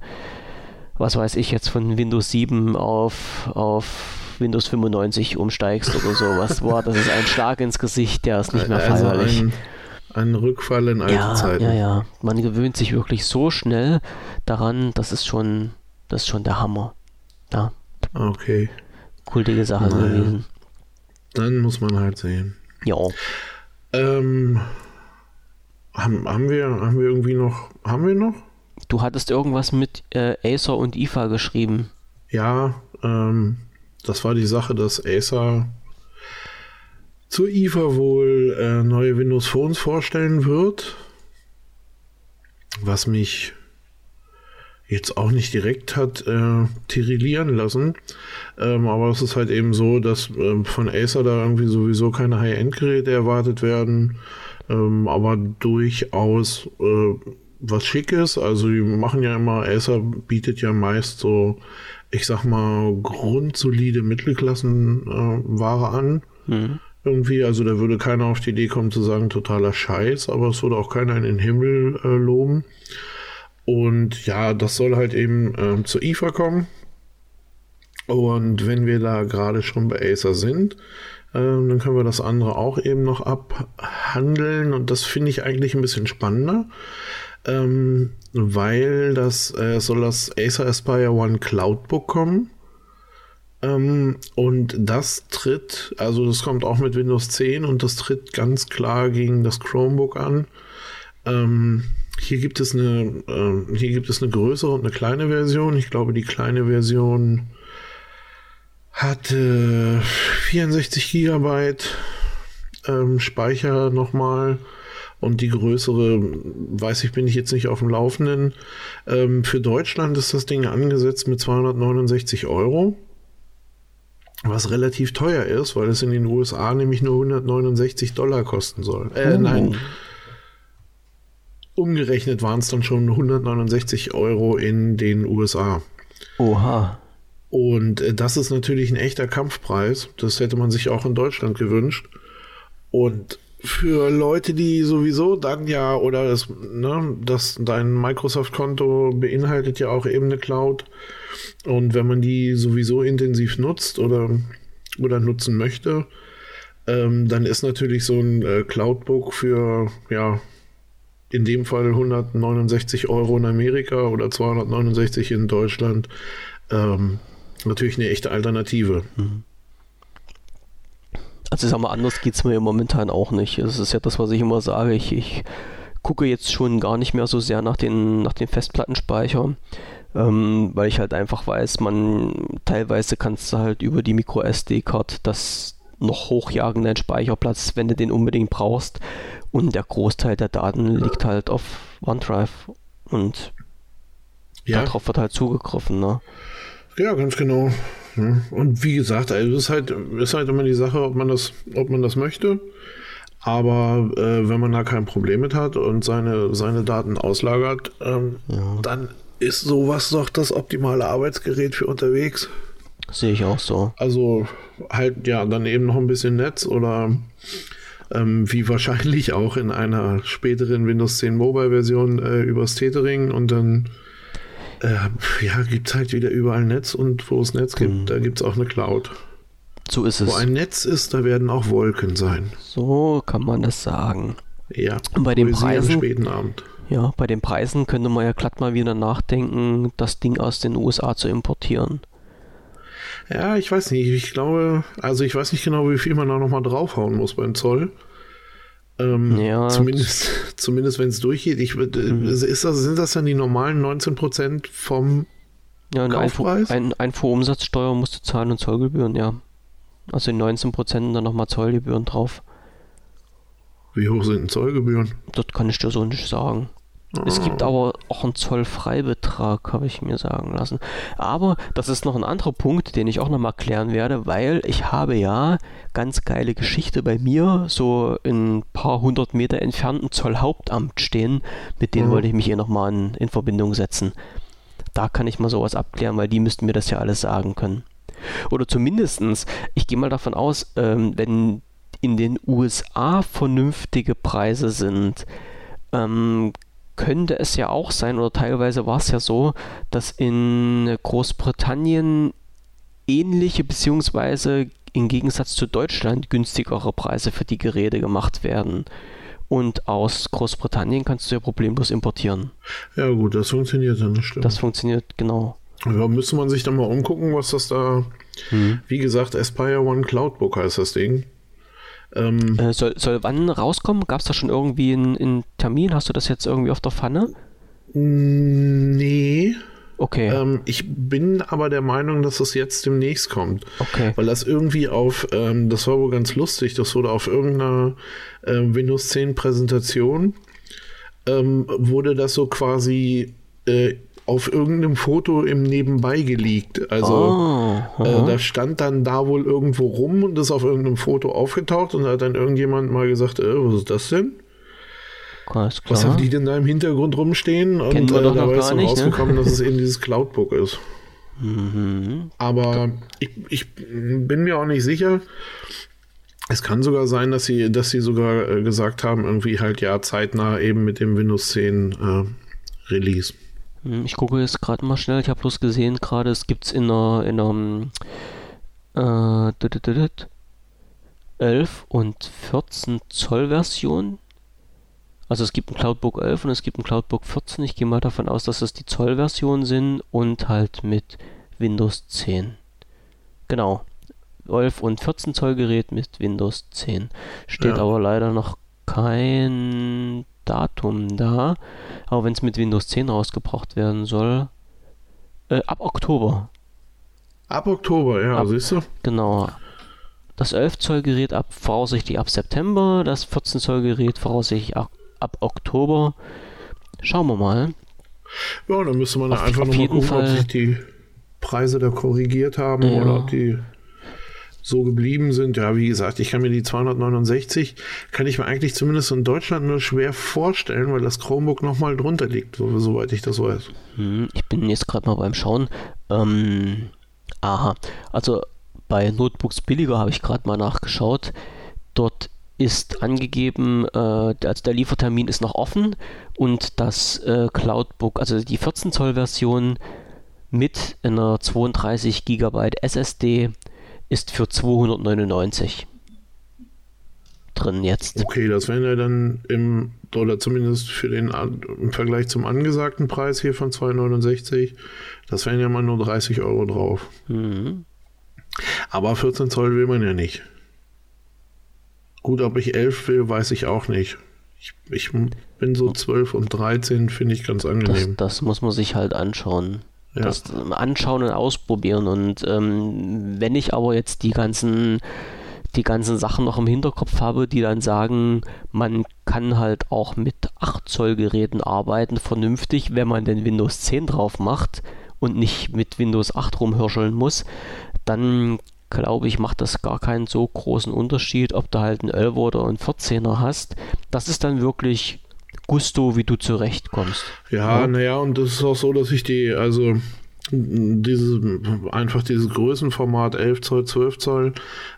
was weiß ich jetzt, von Windows 7 auf, auf Windows 95 umsteigst oder sowas. Boah, das ist ein Schlag ins Gesicht, der ist nicht mehr also feierlich. Ein, ein Rückfall in alte ja, Zeiten. Ja, ja. Man gewöhnt sich wirklich so schnell daran, das ist schon, das ist schon der Hammer. Ja. Okay. Kultige Sache naja. gewesen. Dann muss man halt sehen. Ja. Ähm, haben, haben, wir, haben wir irgendwie noch, haben wir noch? Du hattest irgendwas mit äh, Acer und IFA geschrieben. Ja, ähm, das war die Sache, dass Acer zur IFA wohl äh, neue Windows Phones vorstellen wird. Was mich jetzt auch nicht direkt hat äh, tirillieren lassen. Ähm, aber es ist halt eben so, dass ähm, von Acer da irgendwie sowieso keine High-End-Geräte erwartet werden. Ähm, aber durchaus äh, was Schickes. Also die machen ja immer, Acer bietet ja meist so, ich sag mal, grundsolide Mittelklassenware äh, an. Mhm. Irgendwie, also da würde keiner auf die Idee kommen zu sagen, totaler Scheiß, aber es würde auch keiner in den Himmel äh, loben. Und ja, das soll halt eben äh, zur IFA kommen. Und wenn wir da gerade schon bei Acer sind, äh, dann können wir das andere auch eben noch abhandeln. Und das finde ich eigentlich ein bisschen spannender, ähm, weil das äh, soll das Acer Aspire One Cloudbook kommen. Ähm, und das tritt, also das kommt auch mit Windows 10 und das tritt ganz klar gegen das Chromebook an. Ähm, hier gibt es eine, äh, hier gibt es eine größere und eine kleine Version. Ich glaube, die kleine Version hat äh, 64 Gigabyte ähm, Speicher nochmal. Und die größere, weiß ich, bin ich jetzt nicht auf dem Laufenden. Ähm, für Deutschland ist das Ding angesetzt mit 269 Euro was relativ teuer ist, weil es in den USA nämlich nur 169 Dollar kosten soll. Äh, oh. nein. Umgerechnet waren es dann schon 169 Euro in den USA. Oha. Und äh, das ist natürlich ein echter Kampfpreis. Das hätte man sich auch in Deutschland gewünscht. Und für Leute, die sowieso dann ja, oder das, ne, das, dein Microsoft-Konto beinhaltet ja auch eben eine Cloud. Und wenn man die sowieso intensiv nutzt oder, oder nutzen möchte, ähm, dann ist natürlich so ein äh, Cloudbook für, ja, in dem Fall 169 Euro in Amerika oder 269 in Deutschland ähm, natürlich eine echte Alternative. Mhm. Also ich sag mal, anders geht es mir momentan auch nicht. Das ist ja das, was ich immer sage. Ich, ich gucke jetzt schon gar nicht mehr so sehr nach den, nach den Festplattenspeicher, ähm, weil ich halt einfach weiß, man teilweise kannst du halt über die Micro SD-Card das noch hochjagen, deinen Speicherplatz, wenn du den unbedingt brauchst. Und der Großteil der Daten liegt halt auf OneDrive und ja. darauf wird halt zugegriffen. Ne? Ja, ganz genau. Und wie gesagt, also es ist halt, ist halt immer die Sache, ob man das, ob man das möchte. Aber äh, wenn man da kein Problem mit hat und seine, seine Daten auslagert, ähm, ja. dann ist sowas doch das optimale Arbeitsgerät für unterwegs. Sehe ich auch so. Also halt ja dann eben noch ein bisschen Netz oder ähm, wie wahrscheinlich auch in einer späteren Windows 10 Mobile Version äh, übers Tethering und dann äh, ja, gibt es halt wieder überall Netz und wo es Netz gibt, mhm. da gibt es auch eine Cloud. So ist es. Wo ein Netz ist, da werden auch Wolken sein. So kann man das sagen. Ja. Und bei den Preisen. späten Abend. Ja, bei den Preisen könnte man ja glatt mal wieder nachdenken, das Ding aus den USA zu importieren. Ja, ich weiß nicht. Ich glaube, also ich weiß nicht genau, wie viel man da nochmal draufhauen muss beim Zoll. Ähm, ja. Zumindest, zumindest wenn es durchgeht. Ich, mhm. ist das, sind das dann die normalen 19% vom ja, eine Kaufpreis? Einfuhr, ein, Einfuhrumsatzsteuer musst du zahlen und Zollgebühren, ja. Also in 19% dann nochmal Zollgebühren drauf. Wie hoch sind denn Zollgebühren? Das kann ich dir so nicht sagen. Es gibt ah. aber auch einen Zollfreibetrag, habe ich mir sagen lassen. Aber das ist noch ein anderer Punkt, den ich auch nochmal klären werde, weil ich habe ja ganz geile Geschichte bei mir, so ein paar hundert Meter entfernten Zollhauptamt stehen. Mit denen mhm. wollte ich mich hier nochmal in, in Verbindung setzen. Da kann ich mal sowas abklären, weil die müssten mir das ja alles sagen können. Oder zumindestens, ich gehe mal davon aus, ähm, wenn in den USA vernünftige Preise sind, ähm, könnte es ja auch sein, oder teilweise war es ja so, dass in Großbritannien ähnliche beziehungsweise im Gegensatz zu Deutschland günstigere Preise für die Geräte gemacht werden. Und aus Großbritannien kannst du ja problemlos importieren. Ja gut, das funktioniert dann, das stimmt. Das funktioniert, genau. Ja, müsste man sich dann mal umgucken, was das da, hm. wie gesagt, Aspire One Cloudbook heißt das Ding. Ähm, äh, soll, soll wann rauskommen? Gab es da schon irgendwie einen, einen, Termin? Hast du das jetzt irgendwie auf der Pfanne? Nee. Okay. Ähm, ich bin aber der Meinung, dass es jetzt demnächst kommt. Okay. Weil das irgendwie auf, ähm, das war wohl ganz lustig, das wurde auf irgendeiner äh, Windows 10 Präsentation, ähm, wurde das so quasi äh, auf irgendeinem Foto im Nebenbei geleakt. Also oh, äh, da stand dann da wohl irgendwo rum und ist auf irgendeinem Foto aufgetaucht und da hat dann irgendjemand mal gesagt, äh, was ist das denn? Was haben die denn da im Hintergrund rumstehen? Und äh, dabei ist dann nicht, ne? rausgekommen, ne? dass es eben dieses Cloudbook ist. Mhm. Aber ich, ich bin mir auch nicht sicher. Es kann sogar sein, dass sie, dass sie sogar äh, gesagt haben, irgendwie halt ja zeitnah eben mit dem Windows 10 äh, Release. Hm, ich gucke jetzt gerade mal schnell. Ich habe bloß gesehen, gerade es gibt es in einer, in einer äh, 11 und 14 Zoll Version. Also es gibt ein Cloudbook 11 und es gibt ein Cloudbook 14. Ich gehe mal davon aus, dass es die Zoll-Version sind und halt mit Windows 10. Genau. 11 und 14 Zoll Gerät mit Windows 10. Steht ja. aber leider noch kein Datum da. Aber wenn es mit Windows 10 rausgebracht werden soll, äh, ab Oktober. Ab Oktober, ja, ab, siehst du? Genau. Das 11 Zoll Gerät ab voraussichtlich ab September, das 14 Zoll Gerät voraussichtlich ab, ab Oktober. Schauen wir mal. Ja, dann müsste man auf, einfach nochmal gucken, Fall, ob sich die Preise da korrigiert haben ja. oder ob die so geblieben sind. Ja, wie gesagt, ich kann mir die 269, kann ich mir eigentlich zumindest in Deutschland nur schwer vorstellen, weil das Chromebook nochmal drunter liegt, soweit ich das weiß. Hm, ich bin jetzt gerade mal beim Schauen. Ähm, aha, also bei Notebooks billiger habe ich gerade mal nachgeschaut. Dort ist angegeben, äh, also der Liefertermin ist noch offen und das äh, Cloudbook, also die 14 Zoll Version mit einer 32 GB SSD ist für 299 drin jetzt. Okay, das wären ja dann im, oder zumindest für den im Vergleich zum angesagten Preis hier von 269, das wären ja mal nur 30 Euro drauf. Mhm. Aber 14 Zoll will man ja nicht. Gut, ob ich 11 will, weiß ich auch nicht. Ich, ich bin so 12 und 13, finde ich ganz angenehm. Das, das muss man sich halt anschauen. Ja. Das anschauen und ausprobieren. Und ähm, wenn ich aber jetzt die ganzen die ganzen Sachen noch im Hinterkopf habe, die dann sagen, man kann halt auch mit 8 Zoll Geräten arbeiten, vernünftig, wenn man den Windows 10 drauf macht und nicht mit Windows 8 rumhirscheln muss, dann glaube ich, macht das gar keinen so großen Unterschied, ob du halt einen 11 oder einen 14er hast. Das ist dann wirklich Gusto, wie du zurechtkommst. Ja, ja. naja, und das ist auch so, dass ich die, also dieses, einfach dieses Größenformat 11 Zoll, 12 Zoll,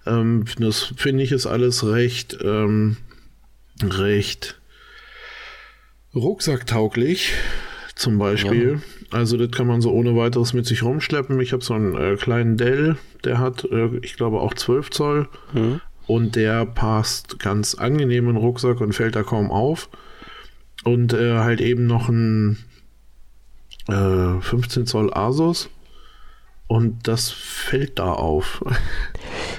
ähm, das finde ich ist alles recht, ähm, recht rucksacktauglich, zum Beispiel. Ja. Also das kann man so ohne weiteres mit sich rumschleppen. Ich habe so einen äh, kleinen Dell, der hat, äh, ich glaube, auch 12 Zoll. Mhm. Und der passt ganz angenehm in den Rucksack und fällt da kaum auf. Und äh, halt eben noch ein äh, 15 Zoll Asus. Und das fällt da auf.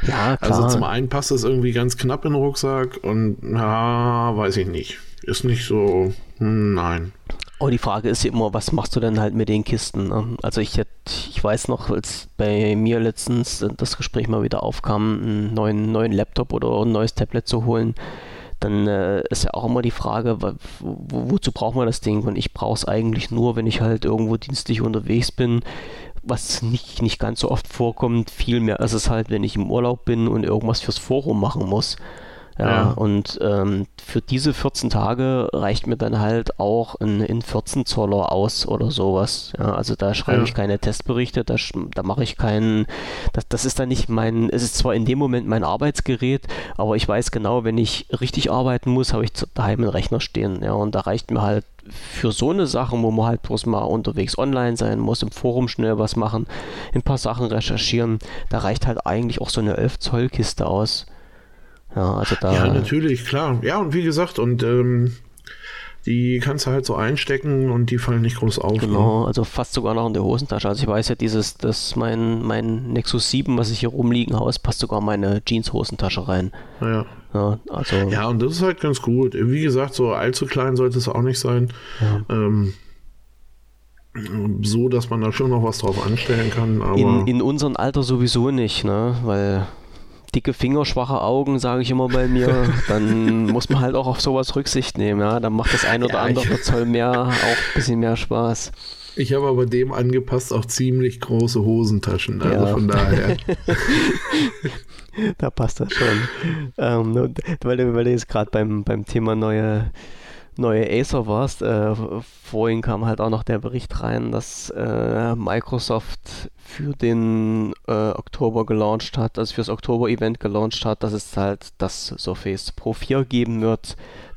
Ja, klar. Also zum einen passt das irgendwie ganz knapp in den Rucksack und na, weiß ich nicht. Ist nicht so, hm, nein. Aber die Frage ist ja immer, was machst du denn halt mit den Kisten? Ne? Also ich hätte, ich weiß noch, als bei mir letztens das Gespräch mal wieder aufkam, einen neuen, neuen Laptop oder ein neues Tablet zu holen, dann äh, ist ja auch immer die Frage, wo, wozu braucht man das Ding? Und ich brauche es eigentlich nur, wenn ich halt irgendwo dienstlich unterwegs bin, was nicht, nicht ganz so oft vorkommt. Viel mehr ist es halt, wenn ich im Urlaub bin und irgendwas fürs Forum machen muss. Ja, ja. und ähm, für diese 14 Tage reicht mir dann halt auch ein, ein 14 Zoller aus oder sowas. Ja, also da schreibe ja. ich keine Testberichte, da, da mache ich keinen, das, das ist dann nicht mein, es ist zwar in dem Moment mein Arbeitsgerät, aber ich weiß genau, wenn ich richtig arbeiten muss, habe ich daheim einen Rechner stehen. Ja, und da reicht mir halt für so eine Sache, wo man halt bloß mal unterwegs online sein muss, im Forum schnell was machen, ein paar Sachen recherchieren, da reicht halt eigentlich auch so eine 11 Zoll Kiste aus. Ja, also da. Ja, natürlich, klar. Ja, und wie gesagt, und ähm, die kannst du halt so einstecken und die fallen nicht groß auf. Genau, ne? also fast sogar noch in der Hosentasche. Also ich weiß ja, dieses, dass mein, mein Nexus 7, was ich hier rumliegen habe, passt sogar meine Jeans-Hosentasche rein. Ja. Ja, also, ja, und das ist halt ganz gut. Wie gesagt, so allzu klein sollte es auch nicht sein. Ja. Ähm, so, dass man da schon noch was drauf anstellen kann. in, in unserem Alter sowieso nicht, ne? Weil dicke Finger, schwache Augen, sage ich immer bei mir, dann muss man halt auch auf sowas Rücksicht nehmen. Ja? Dann macht das ein oder ja, andere Zoll mehr auch ein bisschen mehr Spaß. Ich habe aber dem angepasst auch ziemlich große Hosentaschen, also ja. von daher. da passt das schon. Ähm, weil, du, weil du jetzt gerade beim, beim Thema neue neue Acer warst, äh, vorhin kam halt auch noch der Bericht rein, dass äh, Microsoft für den äh, Oktober gelauncht hat, also fürs Oktober-Event gelauncht hat, dass es halt das Surface Pro 4 geben wird.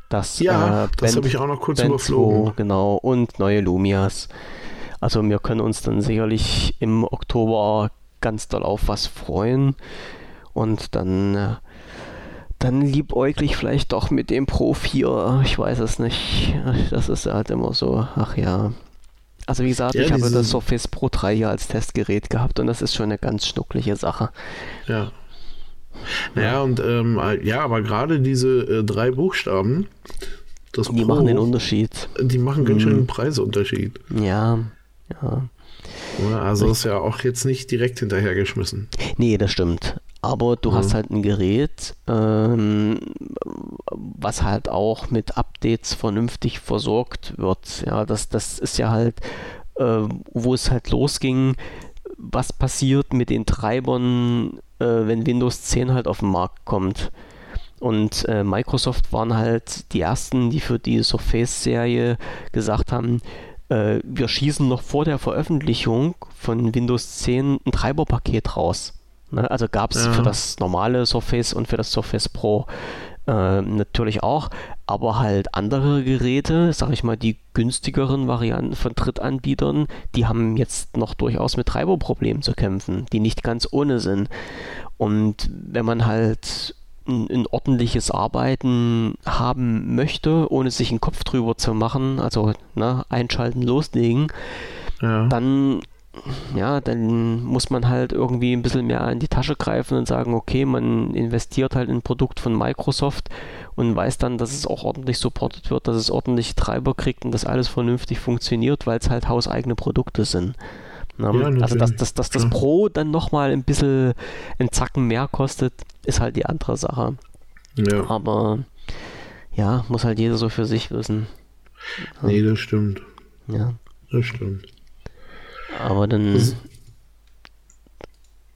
Das, ja, äh, das habe ich auch noch kurz Band überflogen. 2, genau, und neue Lumias. Also wir können uns dann sicherlich im Oktober ganz doll auf was freuen. Und dann dann liebäuglich vielleicht doch mit dem Pro 4. Ich weiß es nicht. Das ist halt immer so, ach ja. Also wie gesagt, ja, ich habe das Surface Pro 3 hier als Testgerät gehabt und das ist schon eine ganz schnuckliche Sache. Ja. Naja, und ähm, ja, aber gerade diese äh, drei Buchstaben, das die Pro, machen den Unterschied. Die machen ganz schön einen mhm. Preisunterschied. Ja, ja. Also ist ja auch jetzt nicht direkt hinterhergeschmissen. Nee, das stimmt aber du mhm. hast halt ein Gerät, ähm, was halt auch mit Updates vernünftig versorgt wird. Ja, das, das ist ja halt, äh, wo es halt losging, was passiert mit den Treibern, äh, wenn Windows 10 halt auf den Markt kommt. Und äh, Microsoft waren halt die ersten, die für die Surface-Serie gesagt haben, äh, wir schießen noch vor der Veröffentlichung von Windows 10 ein Treiberpaket raus. Ne? Also gab es ja. für das normale Surface und für das Surface Pro äh, natürlich auch, aber halt andere Geräte, sag ich mal, die günstigeren Varianten von Drittanbietern, die haben jetzt noch durchaus mit Treiberproblemen zu kämpfen, die nicht ganz ohne sind. Und wenn man halt ein, ein, ordentliches Arbeiten haben möchte, ohne sich einen Kopf drüber zu machen, also ne, einschalten, loslegen, ja. dann ja, dann muss man halt irgendwie ein bisschen mehr in die Tasche greifen und sagen, okay, man investiert halt in ein Produkt von Microsoft und weiß dann, dass es auch ordentlich supportet wird, dass es ordentlich Treiber kriegt und dass alles vernünftig funktioniert, weil es halt hauseigene Produkte sind. Ja, also dass, dass, dass das Pro dann nochmal ein bisschen einen Zacken mehr kostet, ist halt die andere Sache. Ja. Aber ja, muss halt jeder so für sich wissen. Nee, das stimmt. Ja. Das stimmt. Aber dann. Das,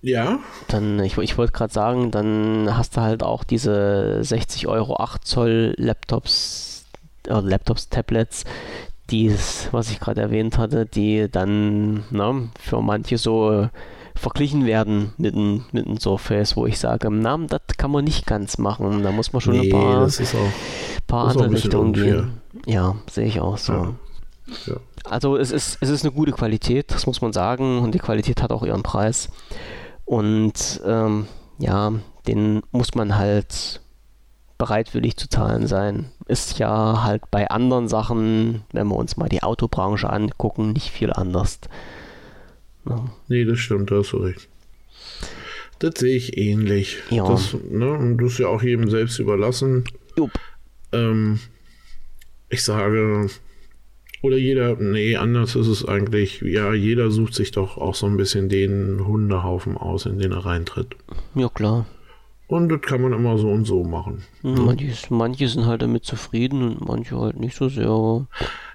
ja. Dann, ich, ich wollte gerade sagen, dann hast du halt auch diese 60 Euro 8 Zoll Laptops, äh, Laptops, Tablets, dies, was ich gerade erwähnt hatte, die dann ne, für manche so verglichen werden mit einem, mit einem Surface, wo ich sage, na, das kann man nicht ganz machen. Da muss man schon nee, ein paar, auch, paar andere Richtungen gehen. Ja, sehe ich auch so. Ja. Ja. Also es ist, es ist eine gute Qualität, das muss man sagen, und die Qualität hat auch ihren Preis. Und ähm, ja, den muss man halt bereitwillig zu zahlen sein. Ist ja halt bei anderen Sachen, wenn wir uns mal die Autobranche angucken, nicht viel anders. Ja. Nee, das stimmt, da hast du recht. Das sehe ich ähnlich. Ja. Das, ne, und das ist ja auch jedem selbst überlassen. Ähm, ich sage, oder jeder, nee, anders ist es eigentlich, ja, jeder sucht sich doch auch so ein bisschen den Hundehaufen aus, in den er reintritt. Ja, klar. Und das kann man immer so und so machen. Manche, manche sind halt damit zufrieden und manche halt nicht so sehr.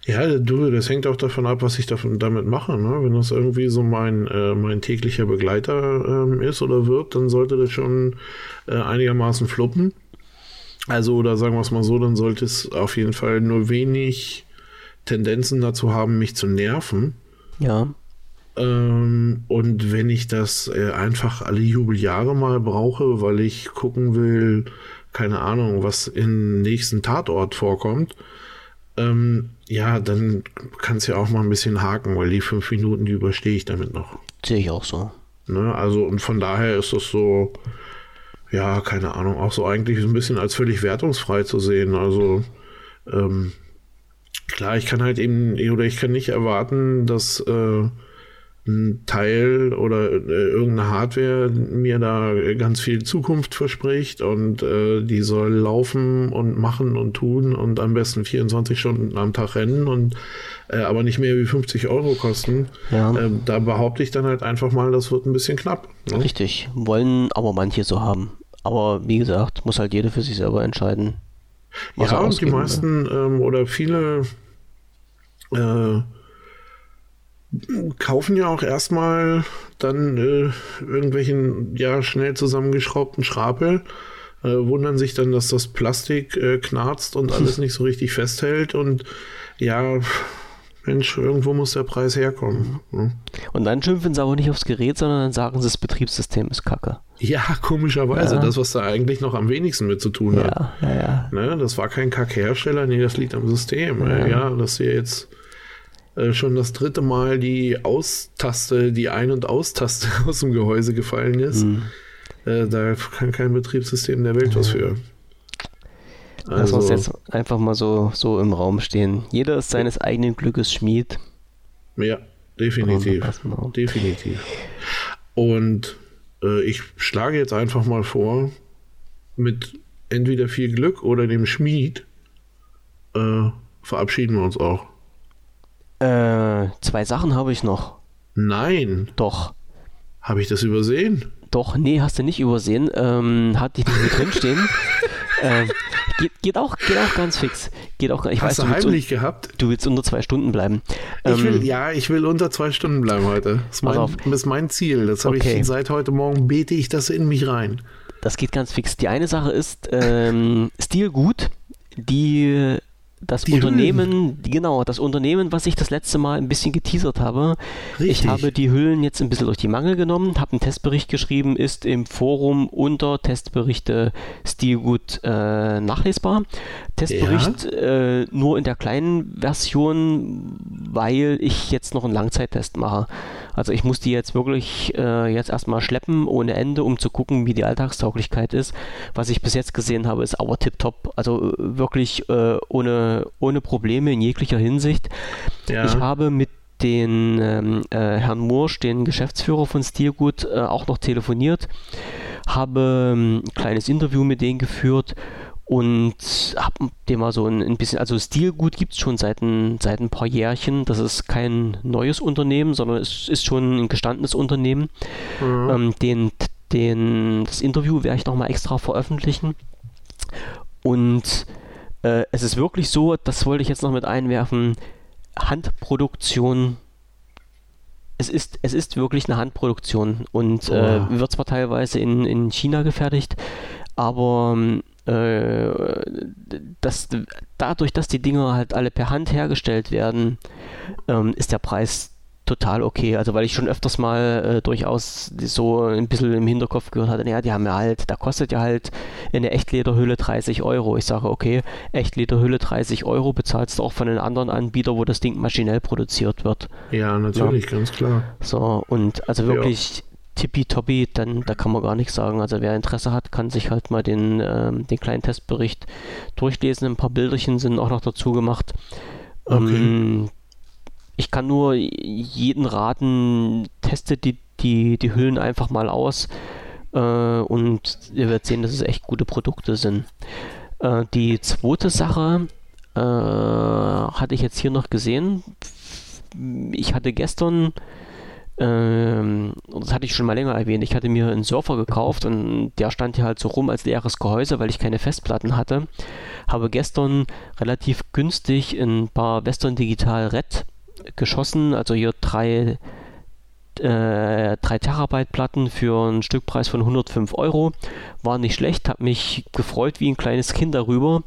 Ja, du, das hängt auch davon ab, was ich davon, damit mache. Ne? Wenn das irgendwie so mein, äh, mein täglicher Begleiter ähm, ist oder wird, dann sollte das schon äh, einigermaßen fluppen. Also, oder sagen wir es mal so, dann sollte es auf jeden Fall nur wenig Tendenzen dazu haben, mich zu nerven. Ja. Ähm, und wenn ich das äh, einfach alle Jubeljahre mal brauche, weil ich gucken will, keine Ahnung, was im nächsten Tatort vorkommt, ähm, ja, dann kann es ja auch mal ein bisschen haken, weil die fünf Minuten, die überstehe ich damit noch. Sehe ich auch so. Ne, also, und von daher ist das so, ja, keine Ahnung, auch so eigentlich so ein bisschen als völlig wertungsfrei zu sehen. Also, ähm, klar, ich kann halt eben, oder ich kann nicht erwarten, dass äh, ein Teil oder äh, irgendeine Hardware mir da ganz viel Zukunft verspricht und äh, die soll laufen und machen und tun und am besten 24 Stunden am Tag rennen und äh, aber nicht mehr wie 50 Euro kosten. Ja. Ähm, da behaupte ich dann halt einfach mal, das wird ein bisschen knapp. Ne? Richtig, wollen aber manche so haben. Aber wie gesagt, muss halt jeder für sich selber entscheiden. Ja, und die meisten ähm, oder viele äh, kaufen ja auch erstmal dann äh, irgendwelchen ja schnell zusammengeschraubten Schrapel, äh, wundern sich dann, dass das Plastik äh, knarzt und alles nicht so richtig festhält und ja, Mensch, irgendwo muss der Preis herkommen. Ne? Und dann schimpfen sie aber nicht aufs Gerät, sondern dann sagen sie, das Betriebssystem ist kacke. Ja, komischerweise. Ja. Das, was da eigentlich noch am wenigsten mit zu tun hat. Ja, ja, ja. Ne, das war kein Kackhersteller, nee, das liegt am System. Ja, ja dass wir jetzt äh, schon das dritte Mal die Austaste, die Ein- und Austaste aus dem Gehäuse gefallen ist. Mhm. Äh, da kann kein Betriebssystem der Welt was für. Also, Lass uns jetzt einfach mal so, so im Raum stehen. Jeder ist seines eigenen Glückes Schmied. Ja, definitiv. Definitiv. Und äh, ich schlage jetzt einfach mal vor, mit entweder viel Glück oder dem Schmied äh, verabschieden wir uns auch. Äh, zwei Sachen habe ich noch. Nein. Doch. Habe ich das übersehen? Doch, nee, hast du nicht übersehen. Ähm, hatte ich nicht mit drinstehen. ähm, geht, geht, auch, geht auch ganz fix. Geht auch, ich Hast weiß, du, heimlich willst, gehabt? Du willst unter zwei Stunden bleiben. Ich will, ähm, ja, ich will unter zwei Stunden bleiben heute. Das ist mein, das ist mein Ziel. Das habe okay. ich seit heute Morgen bete ich das in mich rein. Das geht ganz fix. Die eine Sache ist ähm, Stilgut. Die das die Unternehmen, Hüllen. genau, das Unternehmen, was ich das letzte Mal ein bisschen geteasert habe. Richtig. Ich habe die Hüllen jetzt ein bisschen durch die Mangel genommen, habe einen Testbericht geschrieben, ist im Forum unter Testberichte Stilgut äh, nachlesbar. Testbericht ja. äh, nur in der kleinen Version, weil ich jetzt noch einen Langzeittest mache. Also ich muss die jetzt wirklich äh, jetzt erstmal schleppen ohne Ende, um zu gucken, wie die Alltagstauglichkeit ist. Was ich bis jetzt gesehen habe, ist aber tipptopp. Also äh, wirklich äh, ohne, ohne Probleme in jeglicher Hinsicht. Ja. Ich habe mit den ähm, äh, Herrn Mursch, den Geschäftsführer von Stilgut, äh, auch noch telefoniert, habe ähm, ein kleines Interview mit denen geführt und habe dem mal so ein, ein, bisschen, also Stilgut gibt es schon seit ein, seit ein paar Jährchen. Das ist kein neues Unternehmen, sondern es ist schon ein gestandenes Unternehmen. Mhm. Ähm, den, den, das Interview werde ich nochmal extra veröffentlichen. Und äh, es ist wirklich so, das wollte ich jetzt noch mit einwerfen, Handproduktion es ist, es ist wirklich eine Handproduktion und äh, wird zwar teilweise in, in China gefertigt, aber äh, das, dadurch, dass die Dinger halt alle per Hand hergestellt werden, ähm, ist der Preis total okay. Also weil ich schon öfters mal äh, durchaus so ein bisschen im Hinterkopf gehört hatte, ja, die haben ja halt, da kostet ja halt eine Echtlederhülle 30 Euro. Ich sage, okay, Echtlederhülle 30 Euro bezahlst du auch von einem anderen Anbieter, wo das Ding maschinell produziert wird. Ja, natürlich, ja. ganz klar. So, und also wirklich, tippitoppi, dann da kann man gar nichts sagen. Also wer Interesse hat, kann sich halt mal den, ähm, den kleinen Testbericht durchlesen. Ein paar Bilderchen sind auch noch dazu gemacht. Okay. Ähm, ich kann nur jeden raten, testet die, die, die Hüllen einfach mal aus äh, und ihr werdet sehen, dass es echt gute Produkte sind. Äh, die zweite Sache äh, hatte ich jetzt hier noch gesehen. Ich hatte gestern ähm, das hatte ich schon mal länger erwähnt. Ich hatte mir einen Surfer gekauft und der stand hier halt so rum als leeres Gehäuse, weil ich keine Festplatten hatte. Habe gestern relativ günstig ein paar Western Digital Red geschossen, also hier drei äh, 3 Terabyte Platten für einen Stückpreis von 105 Euro. War nicht schlecht, habe mich gefreut wie ein kleines Kind darüber.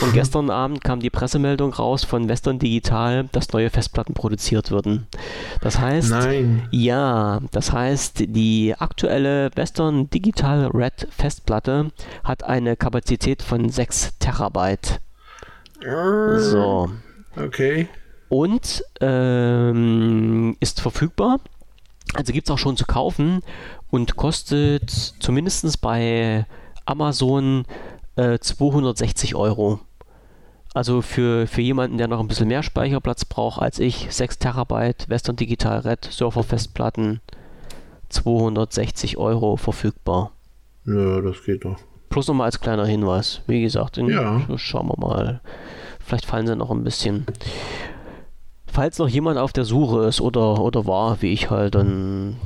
Und gestern Abend kam die Pressemeldung raus von Western Digital, dass neue Festplatten produziert würden. Das heißt, Nein. ja, das heißt, die aktuelle Western Digital Red Festplatte hat eine Kapazität von 6 Terabyte. So. Okay. Und ähm, ist verfügbar also gibt es auch schon zu kaufen und kostet zumindest bei Amazon äh, 260 Euro. Also für, für jemanden, der noch ein bisschen mehr Speicherplatz braucht als ich, 6 Terabyte Western Digital Red Surfer-Festplatten, 260 Euro verfügbar. Ja, das geht doch. Plus nochmal als kleiner Hinweis. Wie gesagt, in, ja. schauen wir mal. Vielleicht fallen sie noch ein bisschen falls noch jemand auf der Suche ist oder, oder war, wie ich halt, dann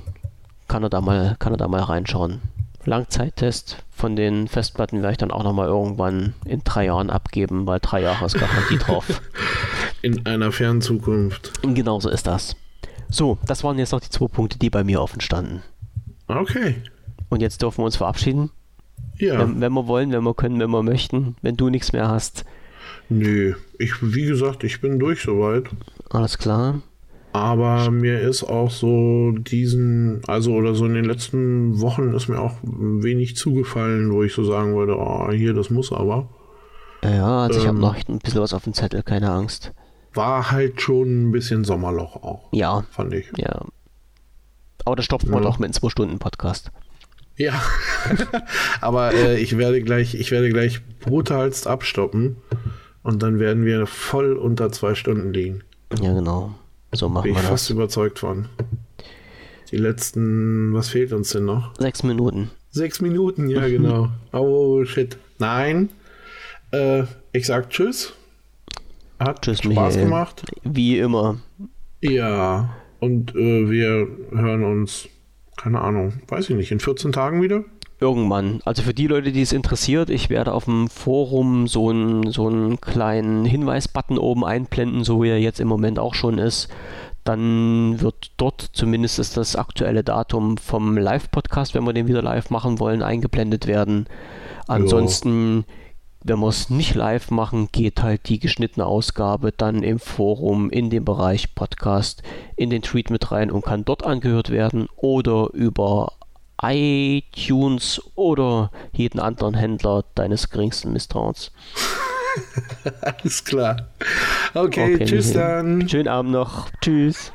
kann er da mal, kann er da mal reinschauen. Langzeittest von den Festplatten werde ich dann auch nochmal irgendwann in drei Jahren abgeben, weil drei Jahre ist Garantie drauf. In einer fernen Zukunft. Genau so ist das. So, das waren jetzt noch die zwei Punkte, die bei mir offen standen. Okay. Und jetzt dürfen wir uns verabschieden. Ja. Wenn, wenn wir wollen, wenn wir können, wenn wir möchten. Wenn du nichts mehr hast, Nö, ich, wie gesagt, ich bin durch soweit. Alles klar. Aber mir ist auch so diesen, also oder so in den letzten Wochen ist mir auch wenig zugefallen, wo ich so sagen würde, oh, hier, das muss aber. Ja, also ähm, ich habe noch ein bisschen was auf dem Zettel, keine Angst. War halt schon ein bisschen Sommerloch auch. Ja. Fand ich. Ja. Aber das stopft man ja. doch mit einem 2-Stunden-Podcast. Ja. aber äh, ich werde gleich, ich werde gleich brutalst abstoppen. Und dann werden wir voll unter zwei Stunden liegen. Ja, genau. So machen Bin wir ich fast überzeugt von. Die letzten, was fehlt uns denn noch? Sechs Minuten. Sechs Minuten, ja, genau. oh, shit. Nein. Äh, ich sag Tschüss. Hat tschüss, Spaß Michael. gemacht. Wie immer. Ja, und äh, wir hören uns, keine Ahnung, weiß ich nicht, in 14 Tagen wieder? Irgendwann. Also für die Leute, die es interessiert, ich werde auf dem Forum so einen, so einen kleinen Hinweisbutton oben einblenden, so wie er jetzt im Moment auch schon ist. Dann wird dort zumindest das aktuelle Datum vom Live-Podcast, wenn wir den wieder live machen wollen, eingeblendet werden. Ansonsten, jo. wenn wir es nicht live machen, geht halt die geschnittene Ausgabe dann im Forum in den Bereich Podcast in den Tweet mit rein und kann dort angehört werden oder über iTunes oder jeden anderen Händler deines geringsten Misstrauens. Alles klar. Okay, okay tschüss dann. Schönen Abend noch. Tschüss.